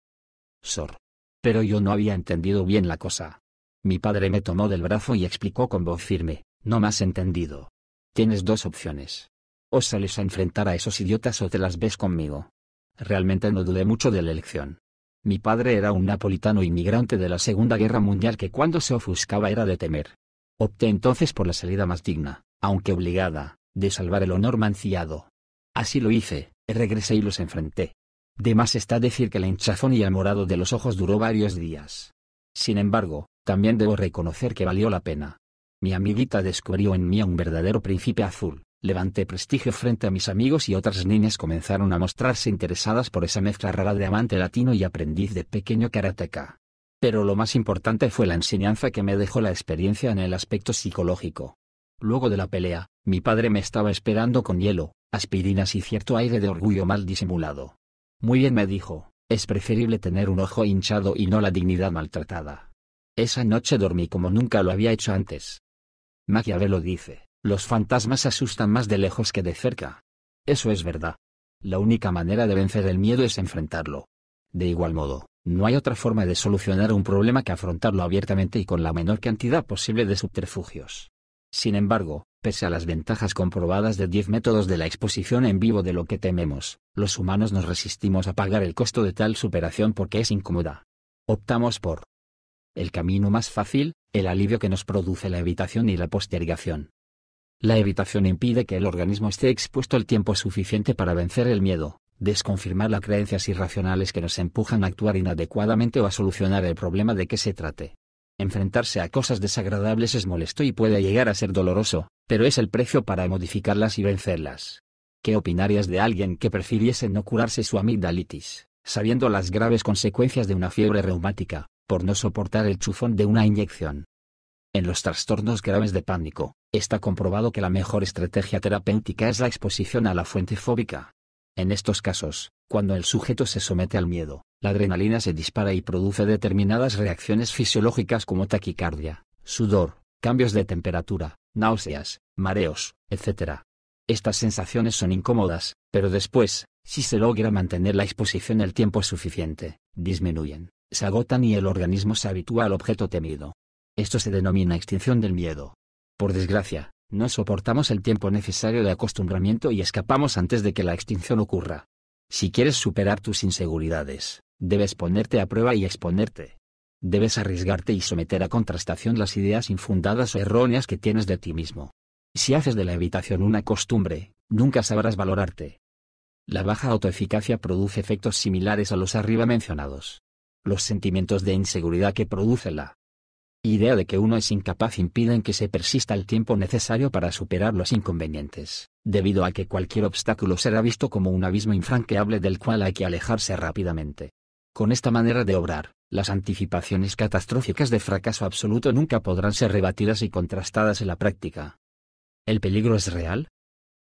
S1: Sor. Pero yo no había entendido bien la cosa. Mi padre me tomó del brazo y explicó con voz firme, no me has entendido. Tienes dos opciones. O sales a enfrentar a esos idiotas o te las ves conmigo. Realmente no dudé mucho de la elección. Mi padre era un napolitano inmigrante de la Segunda Guerra Mundial que cuando se ofuscaba era de temer. Opté entonces por la salida más digna, aunque obligada, de salvar el honor mancillado. Así lo hice, regresé y los enfrenté. De más está decir que la hinchazón y el morado de los ojos duró varios días. Sin embargo, también debo reconocer que valió la pena. Mi amiguita descubrió en mí un verdadero príncipe azul, levanté prestigio frente a mis amigos y otras niñas comenzaron a mostrarse interesadas por esa mezcla rara de amante latino y aprendiz de pequeño karateca. Pero lo más importante fue la enseñanza que me dejó la experiencia en el aspecto psicológico. Luego de la pelea, mi padre me estaba esperando con hielo, aspirinas y cierto aire de orgullo mal disimulado. Muy bien me dijo, es preferible tener un ojo hinchado y no la dignidad maltratada. Esa noche dormí como nunca lo había hecho antes. Maquiavelo dice, los fantasmas asustan más de lejos que de cerca. Eso es verdad. La única manera de vencer el miedo es enfrentarlo. De igual modo, no hay otra forma de solucionar un problema que afrontarlo abiertamente y con la menor cantidad posible de subterfugios. Sin embargo, pese a las ventajas comprobadas de 10 métodos de la exposición en vivo de lo que tememos, los humanos nos resistimos a pagar el costo de tal superación porque es incómoda. Optamos por el camino más fácil, el alivio que nos produce la evitación y la postergación. La evitación impide que el organismo esté expuesto el tiempo suficiente para vencer el miedo, desconfirmar las creencias irracionales que nos empujan a actuar inadecuadamente o a solucionar el problema de que se trate. Enfrentarse a cosas desagradables es molesto y puede llegar a ser doloroso, pero es el precio para modificarlas y vencerlas. ¿Qué opinarías de alguien que prefiriese no curarse su amigdalitis, sabiendo las graves consecuencias de una fiebre reumática, por no soportar el chufón de una inyección? En los trastornos graves de pánico, está comprobado que la mejor estrategia terapéutica es la exposición a la fuente fóbica. En estos casos, cuando el sujeto se somete al miedo, la adrenalina se dispara y produce determinadas reacciones fisiológicas como taquicardia, sudor, cambios de temperatura, náuseas, mareos, etc. Estas sensaciones son incómodas, pero después, si se logra mantener la exposición el tiempo suficiente, disminuyen, se agotan y el organismo se habitúa al objeto temido. Esto se denomina extinción del miedo. Por desgracia, no soportamos el tiempo necesario de acostumbramiento y escapamos antes de que la extinción ocurra. Si quieres superar tus inseguridades, debes ponerte a prueba y exponerte. Debes arriesgarte y someter a contrastación las ideas infundadas o erróneas que tienes de ti mismo. Si haces de la evitación una costumbre, nunca sabrás valorarte. La baja autoeficacia produce efectos similares a los arriba mencionados. Los sentimientos de inseguridad que produce la idea de que uno es incapaz impiden que se persista el tiempo necesario para superar los inconvenientes, debido a que cualquier obstáculo será visto como un abismo infranqueable del cual hay que alejarse rápidamente. Con esta manera de obrar, las anticipaciones catastróficas de fracaso absoluto nunca podrán ser rebatidas y contrastadas en la práctica. ¿El peligro es real?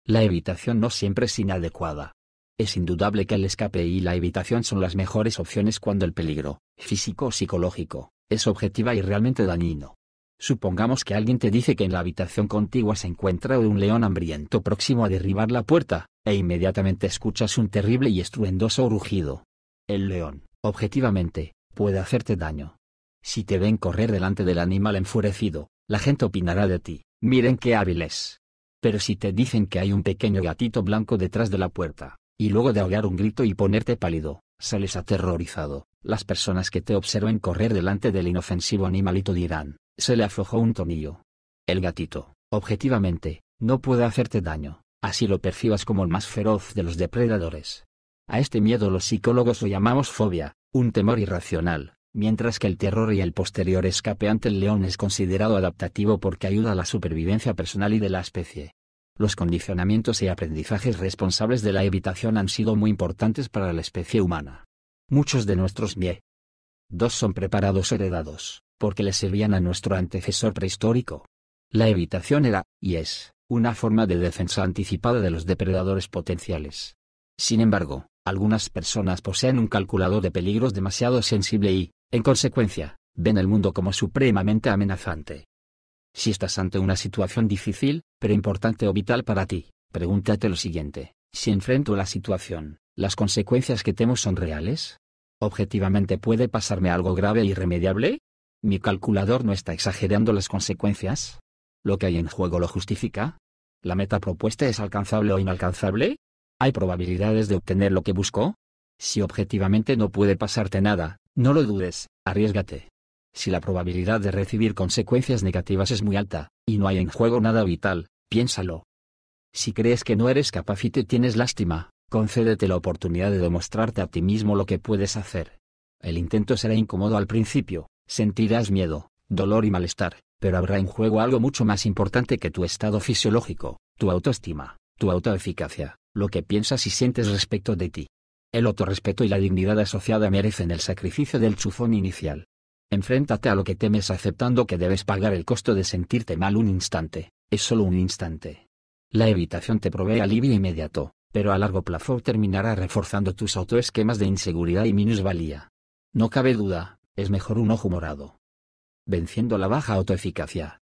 S1: La evitación no siempre es inadecuada. Es indudable que el escape y la evitación son las mejores opciones cuando el peligro, físico o psicológico, es objetiva y realmente dañino. Supongamos que alguien te dice que en la habitación contigua se encuentra un león hambriento próximo a derribar la puerta, e inmediatamente escuchas un terrible y estruendoso rugido. El león, objetivamente, puede hacerte daño. Si te ven correr delante del animal enfurecido, la gente opinará de ti, miren qué hábiles. Pero si te dicen que hay un pequeño gatito blanco detrás de la puerta, y luego de ahogar un grito y ponerte pálido, sales aterrorizado, las personas que te observen correr delante del inofensivo animalito dirán, se le aflojó un tornillo. El gatito, objetivamente, no puede hacerte daño, así lo percibas como el más feroz de los depredadores. A este miedo los psicólogos lo llamamos fobia, un temor irracional, mientras que el terror y el posterior escape ante el león es considerado adaptativo porque ayuda a la supervivencia personal y de la especie. Los condicionamientos y aprendizajes responsables de la evitación han sido muy importantes para la especie humana. Muchos de nuestros mie. Dos son preparados heredados, porque le servían a nuestro antecesor prehistórico. La evitación era, y es, una forma de defensa anticipada de los depredadores potenciales. Sin embargo, algunas personas poseen un calculador de peligros demasiado sensible y, en consecuencia, ven el mundo como supremamente amenazante. Si estás ante una situación difícil, pero importante o vital para ti, pregúntate lo siguiente, si enfrento la situación, ¿las consecuencias que temo son reales? ¿Objetivamente puede pasarme algo grave e irremediable? ¿Mi calculador no está exagerando las consecuencias? ¿Lo que hay en juego lo justifica? ¿La meta propuesta es alcanzable o inalcanzable? ¿Hay probabilidades de obtener lo que busco? Si objetivamente no puede pasarte nada, no lo dudes, arriesgate. Si la probabilidad de recibir consecuencias negativas es muy alta, y no hay en juego nada vital, piénsalo. Si crees que no eres capaz y te tienes lástima, concédete la oportunidad de demostrarte a ti mismo lo que puedes hacer. El intento será incómodo al principio, sentirás miedo, dolor y malestar, pero habrá en juego algo mucho más importante que tu estado fisiológico, tu autoestima, tu autoeficacia, lo que piensas y sientes respecto de ti. El autorrespeto y la dignidad asociada merecen el sacrificio del chufón inicial. Enfréntate a lo que temes aceptando que debes pagar el costo de sentirte mal un instante, es solo un instante. La evitación te provee alivio inmediato, pero a largo plazo terminará reforzando tus autoesquemas de inseguridad y minusvalía. No cabe duda, es mejor un ojo morado. Venciendo la baja autoeficacia.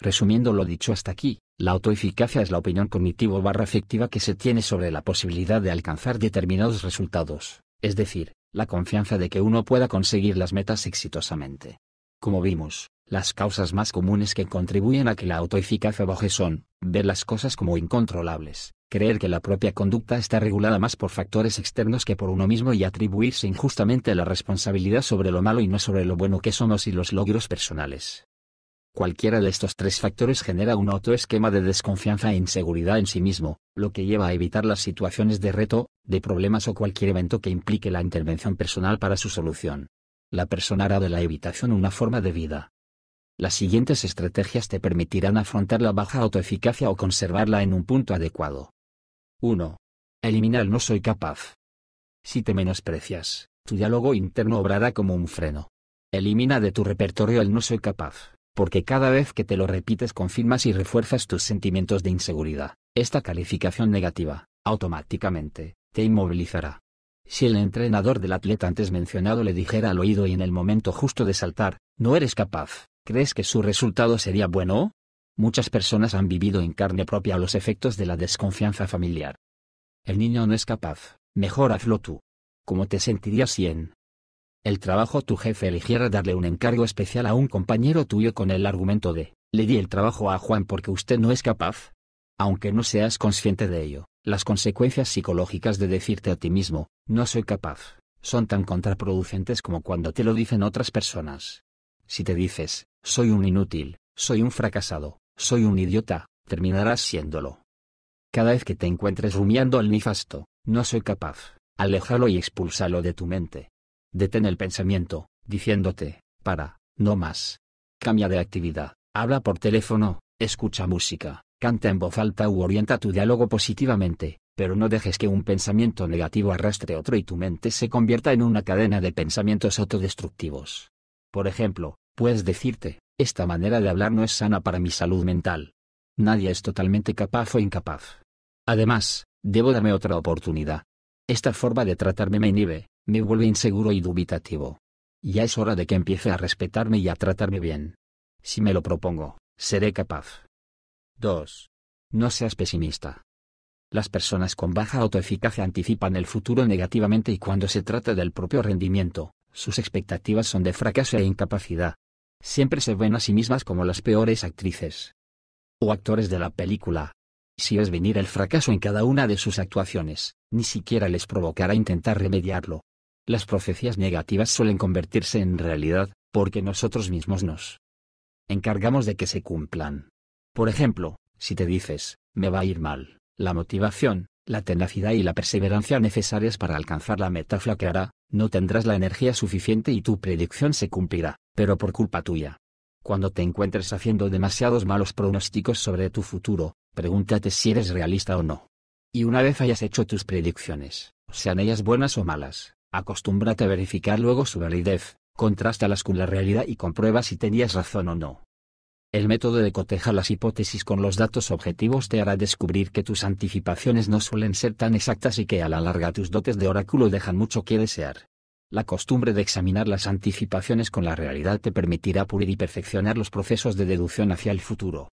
S1: Resumiendo lo dicho hasta aquí, la autoeficacia es la opinión cognitivo barra afectiva que se tiene sobre la posibilidad de alcanzar determinados resultados, es decir, la confianza de que uno pueda conseguir las metas exitosamente. Como vimos, las causas más comunes que contribuyen a que la autoeficacia baje son, ver las cosas como incontrolables, creer que la propia conducta está regulada más por factores externos que por uno mismo y atribuirse injustamente la responsabilidad sobre lo malo y no sobre lo bueno que somos y los logros personales. Cualquiera de estos tres factores genera un autoesquema de desconfianza e inseguridad en sí mismo, lo que lleva a evitar las situaciones de reto, de problemas o cualquier evento que implique la intervención personal para su solución. La persona hará de la evitación una forma de vida. Las siguientes estrategias te permitirán afrontar la baja autoeficacia o conservarla en un punto adecuado. 1. Elimina el no soy capaz. Si te menosprecias, tu diálogo interno obrará como un freno. Elimina de tu repertorio el no soy capaz porque cada vez que te lo repites confirmas y refuerzas tus sentimientos de inseguridad. Esta calificación negativa, automáticamente, te inmovilizará. Si el entrenador del atleta antes mencionado le dijera al oído y en el momento justo de saltar, no eres capaz, ¿crees que su resultado sería bueno? Muchas personas han vivido en carne propia los efectos de la desconfianza familiar. El niño no es capaz, mejor hazlo tú. ¿Cómo te sentirías si en el trabajo tu jefe eligiera darle un encargo especial a un compañero tuyo con el argumento de, le di el trabajo a Juan porque usted no es capaz. Aunque no seas consciente de ello, las consecuencias psicológicas de decirte a ti mismo, no soy capaz, son tan contraproducentes como cuando te lo dicen otras personas. Si te dices, soy un inútil, soy un fracasado, soy un idiota, terminarás siéndolo. Cada vez que te encuentres rumiando el nifasto, no soy capaz, aléjalo y expúlsalo de tu mente. Detén el pensamiento, diciéndote, para, no más. Cambia de actividad, habla por teléfono, escucha música, canta en voz alta u orienta tu diálogo positivamente, pero no dejes que un pensamiento negativo arrastre otro y tu mente se convierta en una cadena de pensamientos autodestructivos. Por ejemplo, puedes decirte, esta manera de hablar no es sana para mi salud mental. Nadie es totalmente capaz o incapaz. Además, debo darme otra oportunidad. Esta forma de tratarme me inhibe, me vuelve inseguro y dubitativo. Ya es hora de que empiece a respetarme y a tratarme bien. Si me lo propongo, seré capaz. 2. No seas pesimista. Las personas con baja autoeficacia anticipan el futuro negativamente y cuando se trata del propio rendimiento, sus expectativas son de fracaso e incapacidad. Siempre se ven a sí mismas como las peores actrices o actores de la película. Si es venir el fracaso en cada una de sus actuaciones, ni siquiera les provocará intentar remediarlo. Las profecías negativas suelen convertirse en realidad, porque nosotros mismos nos encargamos de que se cumplan. Por ejemplo, si te dices, me va a ir mal, la motivación, la tenacidad y la perseverancia necesarias para alcanzar la meta flaqueará, no tendrás la energía suficiente y tu predicción se cumplirá, pero por culpa tuya. Cuando te encuentres haciendo demasiados malos pronósticos sobre tu futuro, pregúntate si eres realista o no. Y una vez hayas hecho tus predicciones, sean ellas buenas o malas, Acostúmbrate a verificar luego su validez, contrástalas con la realidad y comprueba si tenías razón o no. El método de cotejar las hipótesis con los datos objetivos te hará descubrir que tus anticipaciones no suelen ser tan exactas y que a la larga tus dotes de oráculo dejan mucho que desear. La costumbre de examinar las anticipaciones con la realidad te permitirá pulir y perfeccionar los procesos de deducción hacia el futuro.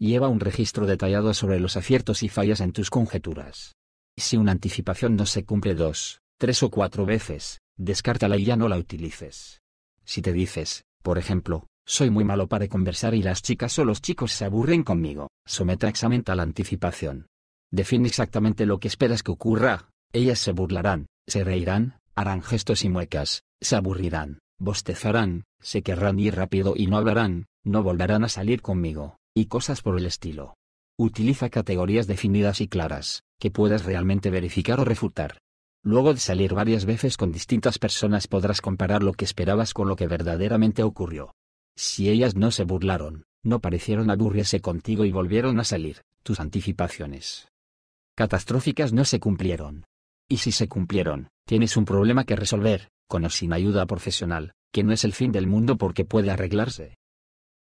S1: Lleva un registro detallado sobre los aciertos y fallas en tus conjeturas. Si una anticipación no se cumple dos, tres o cuatro veces, descártala y ya no la utilices. Si te dices, por ejemplo, soy muy malo para conversar y las chicas o los chicos se aburren conmigo, somete a examen la anticipación. Define exactamente lo que esperas que ocurra, ellas se burlarán, Se reirán, harán gestos y muecas, se aburrirán, bostezarán, se querrán ir rápido y no hablarán, no volverán a salir conmigo, y cosas por el estilo. Utiliza categorías definidas y claras, que puedas realmente verificar o refutar. Luego de salir varias veces con distintas personas podrás comparar lo que esperabas con lo que verdaderamente ocurrió. Si ellas no se burlaron, no parecieron aburrirse contigo y volvieron a salir, tus anticipaciones catastróficas no se cumplieron. Y si se cumplieron, tienes un problema que resolver, con o sin ayuda profesional, que no es el fin del mundo porque puede arreglarse.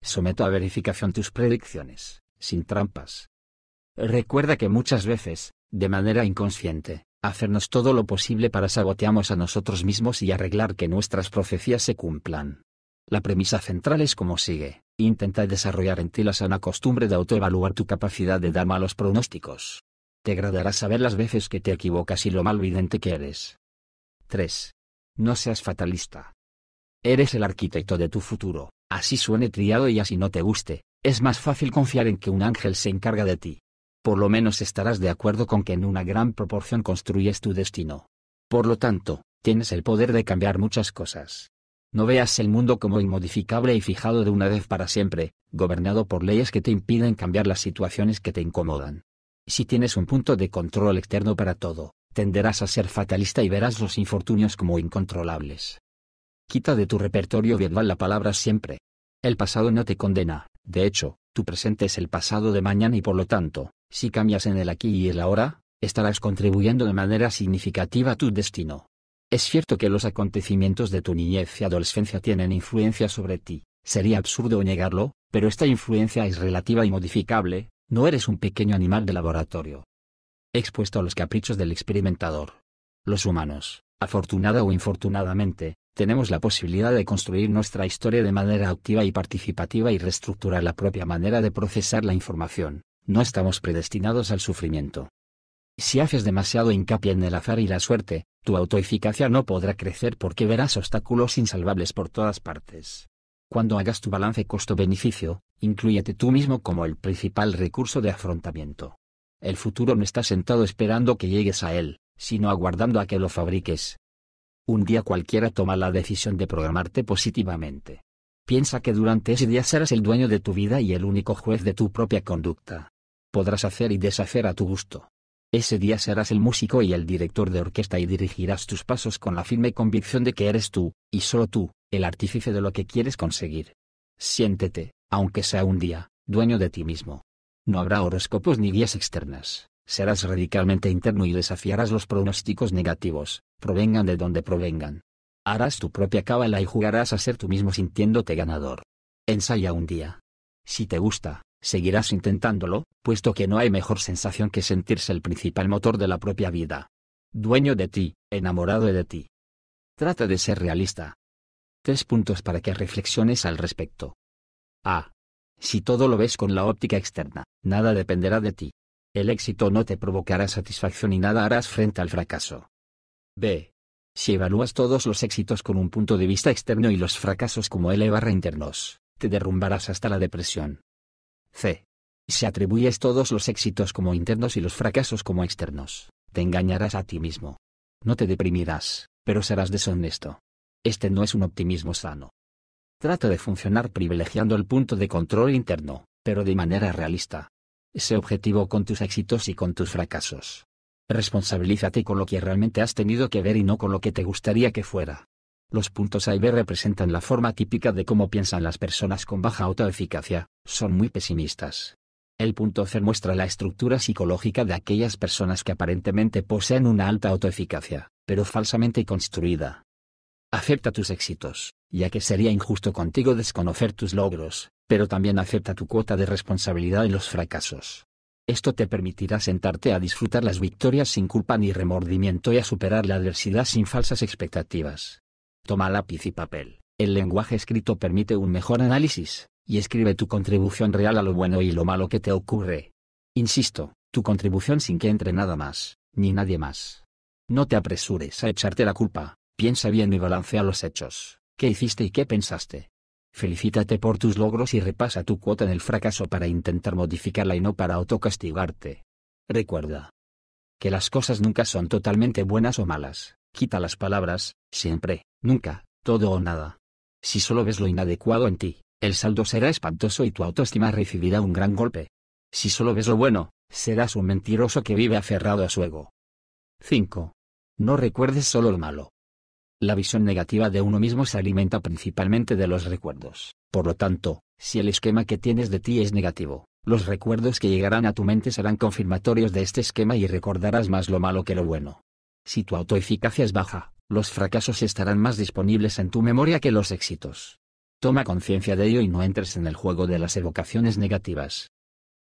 S1: Someto a verificación tus predicciones, sin trampas. Recuerda que muchas veces, de manera inconsciente, hacernos todo lo posible para saboteamos a nosotros mismos y arreglar que nuestras profecías se cumplan. La premisa central es como sigue, intenta desarrollar en ti la sana costumbre de autoevaluar tu capacidad de dar malos pronósticos. Te agradará saber las veces que te equivocas y lo malvidente que eres. 3. No seas fatalista. Eres el arquitecto de tu futuro, así suene triado y así no te guste, es más fácil confiar en que un ángel se encarga de ti. Por lo menos estarás de acuerdo con que en una gran proporción construyes tu destino. Por lo tanto, tienes el poder de cambiar muchas cosas. No veas el mundo como inmodificable y fijado de una vez para siempre, gobernado por leyes que te impiden cambiar las situaciones que te incomodan. Si tienes un punto de control externo para todo, tenderás a ser fatalista y verás los infortunios como incontrolables. Quita de tu repertorio verbal la palabra siempre. El pasado no te condena, de hecho, tu presente es el pasado de mañana y por lo tanto, si cambias en el aquí y el ahora, estarás contribuyendo de manera significativa a tu destino. Es cierto que los acontecimientos de tu niñez y adolescencia tienen influencia sobre ti, sería absurdo negarlo, pero esta influencia es relativa y modificable, no eres un pequeño animal de laboratorio. Expuesto a los caprichos del experimentador. Los humanos, afortunada o infortunadamente, tenemos la posibilidad de construir nuestra historia de manera activa y participativa y reestructurar la propia manera de procesar la información. No estamos predestinados al sufrimiento. Si haces demasiado hincapié en el azar y la suerte, tu autoeficacia no podrá crecer porque verás obstáculos insalvables por todas partes. Cuando hagas tu balance costo-beneficio, incluyete tú mismo como el principal recurso de afrontamiento. El futuro no está sentado esperando que llegues a él, sino aguardando a que lo fabriques. Un día cualquiera toma la decisión de programarte positivamente. Piensa que durante ese día serás el dueño de tu vida y el único juez de tu propia conducta. Podrás hacer y deshacer a tu gusto. Ese día serás el músico y el director de orquesta y dirigirás tus pasos con la firme convicción de que eres tú, y solo tú, el artífice de lo que quieres conseguir. Siéntete, aunque sea un día, dueño de ti mismo. No habrá horóscopos ni guías externas, serás radicalmente interno y desafiarás los pronósticos negativos, provengan de donde provengan. Harás tu propia cábala y jugarás a ser tú mismo sintiéndote ganador. Ensaya un día. Si te gusta, seguirás intentándolo, puesto que no hay mejor sensación que sentirse el principal motor de la propia vida. Dueño de ti, enamorado de ti. Trata de ser realista, Tres puntos para que reflexiones al respecto. A. Si todo lo ves con la óptica externa, nada dependerá de ti. El éxito no te provocará satisfacción y nada harás frente al fracaso. B. Si evalúas todos los éxitos con un punto de vista externo y los fracasos como L barra internos, te derrumbarás hasta la depresión. C. Si atribuyes todos los éxitos como internos y los fracasos como externos, te engañarás a ti mismo. No te deprimirás, pero serás deshonesto. Este no es un optimismo sano. Trata de funcionar privilegiando el punto de control interno, pero de manera realista. Sé objetivo con tus éxitos y con tus fracasos. Responsabilízate con lo que realmente has tenido que ver y no con lo que te gustaría que fuera. Los puntos A y B representan la forma típica de cómo piensan las personas con baja autoeficacia, son muy pesimistas. El punto C muestra la estructura psicológica de aquellas personas que aparentemente poseen una alta autoeficacia, pero falsamente construida. Acepta tus éxitos, ya que sería injusto contigo desconocer tus logros, pero también acepta tu cuota de responsabilidad en los fracasos. Esto te permitirá sentarte a disfrutar las victorias sin culpa ni remordimiento y a superar la adversidad sin falsas expectativas. Toma lápiz y papel. El lenguaje escrito permite un mejor análisis, y escribe tu contribución real a lo bueno y lo malo que te ocurre. Insisto, tu contribución sin que entre nada más, ni nadie más. No te apresures a echarte la culpa, Piensa bien y balancea los hechos. ¿Qué hiciste y qué pensaste? Felicítate por tus logros y repasa tu cuota en el fracaso para intentar modificarla y no para autocastigarte. Recuerda que las cosas nunca son totalmente buenas o malas, Quita las palabras, siempre, nunca, todo o nada. Si solo ves lo inadecuado en ti, el saldo será espantoso y tu autoestima recibirá un gran golpe. Si solo ves lo bueno, serás un mentiroso que vive aferrado a su ego. 5. No recuerdes solo lo malo. La visión negativa de uno mismo se alimenta principalmente de los recuerdos. Por lo tanto, si el esquema que tienes de ti es negativo, los recuerdos que llegarán a tu mente serán confirmatorios de este esquema y recordarás más lo malo que lo bueno. Si tu autoeficacia es baja, los fracasos estarán más disponibles en tu memoria que los éxitos. Toma conciencia de ello y no entres en el juego de las evocaciones negativas.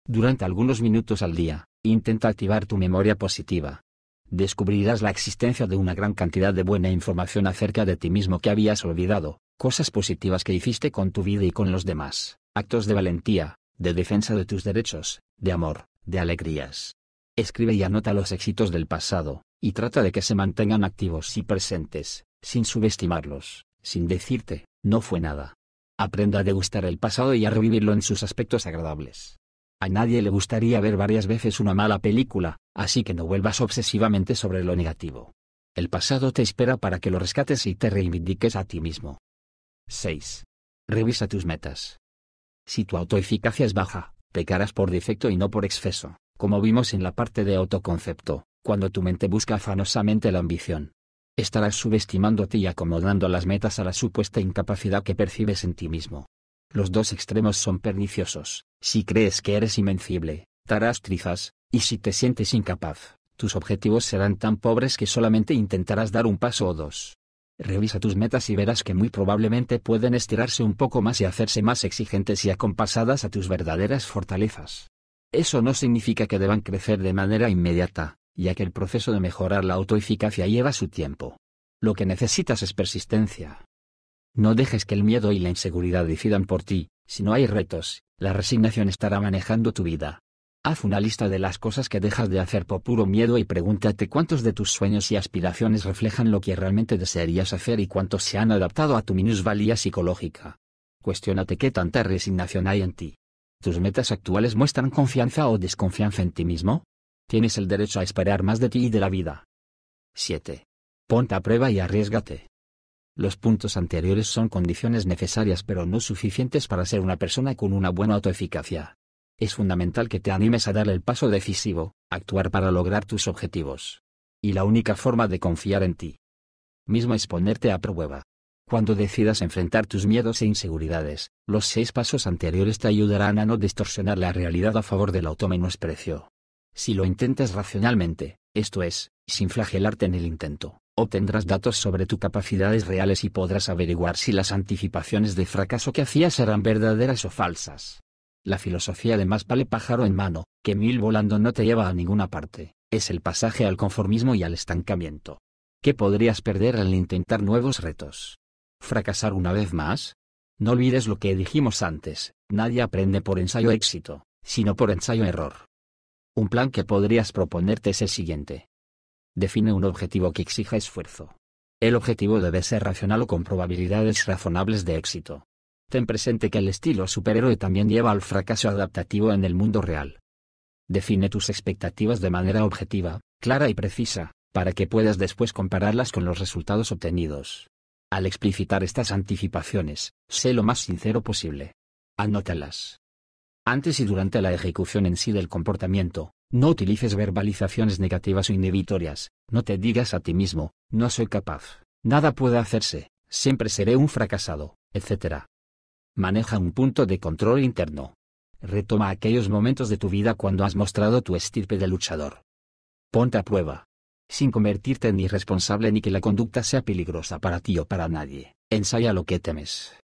S1: Durante algunos minutos al día, intenta activar tu memoria positiva. Descubrirás la existencia de una gran cantidad de buena información acerca de ti mismo que habías olvidado, cosas positivas que hiciste con tu vida y con los demás, actos de valentía, de defensa de tus derechos, de amor, de alegrías. Escribe y anota los éxitos del pasado, y trata de que se mantengan activos y presentes, sin subestimarlos, sin decirte, no fue nada. Aprenda a degustar el pasado y a revivirlo en sus aspectos agradables. A nadie le gustaría ver varias veces una mala película, así que no vuelvas obsesivamente sobre lo negativo. El pasado te espera para que lo rescates y te reivindiques a ti mismo. 6. Revisa tus metas. Si tu autoeficacia es baja, pecarás por defecto y no por exceso, como vimos en la parte de autoconcepto, cuando tu mente busca afanosamente la ambición. Estarás subestimándote y acomodando las metas a la supuesta incapacidad que percibes en ti mismo. Los dos extremos son perniciosos. Si crees que eres invencible, darás trizas, y si te sientes incapaz, tus objetivos serán tan pobres que solamente intentarás dar un paso o dos. Revisa tus metas y verás que muy probablemente pueden estirarse un poco más y hacerse más exigentes y acompasadas a tus verdaderas fortalezas. Eso no significa que deban crecer de manera inmediata, ya que el proceso de mejorar la autoeficacia lleva su tiempo. Lo que necesitas es persistencia, no dejes que el miedo y la inseguridad decidan por ti, si no hay retos, la resignación estará manejando tu vida. Haz una lista de las cosas que dejas de hacer por puro miedo y pregúntate cuántos de tus sueños y aspiraciones reflejan lo que realmente desearías hacer y cuántos se han adaptado a tu minusvalía psicológica. Cuestiónate qué tanta resignación hay en ti. ¿Tus metas actuales muestran confianza o desconfianza en ti mismo? Tienes el derecho a esperar más de ti y de la vida. 7. Ponte a prueba y arriesgate. Los puntos anteriores son condiciones necesarias pero no suficientes para ser una persona con una buena autoeficacia. Es fundamental que te animes a dar el paso decisivo, actuar para lograr tus objetivos. Y la única forma de confiar en ti mismo es ponerte a prueba. Cuando decidas enfrentar tus miedos e inseguridades, los seis pasos anteriores te ayudarán a no distorsionar la realidad a favor del automenosprecio. Si lo intentas racionalmente, esto es, sin flagelarte en el intento, obtendrás datos sobre tus capacidades reales y podrás averiguar si las anticipaciones de fracaso que hacías eran verdaderas o falsas. La filosofía de más vale pájaro en mano, que mil volando no te lleva a ninguna parte, es el pasaje al conformismo y al estancamiento. ¿Qué podrías perder al intentar nuevos retos? ¿Fracasar una vez más? No olvides lo que dijimos antes, nadie aprende por ensayo éxito, sino por ensayo error. Un plan que podrías proponerte es el siguiente. Define un objetivo que exija esfuerzo. El objetivo debe ser racional o con probabilidades razonables de éxito. Ten presente que el estilo superhéroe también lleva al fracaso adaptativo en el mundo real. Define tus expectativas de manera objetiva, clara y precisa, para que puedas después compararlas con los resultados obtenidos. Al explicitar estas anticipaciones, sé lo más sincero posible. Anótalas. Antes y durante la ejecución en sí del comportamiento, no utilices verbalizaciones negativas o inhibitorias, no te digas a ti mismo, no soy capaz, nada puede hacerse, siempre seré un fracasado, etc. Maneja un punto de control interno. Retoma aquellos momentos de tu vida cuando has mostrado tu estirpe de luchador. Ponte a prueba. Sin convertirte en irresponsable ni que la conducta sea peligrosa para ti o para nadie, ensaya lo que temes.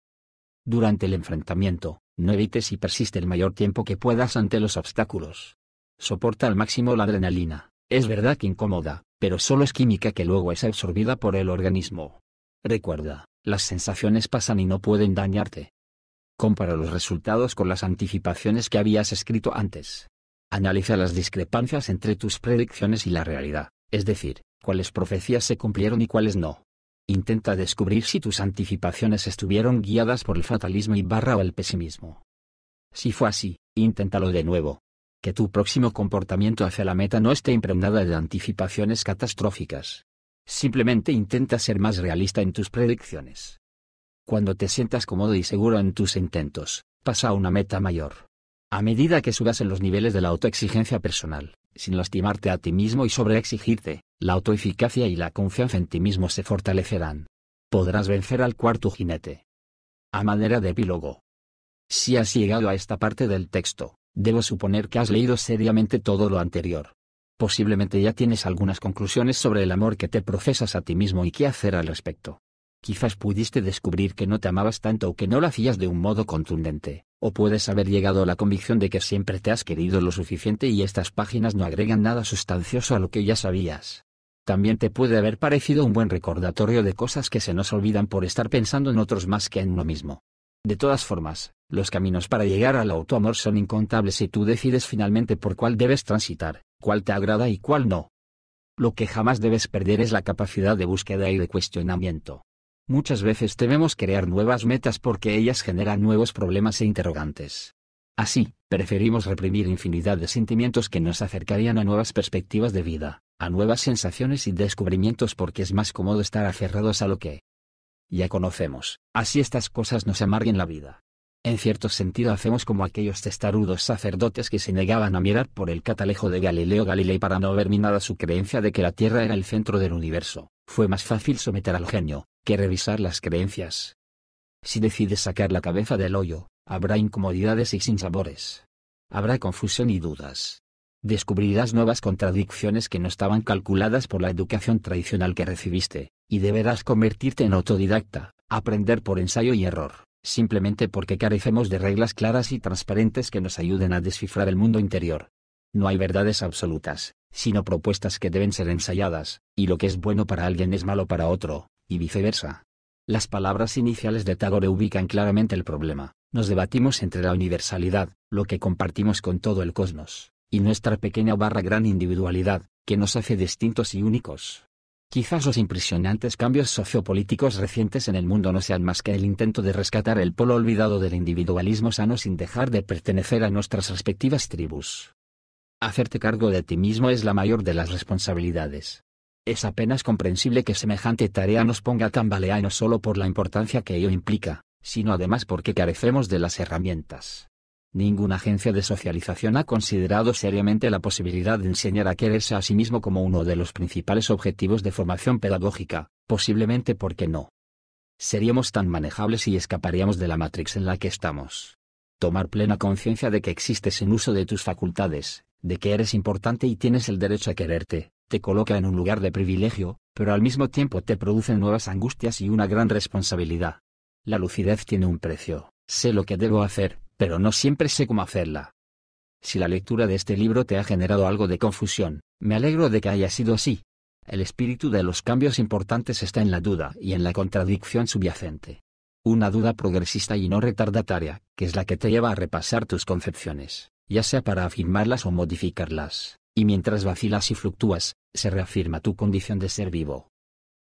S1: Durante el enfrentamiento, no evites y persiste el mayor tiempo que puedas ante los obstáculos. Soporta al máximo la adrenalina, es verdad que incomoda, pero solo es química que luego es absorbida por el organismo. Recuerda, las sensaciones pasan y no pueden dañarte. Compara los resultados con las anticipaciones que habías escrito antes. Analiza las discrepancias entre tus predicciones y la realidad, es decir, cuáles profecías se cumplieron y cuáles no. Intenta descubrir si tus anticipaciones estuvieron guiadas por el fatalismo y barra o el pesimismo. Si fue así, inténtalo de nuevo, que tu próximo comportamiento hacia la meta no esté impregnada de anticipaciones catastróficas. Simplemente intenta ser más realista en tus predicciones. Cuando te sientas cómodo y seguro en tus intentos, pasa a una meta mayor. A medida que subas en los niveles de la autoexigencia personal, sin lastimarte a ti mismo y sobreexigirte, la autoeficacia y la confianza en ti mismo se fortalecerán. Podrás vencer al cuarto jinete. A manera de epílogo. Si has llegado a esta parte del texto, debo suponer que has leído seriamente todo lo anterior. Posiblemente ya tienes algunas conclusiones sobre el amor que te profesas a ti mismo y qué hacer al respecto. Quizás pudiste descubrir que no te amabas tanto o que no lo hacías de un modo contundente, o puedes haber llegado a la convicción de que siempre te has querido lo suficiente y estas páginas no agregan nada sustancioso a lo que ya sabías. También te puede haber parecido un buen recordatorio de cosas que se nos olvidan por estar pensando en otros más que en uno mismo. De todas formas, los caminos para llegar al autoamor son incontables y tú decides finalmente por cuál debes transitar, cuál te agrada y cuál no. Lo que jamás debes perder es la capacidad de búsqueda y de cuestionamiento. Muchas veces debemos crear nuevas metas porque ellas generan nuevos problemas e interrogantes. Así, preferimos reprimir infinidad de sentimientos que nos acercarían a nuevas perspectivas de vida, a nuevas sensaciones y descubrimientos porque es más cómodo estar aferrados a lo que, ya conocemos, así estas cosas nos amarguen la vida. En cierto sentido hacemos como aquellos testarudos sacerdotes que se negaban a mirar por el catalejo de Galileo Galilei para no ver minada su creencia de que la Tierra era el centro del universo. Fue más fácil someter al genio, que revisar las creencias. Si decides sacar la cabeza del hoyo, habrá incomodidades y sinsabores. Habrá confusión y dudas. Descubrirás nuevas contradicciones que no estaban calculadas por la educación tradicional que recibiste, y deberás convertirte en autodidacta, aprender por ensayo y error, simplemente porque carecemos de reglas claras y transparentes que nos ayuden a descifrar el mundo interior. No hay verdades absolutas, sino propuestas que deben ser ensayadas, y lo que es bueno para alguien es malo para otro, y viceversa. Las palabras iniciales de Tagore ubican claramente el problema, nos debatimos entre la universalidad, lo que compartimos con todo el cosmos, y nuestra pequeña barra gran individualidad, que nos hace distintos y únicos. Quizás los impresionantes cambios sociopolíticos recientes en el mundo no sean más que el intento de rescatar el polo olvidado del individualismo sano sin dejar de pertenecer a nuestras respectivas tribus. Hacerte cargo de ti mismo es la mayor de las responsabilidades. Es apenas comprensible que semejante tarea nos ponga a tambalear no solo por la importancia que ello implica, sino además porque carecemos de las herramientas. Ninguna agencia de socialización ha considerado seriamente la posibilidad de enseñar a quererse a sí mismo como uno de los principales objetivos de formación pedagógica, posiblemente porque no. Seríamos tan manejables y escaparíamos de la matrix en la que estamos. Tomar plena conciencia de que existes en uso de tus facultades, de que eres importante y tienes el derecho a quererte, te coloca en un lugar de privilegio, pero al mismo tiempo te produce nuevas angustias y una gran responsabilidad. La lucidez tiene un precio, sé lo que debo hacer, pero no siempre sé cómo hacerla. Si la lectura de este libro te ha generado algo de confusión, me alegro de que haya sido así. El espíritu de los cambios importantes está en la duda y en la contradicción subyacente. Una duda progresista y no retardataria, que es la que te lleva a repasar tus concepciones, ya sea para afirmarlas o modificarlas, y mientras vacilas y fluctúas, se reafirma tu condición de ser vivo.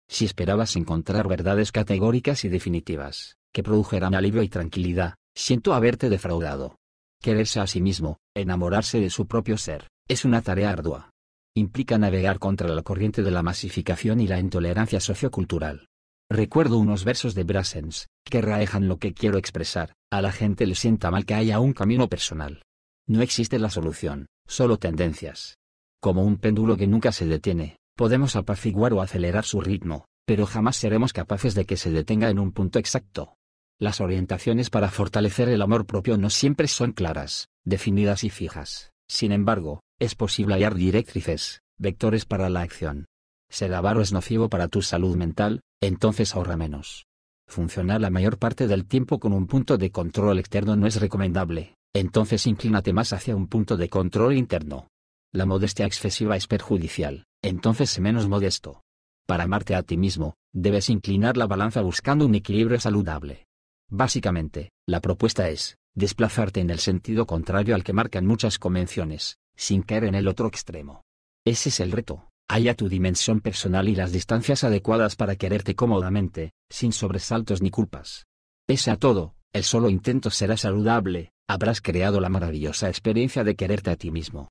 S1: Si esperabas encontrar verdades categóricas y definitivas, que produjeran alivio y tranquilidad, Siento haberte defraudado. Quererse a sí mismo, enamorarse de su propio ser, es una tarea ardua. Implica navegar contra la corriente de la masificación y la intolerancia sociocultural. Recuerdo unos versos de Brassens, que raejan lo que quiero expresar, a la gente le sienta mal que haya un camino personal. No existe la solución, solo tendencias. Como un péndulo que nunca se detiene, podemos apaciguar o acelerar su ritmo, pero jamás seremos capaces de que se detenga en un punto exacto. Las orientaciones para fortalecer el amor propio no siempre son claras, definidas y fijas. Sin embargo, es posible hallar directrices, vectores para la acción. Ser avaro es nocivo para tu salud mental, entonces ahorra menos. Funcionar la mayor parte del tiempo con un punto de control externo no es recomendable, entonces inclínate más hacia un punto de control interno. La modestia excesiva es perjudicial, entonces sé menos modesto. Para amarte a ti mismo, debes inclinar la balanza buscando un equilibrio saludable. Básicamente, la propuesta es, desplazarte en el sentido contrario al que marcan muchas convenciones, sin caer en el otro extremo. Ese es el reto, haya tu dimensión personal y las distancias adecuadas para quererte cómodamente, sin sobresaltos ni culpas. Pese a todo, el solo intento será saludable, habrás creado la maravillosa experiencia de quererte a ti mismo.